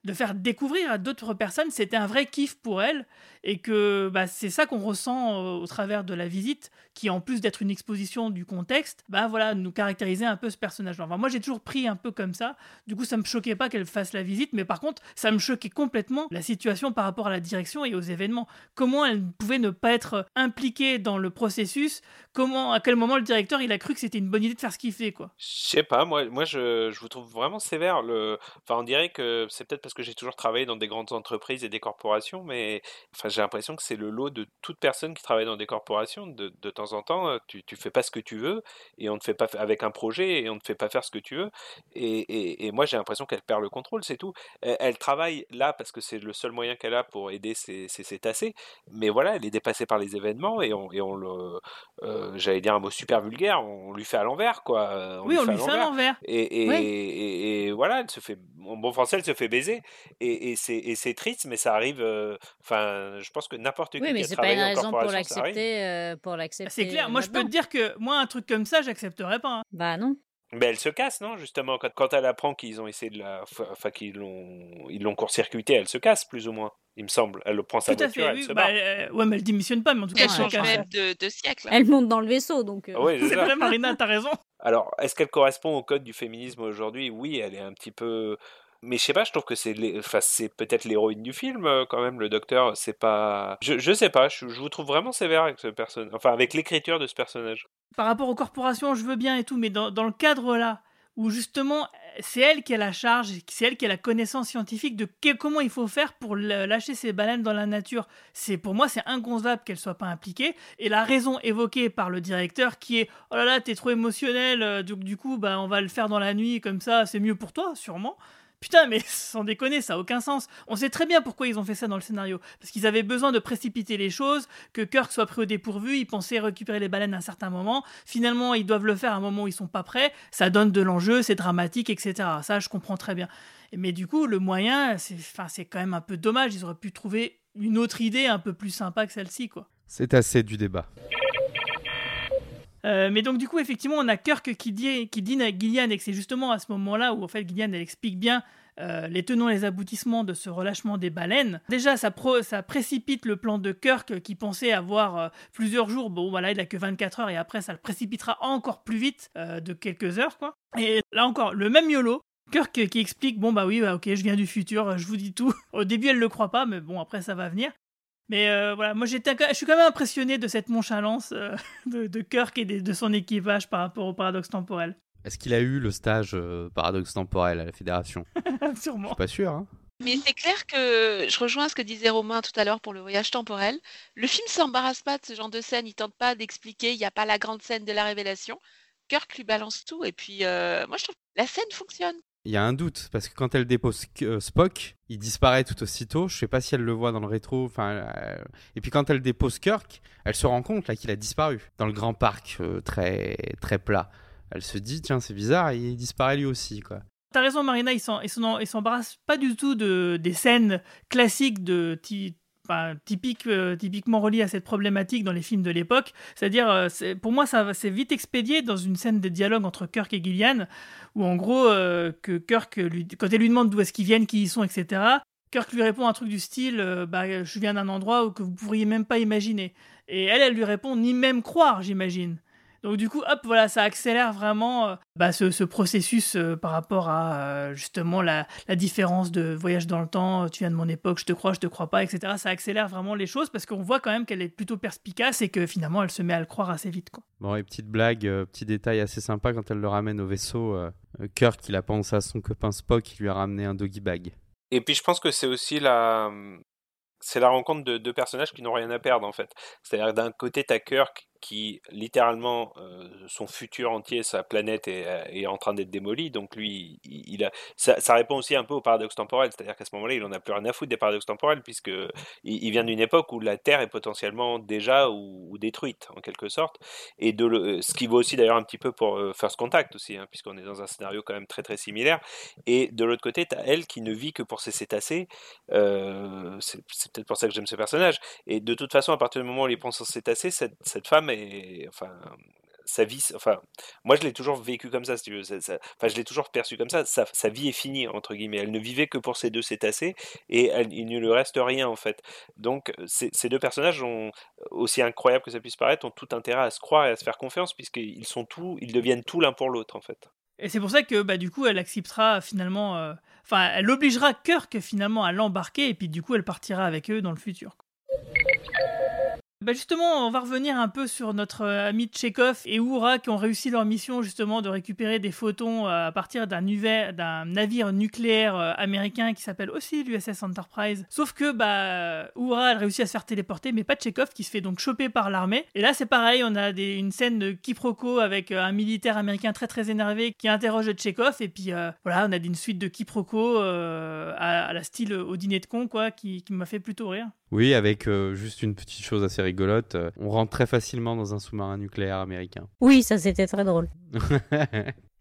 de faire découvrir à d'autres personnes, c'était un vrai kiff pour elle et que bah, c'est ça qu'on ressent euh, au travers de la visite, qui en plus d'être une exposition du contexte, bah voilà, nous caractérisait un peu ce personnage. Enfin, moi j'ai toujours pris un peu comme ça, du coup ça me choquait pas qu'elle fasse la visite, mais par contre ça me choquait complètement la situation par rapport à la direction et aux événements. Comment elle pouvait ne pas être impliquée dans le processus? Comment, à quel moment le directeur il a cru que c'était une bonne idée de faire ce qu'il fait quoi? Je sais pas, moi, moi je, je vous trouve vraiment sévère. Le... Enfin, on dirait que c'est peut-être parce parce que j'ai toujours travaillé dans des grandes entreprises et des corporations, mais enfin, j'ai l'impression que c'est le lot de toute personne qui travaille dans des corporations. De, de temps en temps, euh, tu, tu fais pas ce que tu veux et on te fait pas avec un projet et on te fait pas faire ce que tu veux. Et, et, et moi, j'ai l'impression qu'elle perd le contrôle, c'est tout. Elle, elle travaille là parce que c'est le seul moyen qu'elle a pour aider ses, ses cétacés, mais voilà, elle est dépassée par les événements et on, et on le, euh, j'allais dire un mot super vulgaire, on lui fait à l'envers, quoi. Euh, Oui, on lui fait à l'envers. Et, et, Ouais. et, et voilà, elle se fait, en bon français, elle se fait baiser. Et, et c'est triste, mais ça arrive. euh, Enfin, je pense que n'importe qui Oui, mais c'est pas une raison pour l'accepter. euh, pour l'accepter. C'est clair, moi je peux te dire que moi un truc comme ça j'accepterais pas. hein. Bah non. Mais elle se casse, non Justement, quand, quand elle apprend qu'ils ont essayé de la, enfin qu'ils l'ont, ils l'ont court-circuité, elle se casse plus ou moins. Il me semble. Elle prend sa Tout à voiture, fait, elle oui. se Bah, barre. euh, ouais, mais elle démissionne pas, mais en tout cas Elle change même de, de siècle. Elle monte dans le vaisseau, donc. euh, Ah oui, c'est vrai, Marina, t'as raison. Alors, est-ce qu'elle correspond au code du féminisme aujourd'hui? Oui, elle est un petit peu. Mais je sais pas, je trouve que c'est enfin, peut-être l'héroïne du film euh, quand même, le docteur. C'est pas. Je, je sais pas, je, vous trouve vraiment sévère avec ce personnage. Enfin, avec l'écriture de ce personnage. Par rapport aux corporations, je veux bien et tout, mais dans, dans le cadre là, où justement c'est elle qui a la charge, c'est elle qui a la connaissance scientifique de comment il faut faire pour lâcher ces baleines dans la nature. C'est pour moi c'est inconcevable qu'elle soit pas impliquée. Et la raison évoquée par le directeur qui est oh là là t'es trop émotionnel, euh, donc du coup bah on va le faire dans la nuit comme ça, c'est mieux pour toi sûrement. Putain, mais sans déconner, ça a aucun sens. On sait très bien pourquoi ils ont fait ça dans le scénario. Parce qu'ils avaient besoin de précipiter les choses, que Kirk soit pris au dépourvu, ils pensaient récupérer les baleines à un certain moment. Finalement, ils doivent le faire à un moment où ils sont pas prêts. Ça donne de l'enjeu, c'est dramatique, etc. Ça, je comprends très bien. Mais du coup, le moyen, c'est enfin, c'est quand même un peu dommage. Ils auraient pu trouver une autre idée un peu plus sympa que celle-ci, quoi. C'est assez du débat. Euh, mais donc du coup effectivement on a Kirk qui dit, qui à Gillian et que c'est justement à ce moment-là où en fait Gillian elle explique bien euh, les tenants et les aboutissements de ce relâchement des baleines. Déjà ça, précipite le plan de Kirk qui pensait avoir euh, plusieurs jours, bon voilà il a que 24 heures et après ça le précipitera encore plus vite euh, de quelques heures quoi. Et là encore le même YOLO. Kirk qui explique bon bah oui bah, ok je viens du futur je vous dis tout. Au début elle le croit pas mais bon après ça va venir. Mais euh, voilà, moi j'étais, je suis quand même impressionné de cette nonchalance euh, de, de Kirk et de, de son équipage par rapport au paradoxe temporel. Est-ce qu'il a eu le stage euh, paradoxe temporel à la Fédération? Je Sûrement. suis pas sûr. Hein Mais c'est clair que je rejoins ce que disait Romain tout à l'heure pour le voyage temporel. Le film s'embarrasse pas de ce genre de scène, il tente pas d'expliquer, il n'y a pas la grande scène de la révélation. Kirk lui balance tout et puis euh, moi je trouve que la scène fonctionne. Il y a un doute parce que quand elle dépose euh, Spock, il disparaît tout aussitôt. Je sais pas si elle le voit dans le rétro. Enfin, euh, et puis quand elle dépose Kirk, elle se rend compte là qu'il a disparu dans le grand parc euh, très très plat. Elle se dit tiens c'est bizarre, il disparaît lui aussi quoi. T'as raison Marina, il s'en- il s'en- il s'embarrasse pas du tout de, des scènes classiques de euh, typiquement reliées à cette problématique dans les films de l'époque. C'est-à-dire, euh, pour moi, ça c'est vite expédié dans une scène de dialogue entre Kirk et Gillian, où en gros, euh, que Kirk, lui, quand elle lui demande d'où est-ce qu'ils viennent, qui ils sont, etc., Kirk lui répond un truc du style bah, Je viens d'un endroit où que vous pourriez même pas imaginer. Et elle, elle lui répond Ni même croire, j'imagine. Donc du coup, hop, voilà, ça accélère vraiment euh, bah, ce, ce processus euh, par rapport à euh, justement la, la différence de voyage dans le temps, tu viens de mon époque, je te crois, je te crois pas, etc. Ça accélère vraiment les choses parce qu'on voit quand même qu'elle est plutôt perspicace et que finalement elle se met à le croire assez vite. Quoi. Bon et petite blague, euh, petit détail assez sympa quand elle le ramène au vaisseau. Kirk il a pensé à son copain Spock qui lui a ramené un doggy bag. Et puis je pense que c'est aussi la, c'est la rencontre de deux personnages qui n'ont rien à perdre en fait. C'est-à-dire d'un côté t'as Kirk qui littéralement euh, son futur entier, sa planète est, euh, est en train d'être démolie, donc lui il, a ça, répond aussi un peu au paradoxe temporel, c'est-à-dire qu'à ce moment-là il en a plus rien à foutre des paradoxes temporels puisque il, vient d'une époque où la Terre est potentiellement déjà ou, détruite en quelque sorte, et de ce qui vaut aussi d'ailleurs un petit peu pour euh, First Contact aussi, hein, puisqu'on est dans un scénario quand même très très similaire, et de l'autre côté t'as elle qui ne vit que pour ses cétacés, c'est peut-être pour ça que j'aime ce personnage. Et de toute façon, à partir du moment où il prend son cétacé, cette, cette femme est, enfin, sa vie, enfin, moi je l'ai toujours vécu comme ça, enfin, je l'ai toujours perçu comme ça. Sa, vie est finie entre guillemets. Elle ne vivait que pour ces deux cétacés et il ne lui reste rien en fait. Donc, ces, deux personnages ont, aussi incroyable que ça puisse paraître, ont tout intérêt à se croire et à se faire confiance puisqu'ils sont tout, ils deviennent tout l'un pour l'autre en fait. Et c'est pour ça que bah, du coup elle acceptera finalement, enfin elle obligera Kirk finalement à l'embarquer et puis du coup elle partira avec eux dans le futur. Bah justement, on va revenir un peu sur notre euh, ami Tchekhov et Oura qui ont réussi leur mission justement de récupérer des photons euh, à partir d'un navire nucléaire euh, américain qui s'appelle aussi l'USS Enterprise. Sauf que bah Oura elle réussit à se faire téléporter, mais pas Tchekhov qui se fait donc choper par l'armée. Et là c'est pareil, on a une scène de quiproquo avec un militaire américain très très énervé qui interroge Tchekhov et puis voilà, on a une suite de quiproquos euh, à, la style au dîner de con quoi, qui, m'a fait plutôt rire. Oui, avec juste une petite chose assez rigolote. Euh, on rentre très facilement dans un sous-marin nucléaire américain. Oui, ça c'était très drôle.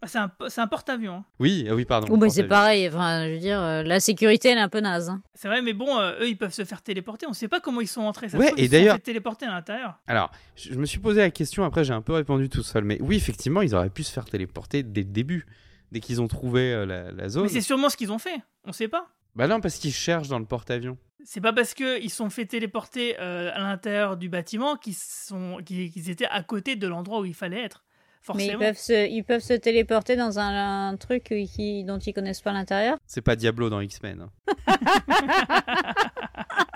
Ah, C'est un, c'est un porte-avions. hein. oui, ah oui, pardon. Bah c'est pareil, enfin, je veux dire, euh, la sécurité elle est un peu naze. hein. C'est vrai, mais bon, euh, eux, ils peuvent se faire téléporter. On sait pas comment ils sont entrés. Ça Ouais, et ils se sont d'ailleurs- fait téléporter à l'intérieur. Alors, je je me suis posé la question, après j'ai un peu répondu tout seul, mais oui, effectivement, ils auraient pu se faire téléporter dès le début, dès qu'ils ont trouvé euh, la, la zone. Mais c'est sûrement ce qu'ils ont fait. On sait pas. Bah non, parce qu'ils cherchent dans le porte-avions. C'est pas parce qu'ils sont fait téléporter euh, à l'intérieur du bâtiment qu'ils sont, qu'ils qu'ils étaient à côté de l'endroit où il fallait être. Mais ils Forcément. peuvent, se, ils peuvent se téléporter dans un, un truc qui, dont ils connaissent pas l'intérieur? C'est pas Diablo dans X-Men. hein.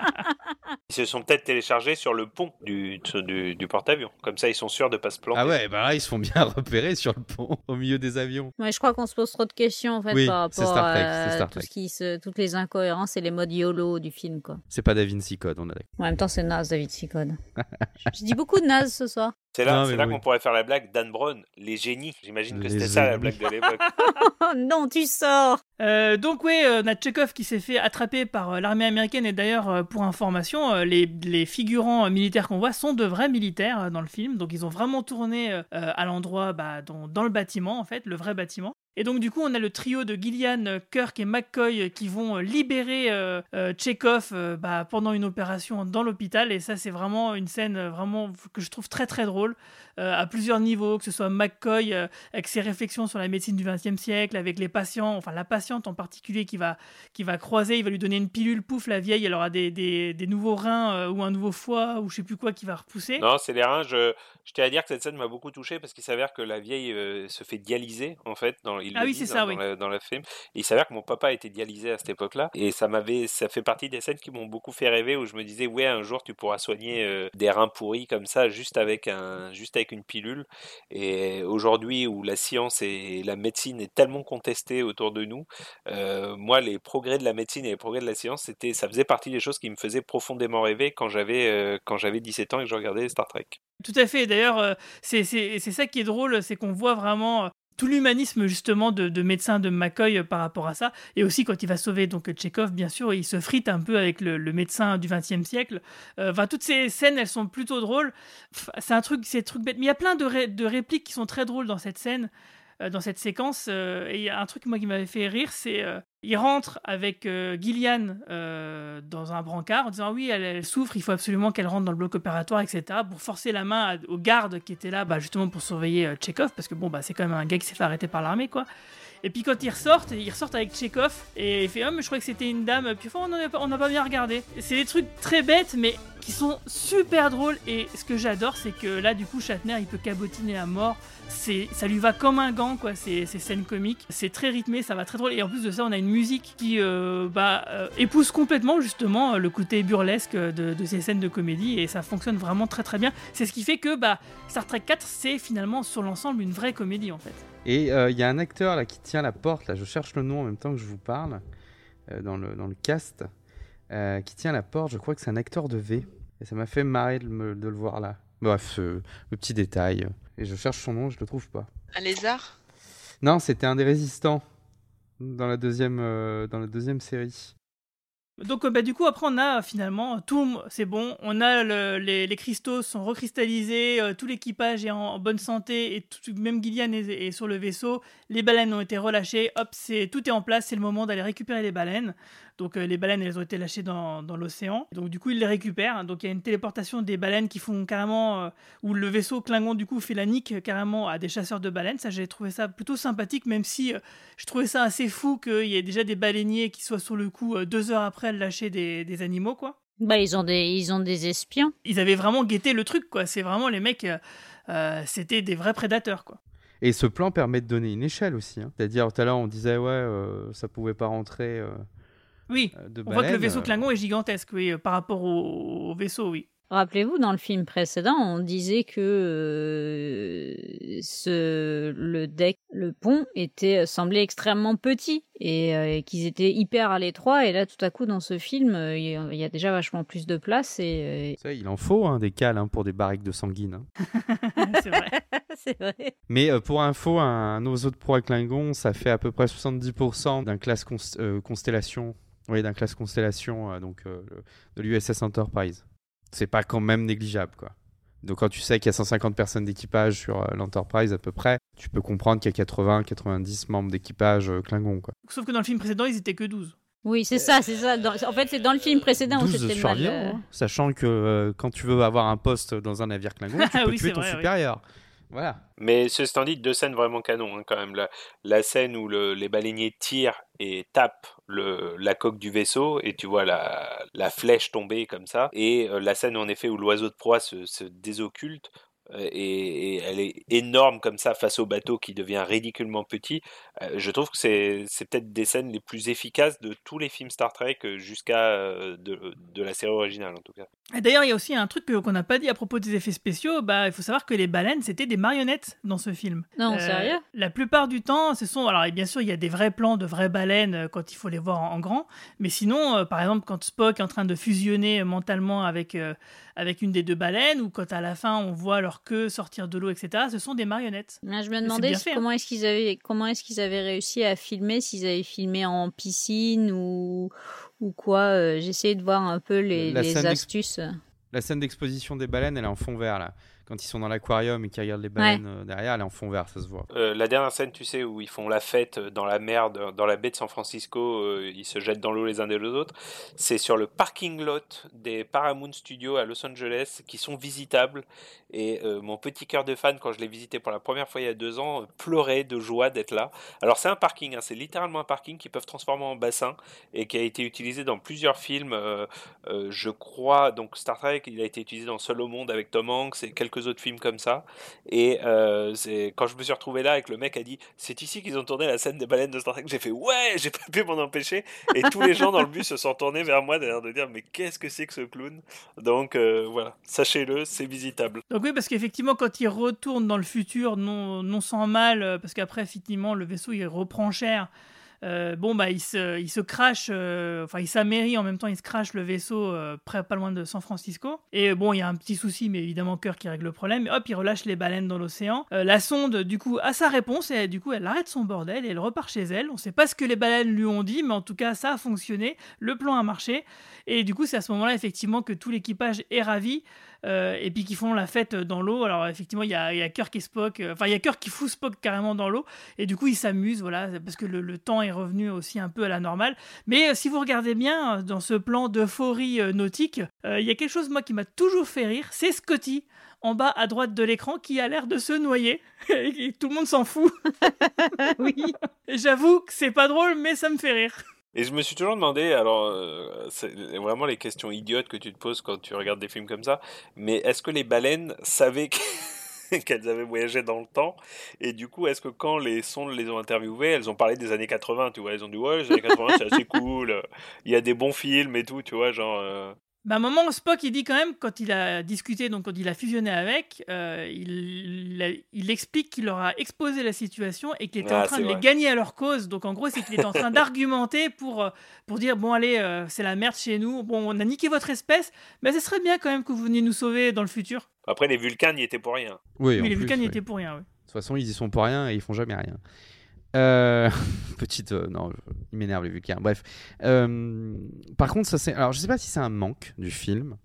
Ils se sont peut-être téléchargés sur le pont du, du, du porte-avions. Comme ça, ils sont sûrs de pas se planter. Ah ouais, bah là, ils se font bien repérer sur le pont, au milieu des avions. Ouais, je crois qu'on se pose trop de questions en fait Oui, par rapport Star Trek, à tout Trek. ce qui se, toutes les incohérences et les modes YOLO du film quoi. C'est pas Da Vinci Code, on a d'accord. En même temps, c'est naze David Sicode. je dis beaucoup de naze ce soir. C'est là, Non, c'est mais là oui. qu'on pourrait faire la blague Dan Brown, les génies. J'imagine que Les c'était ça la blague de l'époque. Oh non, tu sors Euh, donc oui, euh, on a Tchekhov qui s'est fait attraper par euh, l'armée américaine et d'ailleurs euh, pour information, les, les figurants militaires qu'on voit sont de vrais militaires dans le film, donc ils ont vraiment tourné à l'endroit bah, dans, dans le bâtiment en fait, le vrai bâtiment. Et donc du coup on a le trio de Gillian, euh, Kirk et McCoy euh, qui vont euh, libérer euh, Tchekhov euh, bah, pendant une opération dans l'hôpital. Et ça c'est vraiment une scène vraiment que je trouve très très drôle à plusieurs niveaux, que ce soit McCoy euh, avec ses réflexions sur la médecine du XXe siècle, avec les patients, enfin la patiente en particulier qui va, qui va croiser, il va lui donner une pilule, pouf, la vieille, elle aura des, des, des nouveaux reins euh, ou un nouveau foie ou je sais plus quoi qui va repousser. Non, c'est les reins. Je, je tiens à dire que cette scène m'a beaucoup touché parce qu'il s'avère que la vieille euh, se fait dialyser en fait. Dans, ils Ah oui, c'est ça, oui. Dans, la, dans film. Et il s'avère que mon papa a été dialysé à cette époque-là et ça m'avait, ça fait partie des scènes qui m'ont beaucoup fait rêver où je me disais ouais un jour tu pourras soigner euh, des reins pourris comme ça juste avec un, juste avec une pilule. Et aujourd'hui où la science et la médecine est tellement contestée autour de nous, euh, moi les progrès de la médecine et les progrès de la science c'était, ça faisait partie des choses qui me faisaient profondément rêver quand j'avais, euh, quand j'avais 17 ans et que je regardais Star Trek. Tout à fait. D'ailleurs, euh, c'est ça qui est drôle, c'est qu'on voit vraiment tout l'humanisme justement de, de médecin de McCoy euh, par rapport à ça. Et aussi quand il va sauver donc Tchekhov, bien sûr, il se frite un peu avec le, médecin du XXe siècle. Euh, Enfin, toutes ces scènes, elles sont plutôt drôles. C'est un truc, c'est truc bête. Mais il y a plein de répliques qui sont très drôles dans cette scène. Euh, dans cette séquence, euh, et il y a un truc moi qui m'avait fait rire, c'est euh, il rentre avec Gillian dans un brancard en disant oui elle, souffre, il faut absolument qu'elle rentre dans le bloc opératoire, etc. pour forcer la main aux gardes qui étaient là bah, justement pour surveiller Tchekhov parce que bon bah c'est quand même un gars qui s'est fait arrêter par l'armée quoi. Et puis quand ils ressortent, ils ressortent avec Tchekhov et il fait oh mais je crois que c'était une dame. Puis n'a pas, on n'a pas bien regardé. C'est des trucs très bêtes mais qui sont super drôles et ce que j'adore c'est que là du coup Shatner il peut cabotiner à mort. C'est, ça lui va comme un gant quoi ces, ces scènes comiques. C'est très rythmé, ça va très drôle et en plus de ça on a une musique qui euh, bah, euh, épouse complètement justement le côté burlesque de, de ces scènes de comédie et ça fonctionne vraiment très très bien. C'est ce qui fait que bah, Star Trek 4 c'est finalement sur l'ensemble une vraie comédie en fait. Et euh, il y a un acteur là qui tient la porte, là, je cherche le nom en même temps que je vous parle, euh, dans, le, dans le cast, euh, qui tient la porte, je crois que c'est un acteur de V. Et ça m'a fait marrer de, me- de le voir là. Bref, le petit détail. Et je cherche son nom, je le trouve pas. Un lézard? Non, c'était un des résistants dans la deuxième, euh, dans la deuxième série. Donc euh, bah, du coup après on a finalement tout, c'est bon, on a le- les, cristaux sont recristallisés, euh, tout l'équipage est en, bonne santé et même Gillian est, est sur le vaisseau, les baleines ont été relâchées, hop c'est tout est en place, c'est le moment d'aller récupérer les baleines. Donc euh, les baleines elles ont été lâchées dans, dans l'océan, donc du coup ils les récupèrent. Donc il y a une téléportation des baleines qui font carrément euh, où le vaisseau Klingon du coup fait la nique euh, carrément à des chasseurs de baleines. Ça j'ai trouvé ça plutôt sympathique, même si euh, je trouvais ça assez fou qu'il y ait déjà des baleiniers qui soient sur le coup euh, deux heures après lâcher des, des animaux quoi. Bah ils ont des, ils ont des espions. Ils avaient vraiment guetté le truc quoi. C'est vraiment les mecs, euh, euh, c'était des vrais prédateurs quoi. Et ce plan permet de donner une échelle aussi. hein. C'est-à-dire, tout à l'heure, on disait, ouais, euh, ça pouvait pas rentrer. euh, Oui, euh, de on voit que le vaisseau euh, Klingon est gigantesque oui, euh, par rapport au, au vaisseau oui. Rappelez-vous, dans le film précédent, on disait que euh, ce, le deck, le pont, était semblait extrêmement petit et, euh, et qu'ils étaient hyper à l'étroit. Et là, tout à coup, dans ce film, il y, a- il y a déjà vachement plus de place. Et, Ça, il en faut hein, des cales hein, pour des barriques de sanguine. hein. c'est vrai. c'est vrai. Mais euh, pour info, un, oiseau de proie Klingon, ça fait à peu près 70% d'un classe const- euh, constellation. Oui, d'un classe constellation euh, donc euh, de l'USS Enterprise. C'est pas quand même négligeable, quoi. Donc quand tu sais qu'il y a 150 personnes d'équipage sur euh, l'Enterprise à peu près, tu peux comprendre qu'il y a 80-90 membres d'équipage euh, Klingon, quoi. Sauf que dans le film précédent, ils étaient que 12. Oui, c'est ça, c'est ça. Dans- en fait, c'est dans le film précédent où 12 c'était mal. euh, hein. sachant que euh, quand tu veux avoir un poste dans un navire Klingon, tu peux Oui, tuer ton vrai, oui. Voilà. Mais ce stand dit deux scènes vraiment canon hein, quand même. La, scène où le- les baleiniers tirent et tapent la coque du vaisseau et tu vois la, la flèche tomber comme ça. Et euh, la scène en effet où l'oiseau de proie se, se désocculte. Euh, Et, et elle est énorme comme ça face au bateau qui devient ridiculement petit. Euh, je trouve que c'est c'est peut-être des scènes les plus efficaces de tous les films Star Trek euh, jusqu'à euh, de, de la série originale en tout cas. Et D'ailleurs, il y a aussi un truc que- qu'on n'a pas dit à propos des effets spéciaux. Bah, il faut savoir que les baleines, c'était des marionnettes dans ce film. Euh, Non, sérieux? La plupart du temps, ce sont. Alors, et bien sûr, il y a des vrais plans de vraies baleines euh, quand il faut les voir en, en grand. Mais sinon, euh, par exemple, quand Spock est en train de fusionner euh, mentalement avec, euh, avec une des deux baleines, ou quand à la fin, on voit leur queue sortir de l'eau, etc., ce sont des marionnettes. Mais je me demandais hein. comment est-ce qu'ils avaient comment est-ce qu'ils avaient réussi à filmer, s'ils avaient filmé en piscine ou ou quoi. euh, J'essayais de voir un peu les, La les astuces. La scène d'exposition des baleines, elle est en fond vert là. Quand ils sont dans l'aquarium et qu'ils regardent les baleines euh, derrière, elle est en fond vert, ça se voit. Euh, la dernière scène, tu sais, où ils font la fête dans la mer, dans la baie de San Francisco, euh, ils se jettent dans l'eau les uns des autres, c'est sur le parking lot des Paramount Studios à Los Angeles qui sont visitables. Et euh, mon petit cœur de fan, quand je l'ai visité pour la première fois il y a deux ans, pleurait de joie d'être là. Alors c'est un parking, hein, c'est littéralement un parking qu'ils peuvent transformer en bassin et qui a été utilisé dans plusieurs films. euh, euh, je crois, donc Star Trek, il a été utilisé dans Seul au monde avec Tom Hanks et quelques autres films comme ça. Et euh, c'est quand je me suis retrouvé là et que le mec a dit c'est ici qu'ils ont tourné la scène des baleines de Star Trek, j'ai fait ouais, j'ai pas pu m'en empêcher. Et tous les gens dans le bus se sont tournés vers moi d'ailleurs de dire mais qu'est-ce que c'est que ce clown? Donc euh, voilà, sachez-le, c'est visitable. Donc oui, parce qu'effectivement, quand il retourne dans le futur, non, non sans mal, euh, parce qu'après, effectivement, le vaisseau, il reprend cher. Euh, bon, bah, il se, il se crache, euh, enfin, il s'amérit en même temps, il se crache le vaisseau euh, près, pas loin de San Francisco. Et bon, il y a un petit souci, mais évidemment, Kirk qui règle le problème. Et hop, il relâche les baleines dans l'océan. La sonde, du coup, a sa réponse, et du coup, elle arrête son bordel et elle repart chez elle. On sait pas ce que les baleines lui ont dit, mais en tout cas, ça a fonctionné. Le plan a marché. Et du coup, c'est à ce moment-là, effectivement, que tout l'équipage est ravi. Euh, et puis qu'ils font la fête dans l'eau. Alors, effectivement, il y a, y a Kirk et Spock. euh, Enfin, il y a Kirk qui fout Spock carrément dans l'eau. Et du coup, ils s'amusent, voilà, parce que le, le temps est revenu aussi un peu à la normale. Mais euh, si vous regardez bien, dans ce plan d'euphorie nautique, il y a quelque chose, moi, qui m'a toujours fait rire. C'est Scotty. En bas à droite de l'écran, qui a l'air de se noyer. et tout le monde s'en fout. oui. J'avoue que c'est pas drôle, mais ça me fait rire. Et je me suis toujours demandé, alors euh, c'est vraiment les questions idiotes que tu te poses quand tu regardes des films comme ça, mais est-ce que les baleines savaient que- qu'elles avaient voyagé dans le temps? Et du coup, est-ce que quand les sondes les ont interviewées, elles ont parlé des années 80, tu vois? Elles ont dit, ouais, les années 80, c'est assez cool, il y a des bons films et tout, tu vois, genre... euh, Bah, à un moment, Spock, il dit quand même, quand il a discuté, donc quand il a fusionné avec, euh, il, il, il explique qu'il leur a exposé la situation et qu'il était Ah, en train de les gagner à leur cause. Donc en gros, c'est qu'il était en train d'argumenter pour, euh, pour dire bon, allez, euh, c'est la merde chez nous. Bon, on a niqué votre espèce, mais ce serait bien quand même que vous veniez nous sauver dans le futur. Après, les Vulcains n'y étaient pour rien. Oui, mais les plus, Vulcains n'y oui. étaient pour rien, oui. De toute façon, ils y sont pour rien et ils font jamais rien. Euh, Petite. euh, non, ils m'énervent les Vulcains. Bref. Euh, par contre, ça c'est. Alors, je sais pas si c'est un manque du film.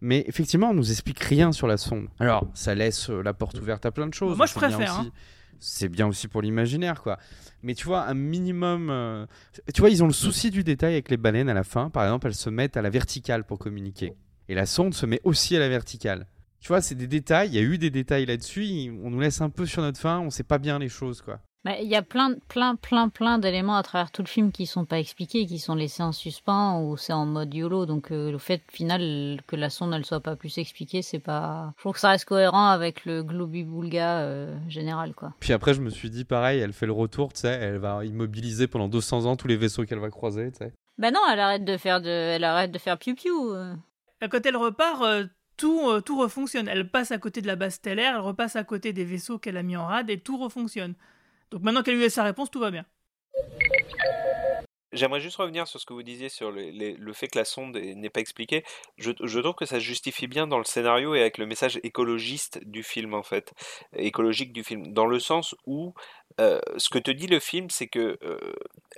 Mais effectivement, on nous explique rien sur la sonde. Alors, ça laisse la porte ouverte à plein de choses. Moi, je préfère, aussi- hein. C'est bien aussi pour l'imaginaire, quoi. Mais tu vois, un minimum. Tu vois, ils ont le souci du détail avec les baleines à la fin. Par exemple, elles se mettent à la verticale pour communiquer. Et la sonde se met aussi à la verticale. Tu vois, c'est des détails. Il y a eu des détails là-dessus. On nous laisse un peu sur notre fin. On sait pas bien les choses, quoi. Bah, Il y a plein, plein, plein, plein d'éléments à travers tout le film qui sont pas expliqués, qui sont laissés en suspens ou c'est en mode YOLO. Donc euh, le fait final que la sonde ne soit pas plus expliquée, c'est pas. Je trouve que ça reste cohérent avec le globi-boulga euh, général, quoi. Puis après, je me suis dit, pareil, elle fait le retour, tu sais. Elle va immobiliser pendant 200 ans tous les vaisseaux qu'elle va croiser, tu sais. Bah non, elle arrête de faire de, elle arrête de faire piou piou. euh. Quand elle repart, euh, tout, euh, tout refonctionne. Elle passe à côté de la base stellaire, elle repasse à côté des vaisseaux qu'elle a mis en rade et tout refonctionne. Donc maintenant qu'elle a sa réponse, tout va bien. J'aimerais juste revenir sur ce que vous disiez sur le, fait que la sonde est- n'est pas expliquée. Je, je trouve que ça se justifie bien dans le scénario et avec le message écologiste du film, en fait, écologique du film, dans le sens où euh, ce que te dit le film, c'est que euh,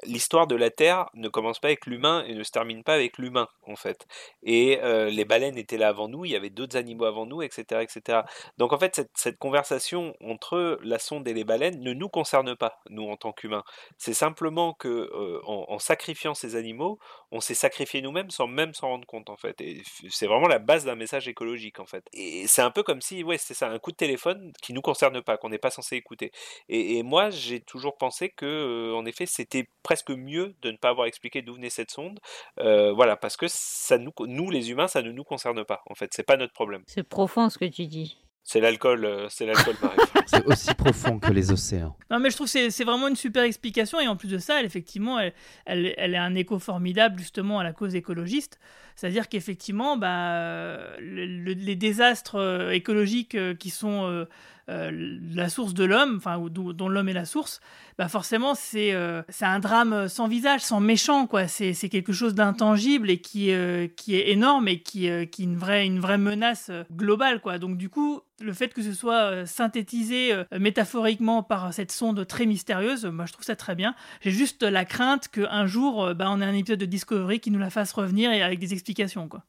l'histoire de la Terre ne commence pas avec l'humain et ne se termine pas avec l'humain, en fait. Et euh, les baleines étaient là avant nous, il y avait d'autres animaux avant nous, etc., etc. Donc en fait, cette, conversation entre la sonde et les baleines ne nous concerne pas, nous, en tant qu'humains. C'est simplement que en, sacrifiant ces animaux, on s'est sacrifié nous-mêmes sans même s'en rendre compte, en fait. Et c'est vraiment la base d'un message écologique, en fait. Et c'est un peu comme si, ouais, c'est ça, un coup de téléphone qui nous concerne pas, qu'on n'est pas censé écouter. Et moi, j'ai toujours pensé que, euh, en effet, c'était presque mieux de ne pas avoir expliqué d'où venait cette sonde. Euh, voilà, parce que ça nous, nous, les humains, ça ne nous concerne pas. En fait, c'est pas notre problème. C'est profond ce que tu dis. C'est l'alcool, euh, c'est l'alcool. C'est aussi profond que les océans. Non, mais je trouve que c'est- vraiment une super explication. Et en plus de ça, elle, effectivement, elle, elle, elle est un écho formidable justement à la cause écologiste. C'est-à-dire qu'effectivement, bah, le- le- les désastres écologiques qui sont euh, euh, la source de l'homme, enfin, dont, l'homme est la source, bah forcément, c'est euh, c'est un drame sans visage, sans méchant, quoi. C'est quelque chose d'intangible et qui, euh, qui est énorme et qui, qui est une vraie, une vraie menace globale, quoi. Donc, du coup, le fait que ce soit synthétisé métaphoriquement par cette sonde très mystérieuse, moi je trouve ça très bien. J'ai juste la crainte qu'un jour, bah, on ait un épisode de Discovery qui nous la fasse revenir et avec des explications, quoi.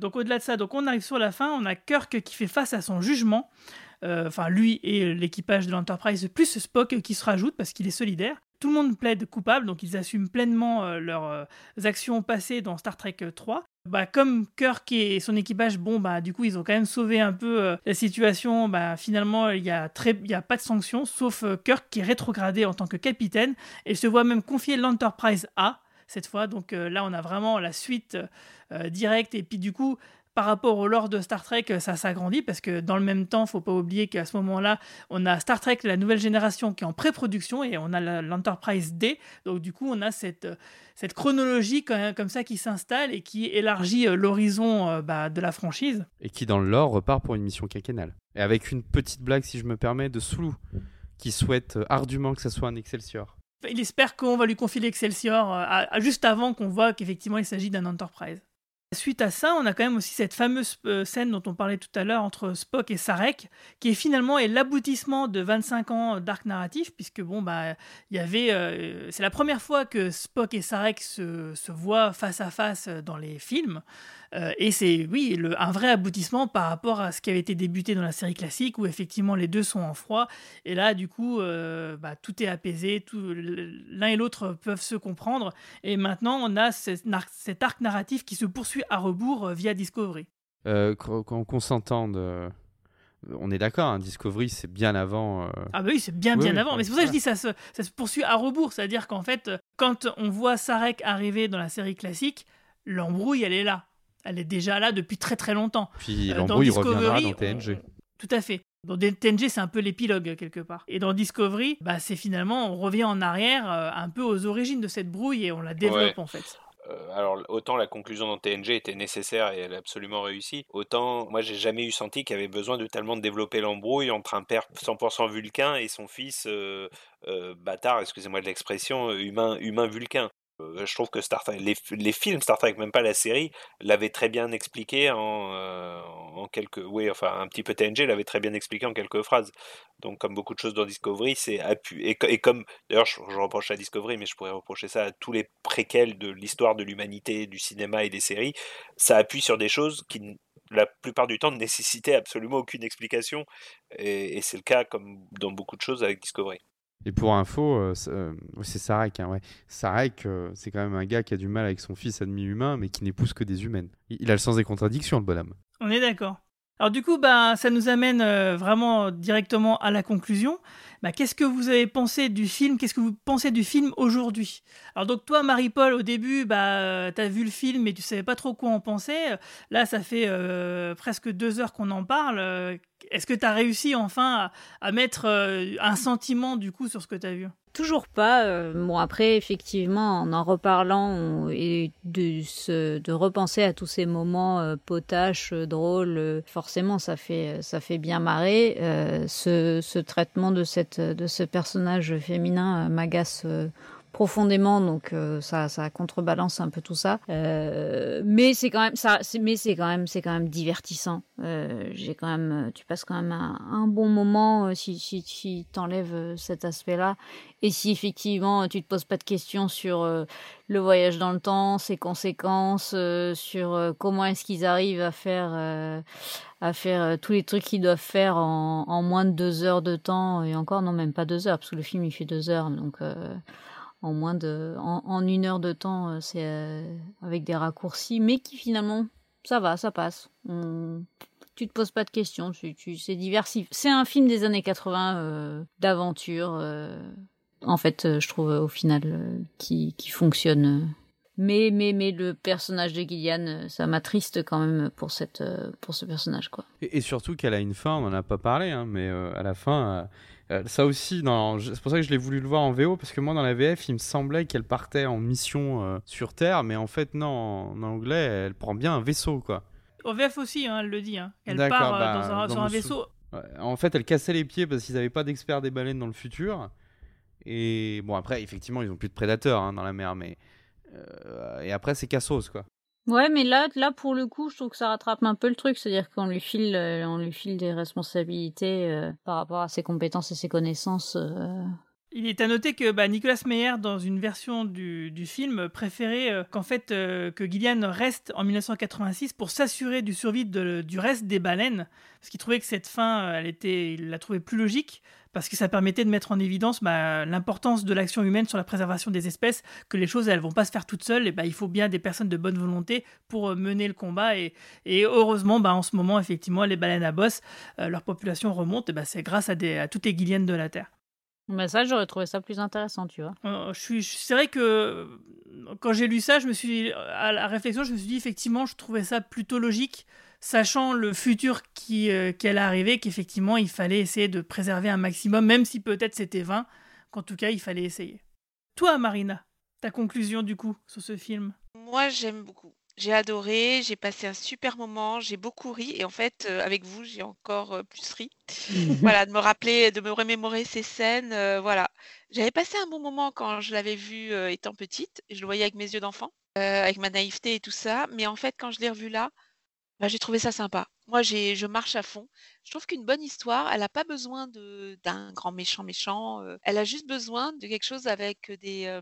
Donc au-delà de ça, donc on arrive sur la fin, on a Kirk qui fait face à son jugement, Euh, enfin lui et l'équipage de l'Enterprise, plus Spock qui se rajoute parce qu'il est solidaire. Tout le monde plaide coupable, donc ils assument pleinement euh, leurs euh, actions passées dans Star Trek 3. Bah, comme Kirk et son équipage, bon, bah, du coup, ils ont quand même sauvé un peu la situation. Bah, finalement, il n'y a, très- a pas de sanctions, sauf Kirk qui est rétrogradé en tant que capitaine et se voit même confier l'Enterprise A cette fois. Donc euh, là, on a vraiment la suite euh, directe. Et puis, du coup, par rapport au lore de Star Trek, euh, ça s'agrandit parce que dans le même temps, faut pas oublier qu'à ce moment-là, on a Star Trek, la nouvelle génération, qui est en pré-production et on a l'Enterprise D. Donc du coup, on a cette, euh, cette chronologie comme ça qui s'installe et qui élargit euh, l'horizon euh, bah, de la franchise. Et qui, dans le lore, repart pour une mission quinquennale. Et avec une petite blague, si je me permets, de Soulou, qui souhaite euh, ardument que ça soit un Excelsior. Il espère qu'on va lui confier l'Excelsior euh, à- juste avant qu'on voit qu'effectivement il s'agit d'un Enterprise. Suite à ça, on a quand même aussi cette fameuse euh, scène dont on parlait tout à l'heure entre Spock et Sarek, qui est finalement est l'aboutissement de 25 ans d'arc narratif, puisque bon bah il y avait, euh, c'est la première fois que Spock et Sarek se voient face à face dans les films, Euh, et c'est oui le- un vrai aboutissement par rapport à ce qui avait été débuté dans la série classique, où effectivement les deux sont en froid, et là du coup euh, bah, tout est apaisé, tout- l'un et l'autre peuvent se comprendre, et maintenant on a cet arc, cet arc narratif qui se poursuit à rebours euh, via Discovery. Qu'on qu'on s'entende. On est d'accord, hein, Discovery, c'est bien avant. euh, Ah bah oui, c'est bien bien oui, avant. oui, Mais c'est pour ça que je dis ça se, ça se poursuit à rebours. C'est-à-dire qu'en fait, quand on voit Sarek arriver dans la série classique, l'embrouille, elle est là. Elle est déjà là depuis très très longtemps. Puis Euh, dans l'embrouille reviendra dans on- TNG. Tout à fait. Dans TNG, c'est un peu l'épilogue quelque part. Et dans Discovery, bah, c'est finalement, on revient en arrière euh, un peu aux origines de cette brouille et on la développe Ouais. en fait. Euh, alors autant la conclusion dans TNG était nécessaire et elle a absolument réussi, autant moi j'ai jamais eu senti qu'il y avait besoin de tellement de développer l'embrouille entre un père 100% vulcain et son fils euh, euh, bâtard, excusez-moi de l'expression, euh, humain humain vulcain. Euh, je trouve que les, films Star Trek, même pas la série, l'avaient très bien expliqué en, euh, quelques, oui, enfin un petit peu TNG l'avait très bien expliqué en quelques phrases. Donc comme beaucoup de choses dans Discovery, c'est appuyé. Et, co- et comme d'ailleurs je, reproche à Discovery, mais je pourrais reprocher ça à tous les préquels de l'histoire de l'humanité, du cinéma et des séries, ça appuie sur des choses qui la plupart du temps ne nécessitaient absolument aucune explication. Et, et c'est le cas comme dans beaucoup de choses avec Discovery. Et pour info, euh, c'est euh, c'est Sarek. Hein. Sarek, euh, c'est quand même un gars qui a du mal avec son fils à demi-humain, mais qui n'épouse que des humaines. Il a le sens des contradictions, le bonhomme. On est d'accord. Alors du coup, bah, ça nous amène vraiment directement à la conclusion. Bah, Qu'est-ce que vous avez pensé du film? Qu'est-ce que vous pensez du film aujourd'hui? Alors donc toi, Marie-Paul, au début, bah, tu as vu le film et tu savais pas trop quoi en penser. Là, ça fait presque deux heures qu'on en parle. Est-ce que tu as réussi enfin à, mettre euh, un sentiment du coup sur ce que tu as vu? Toujours pas. euh, bon après, effectivement, en en reparlant et de se, de repenser à tous ces moments euh, potaches, euh, drôles, forcément, ça fait ça fait bien marrer. Ce, ce traitement de cette de ce personnage féminin m'agace. Euh, profondément donc euh, ça ça contrebalance un peu tout ça. Euh, mais c'est quand même ça mais c'est quand même c'est quand même divertissant. Euh, j'ai quand même tu passes quand même un, bon moment euh, si si si t'enlèves euh, cet aspect là et si effectivement tu te poses pas de questions sur euh, le voyage dans le temps ses conséquences euh, sur euh, comment est-ce qu'ils arrivent à faire euh, à faire euh, tous les trucs qu'ils doivent faire en, en moins de deux heures de temps et encore non même pas deux heures parce que le film il fait deux heures donc euh, en moins de en, une heure de temps euh, c'est euh, avec des raccourcis mais qui finalement ça va ça passe. Tu te poses pas de questions c'est diversif c'est un film des années 80 euh, d'aventure en fait je trouve au final qui qui fonctionne mais mais mais le personnage de Gillian ça m'attriste quand même pour cette pour ce personnage quoi. Et, surtout qu'elle a une fin, on en a pas parlé, hein, mais à la fin, euh, ça aussi, dans- c'est pour ça que je l'ai voulu le voir en VO, parce que moi dans la VF, il me semblait qu'elle partait en mission euh, sur Terre, mais en fait non, en, en anglais, elle prend bien un vaisseau, quoi. Au VF aussi, hein, elle le dit. Hein. Elle part euh, bah, dans un, dans sur un sou- vaisseau. Ouais, En fait, elle cassait les pieds parce qu'ils n'avaient pas d'experts des baleines dans le futur. Et bon, après, effectivement, ils ont plus de prédateurs hein, dans la mer, mais. euh, et après, c'est cassos, quoi. Ouais, mais là, là pour le coup, je trouve que ça rattrape un peu le truc, c'est-à-dire qu'on lui file, euh, on lui file des responsabilités euh, par rapport à ses compétences et ses connaissances. euh. Il est à noter que bah, Nicolas Meyer, dans une version du, film, préférait euh, qu'en fait euh, que Gillian reste en 1986 pour s'assurer du survie du reste des baleines, parce qu'il trouvait que cette fin, euh, elle était, il la trouvait plus logique, parce que ça permettait de mettre en évidence bah, l'importance de l'action humaine sur la préservation des espèces, que les choses elles vont pas se faire toutes seules, et bah, il faut bien des personnes de bonne volonté pour mener le combat, et, heureusement, bah, en ce moment, effectivement, les baleines à bosse, leur population remonte, c'est grâce à, à toutes les Gillian de la Terre. Mais ça, j'aurais trouvé ça plus intéressant, tu vois. Euh, je suis, je- c'est vrai que euh, quand j'ai lu ça, je me suis à la réflexion, je me suis dit effectivement, je trouvais ça plutôt logique, sachant le futur qui euh, qu'elle arrivait, qu'effectivement il fallait essayer de préserver un maximum, même si peut-être c'était vain, qu'en tout cas il fallait essayer. Toi, Marina, ta conclusion du coup sur ce film? Moi, j'aime beaucoup. J'ai adoré, j'ai passé un super moment, j'ai beaucoup ri et en fait, euh, avec vous, j'ai encore euh, plus ri. voilà, de me rappeler, de me remémorer ces scènes, euh, voilà. J'avais passé un bon moment quand je l'avais vu euh, étant petite, je le voyais avec mes yeux d'enfant, euh, avec ma naïveté et tout ça, mais en fait, quand je l'ai revu là, bah, j'ai trouvé ça sympa. Moi, j'ai, je marche à fond. Je trouve qu'une bonne histoire, elle n'a pas besoin de, d'un grand méchant méchant. euh, elle a juste besoin de quelque chose avec des. euh,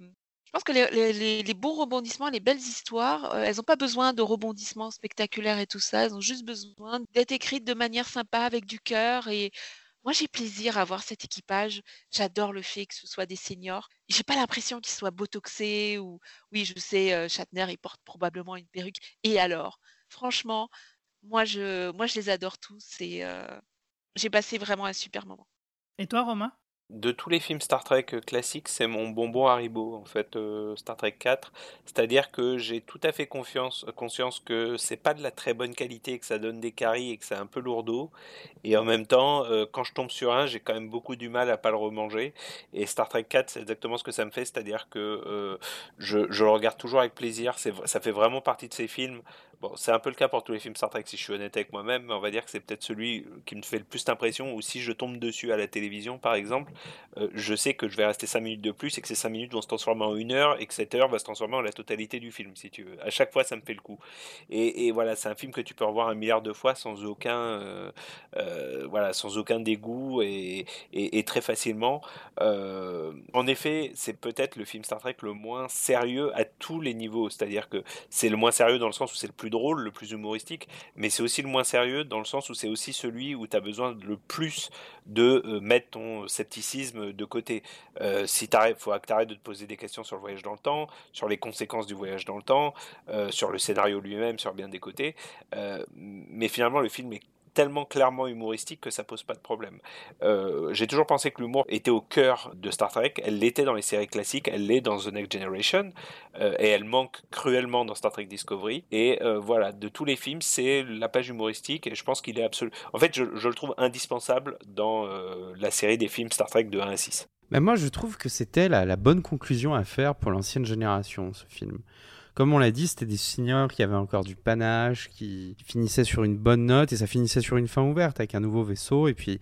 je pense que les, les- bons rebondissements, les belles histoires, euh, elles n'ont pas besoin de rebondissements spectaculaires et tout ça. Elles ont juste besoin d'être écrites de manière sympa, avec du cœur. Et moi, j'ai plaisir à voir cet équipage. J'adore le fait que ce soit des seniors. J'ai pas l'impression qu'ils soient botoxés ou, oui, je sais, euh, Shatner, il porte probablement une perruque. Et alors, franchement, moi, je, moi, je les adore tous et euh, j'ai passé vraiment un super moment. Et toi, Romain? De tous les films Star Trek euh, classiques, c'est mon bonbon Haribo, en fait, euh, Star Trek 4. C'est-à-dire que j'ai tout à fait confiance, conscience que c'est pas de la très bonne qualité, que ça donne des caries et que c'est un peu lourdeau. Et en même temps, euh, quand je tombe sur un, j'ai quand même beaucoup du mal à pas le remanger. Et Star Trek 4, c'est exactement ce que ça me fait, c'est-à-dire que euh, je, je le regarde toujours avec plaisir. Ça fait vraiment partie de ces films. C'est un peu le cas pour tous les films Star Trek, si je suis honnête avec moi-même, mais on va dire que c'est peut-être celui qui me fait le plus d'impression, ou si je tombe dessus à la télévision, par exemple, euh, je sais que je vais rester 5 minutes de plus, et que ces 5 minutes vont se transformer en une heure, et que cette heure va se transformer en la totalité du film, si tu veux. À chaque fois, ça me fait le coup. Et, voilà, c'est un film que tu peux revoir un milliard de fois sans aucun, euh, euh, voilà, sans aucun dégoût, et, et- très facilement. En effet, c'est peut-être le film Star Trek le moins sérieux à tous les niveaux, c'est-à-dire que c'est le moins sérieux dans le sens où c'est le plus drôle, le plus humoristique, mais c'est aussi le moins sérieux dans le sens où c'est aussi celui où tu as besoin le plus de euh, mettre ton scepticisme de côté. Euh, si il faut que tu arrêtes de te poser des questions sur le voyage dans le temps, sur les conséquences du voyage dans le temps, euh, sur le scénario lui-même, sur bien des côtés. Euh, mais finalement, le film est tellement clairement humoristique que ça pose pas de problème. Euh, J'ai toujours pensé que l'humour était au cœur de Star Trek. Elle l'était dans les séries classiques, elle l'est dans The Next Generation, euh, et elle manque cruellement dans Star Trek Discovery. Et euh, voilà, de tous les films, c'est la page humoristique, et je pense qu'il est absolu. En fait, je, le trouve indispensable dans la série des films Star Trek de 1 à 6. Mais moi, je trouve que c'était la bonne conclusion à faire pour l'ancienne génération, ce film comme on l'a dit, c'était des seniors qui avaient encore du panache, qui finissaient sur une bonne note et ça finissait sur une fin ouverte avec un nouveau vaisseau. Et puis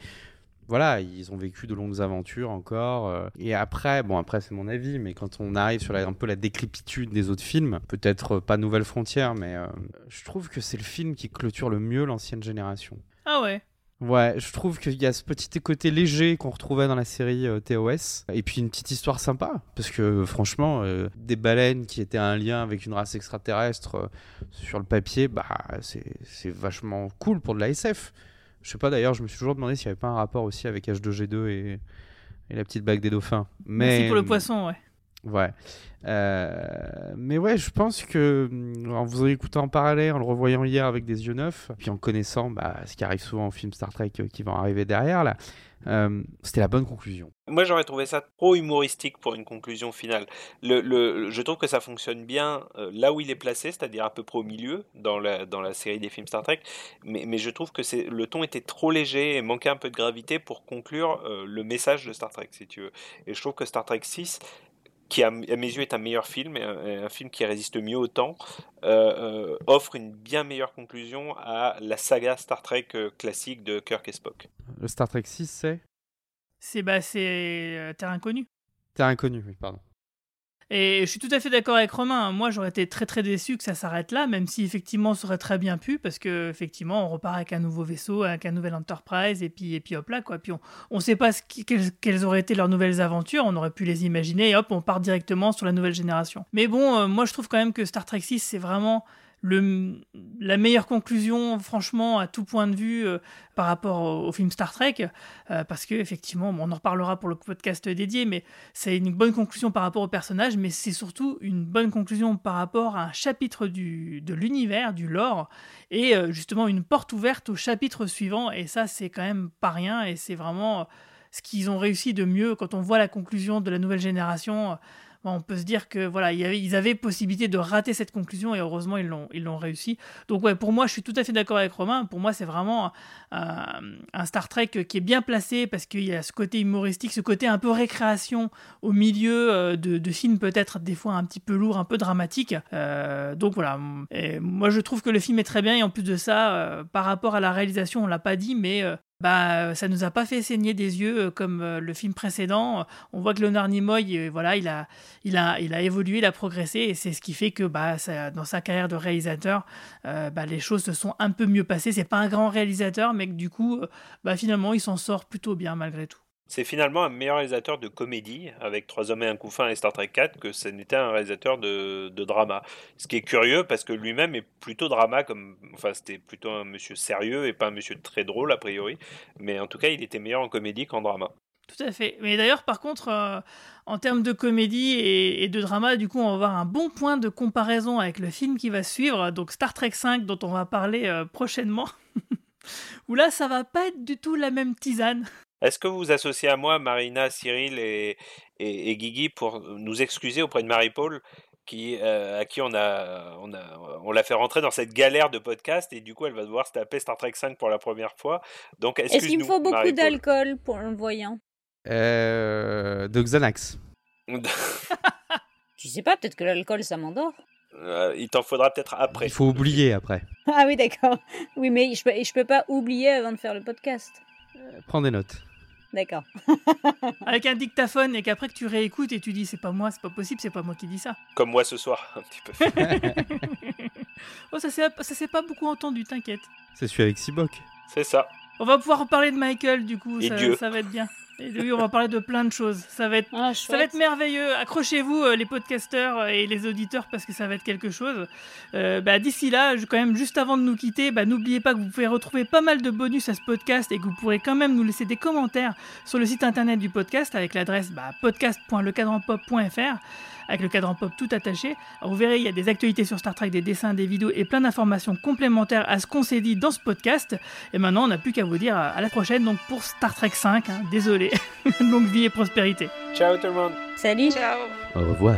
voilà, ils ont vécu de longues aventures encore. euh. Et après, bon, après c'est mon avis, mais quand on arrive sur la- un peu la décrépitude des autres films, peut-être euh, pas Nouvelle Frontière, mais euh, je trouve que c'est le film qui clôture le mieux l'ancienne génération. Ah ouais. Ouais, je trouve qu'il y a ce petit côté léger qu'on retrouvait dans la série euh, TOS, et puis une petite histoire sympa, parce que franchement, euh, des baleines qui étaient un lien avec une race extraterrestre euh, sur le papier, bah c'est c'est vachement cool pour de la SF. Je sais pas d'ailleurs, je me suis toujours demandé s'il y avait pas un rapport aussi avec H2G2 et, et la petite blague des dauphins. Mais Merci pour le poisson, ouais. Ouais. Euh, mais ouais, je pense que mm, en vous écoutant parler, en le revoyant hier avec des yeux neufs, puis en connaissant bah, ce qui arrive souvent en film Star Trek euh, qui vont arriver derrière, là, euh, c'était la bonne conclusion. Moi, j'aurais trouvé ça trop humoristique pour une conclusion finale. Le, le- je trouve que ça fonctionne bien là où il est placé, c'est-à-dire à peu près au milieu dans la, série des films Star Trek. Mais, mais je trouve que le ton était trop léger et manquait un peu de gravité pour conclure le message de Star Trek, si tu veux. Et je trouve que Star Trek 6 qui à, à mes yeux est un meilleur film, et un, film qui résiste mieux au temps, euh, euh, offre une bien meilleure conclusion à la saga Star Trek euh, classique de Kirk et Spock. Le Star Trek 6, c'est? C'est bah, c'est euh, Terre Inconnue. Terre Inconnue, oui, pardon. Et je suis tout à fait d'accord avec Romain. Moi, j'aurais été très très déçu que ça s'arrête là, même si effectivement ça aurait très bien pu, parce que effectivement, on repart avec un nouveau vaisseau, avec un nouvel Enterprise, et puis et puis hop là quoi. Puis on on sait pas quelles auraient été leurs nouvelles aventures. On aurait pu les imaginer et hop, on part directement sur la nouvelle génération. Mais bon, euh, moi je trouve quand même que Star Trek 6 c'est vraiment la meilleure conclusion, franchement, à tout point de vue euh, par rapport au, film Star Trek, euh, parce que effectivement, on en reparlera pour le podcast dédié, mais c'est une bonne conclusion par rapport au personnage, mais c'est surtout une bonne conclusion par rapport à un chapitre de l'univers, du lore, et euh, justement une porte ouverte au chapitre suivant, et ça, c'est quand même pas rien, et c'est vraiment ce qu'ils ont réussi de mieux quand on voit la conclusion de la nouvelle génération. Euh, on peut se dire que voilà, ils avaient possibilité de rater cette conclusion et heureusement ils l'ont ils l'ont réussi. Donc ouais, pour moi, je suis tout à fait d'accord avec Romain. Pour moi, c'est vraiment un, un Star Trek qui est bien placé parce qu'il y a ce côté humoristique, ce côté un peu récréation au milieu euh, de, de films peut-être des fois un petit peu lourds, un peu dramatiques. Euh, donc voilà, Et moi je trouve que le film est très bien et en plus de ça, euh, par rapport à la réalisation, on l'a pas dit, mais euh, bah, ça nous a pas fait saigner des yeux euh, comme euh, le film précédent. On voit que Leonard Nimoy, euh, voilà, il a, il a, évolué, il a progressé, et c'est ce qui fait que bah, dans sa carrière de réalisateur, euh, bah, les choses se sont un peu mieux passées. C'est pas un grand réalisateur, mais que du coup, euh, bah, finalement, il s'en sort plutôt bien malgré tout. C'est finalement un meilleur réalisateur de comédie avec Trois hommes et un couffin et Star Trek 4 que ce n'était un réalisateur de, drama. Ce qui est curieux parce que lui-même est plutôt drama, comme enfin c'était plutôt un monsieur sérieux et pas un monsieur très drôle a priori. Mais en tout cas, il était meilleur en comédie qu'en drama. Tout à fait. Mais d'ailleurs, par contre, euh, en termes de comédie et, et de drama, du coup, on va avoir un bon point de comparaison avec le film qui va suivre, donc Star Trek 5, dont on va parler euh, prochainement. Où là, ça va pas être du tout la même tisane. Est-ce que vous vous associez à moi, Marina, Cyril et, et, et Guigui, pour nous excuser auprès de Marie-Paul qui, euh, à qui on a, on a, on l'a fait rentrer dans cette galère de podcast et du coup elle va devoir se taper Star Trek 5 pour la première fois. Donc Est-ce qu'il me faut beaucoup d'alcool pour le voyant? Euh, de Xanax. Je sais pas, peut-être que l'alcool ça m'endort. Euh, il t'en faudra peut-être après. Il faut oublier après. Ah oui, d'accord. Oui, mais je peux, je peux pas oublier avant de faire le podcast. Prends des notes. D'accord. Avec un dictaphone et qu'après que tu réécoutes et tu dis c'est pas moi, c'est pas possible, c'est pas moi qui dis ça. Comme moi ce soir, un petit peu. Oh, ça s'est ça s'est pas beaucoup entendu, t'inquiète. C'est celui avec Sibok. C'est ça. On va pouvoir reparler de Michael, du coup, Et ça, Dieu. ça va être bien. Et oui, on va parler de plein de choses. Ça va être, Ah, ça va être merveilleux. Accrochez-vous, euh, les podcasteurs euh, et les auditeurs, parce que ça va être quelque chose. Euh, bah, D'ici là, je- quand même, juste avant de nous quitter, bah, n'oubliez pas que vous pouvez retrouver pas mal de bonus à ce podcast et que vous pourrez quand même nous laisser des commentaires sur le site internet du podcast avec l'adresse bah, podcast.lecadranpop.fr. avec le cadran pop tout attaché. Alors, vous verrez, il y a des actualités sur Star Trek, des dessins, des vidéos et plein d'informations complémentaires à ce qu'on s'est dit dans ce podcast. Et maintenant, on n'a plus qu'à vous dire à la prochaine donc pour Star Trek 5. hein. Désolé. Longue vie et prospérité. Ciao tout le monde. Salut. Ciao. Au revoir.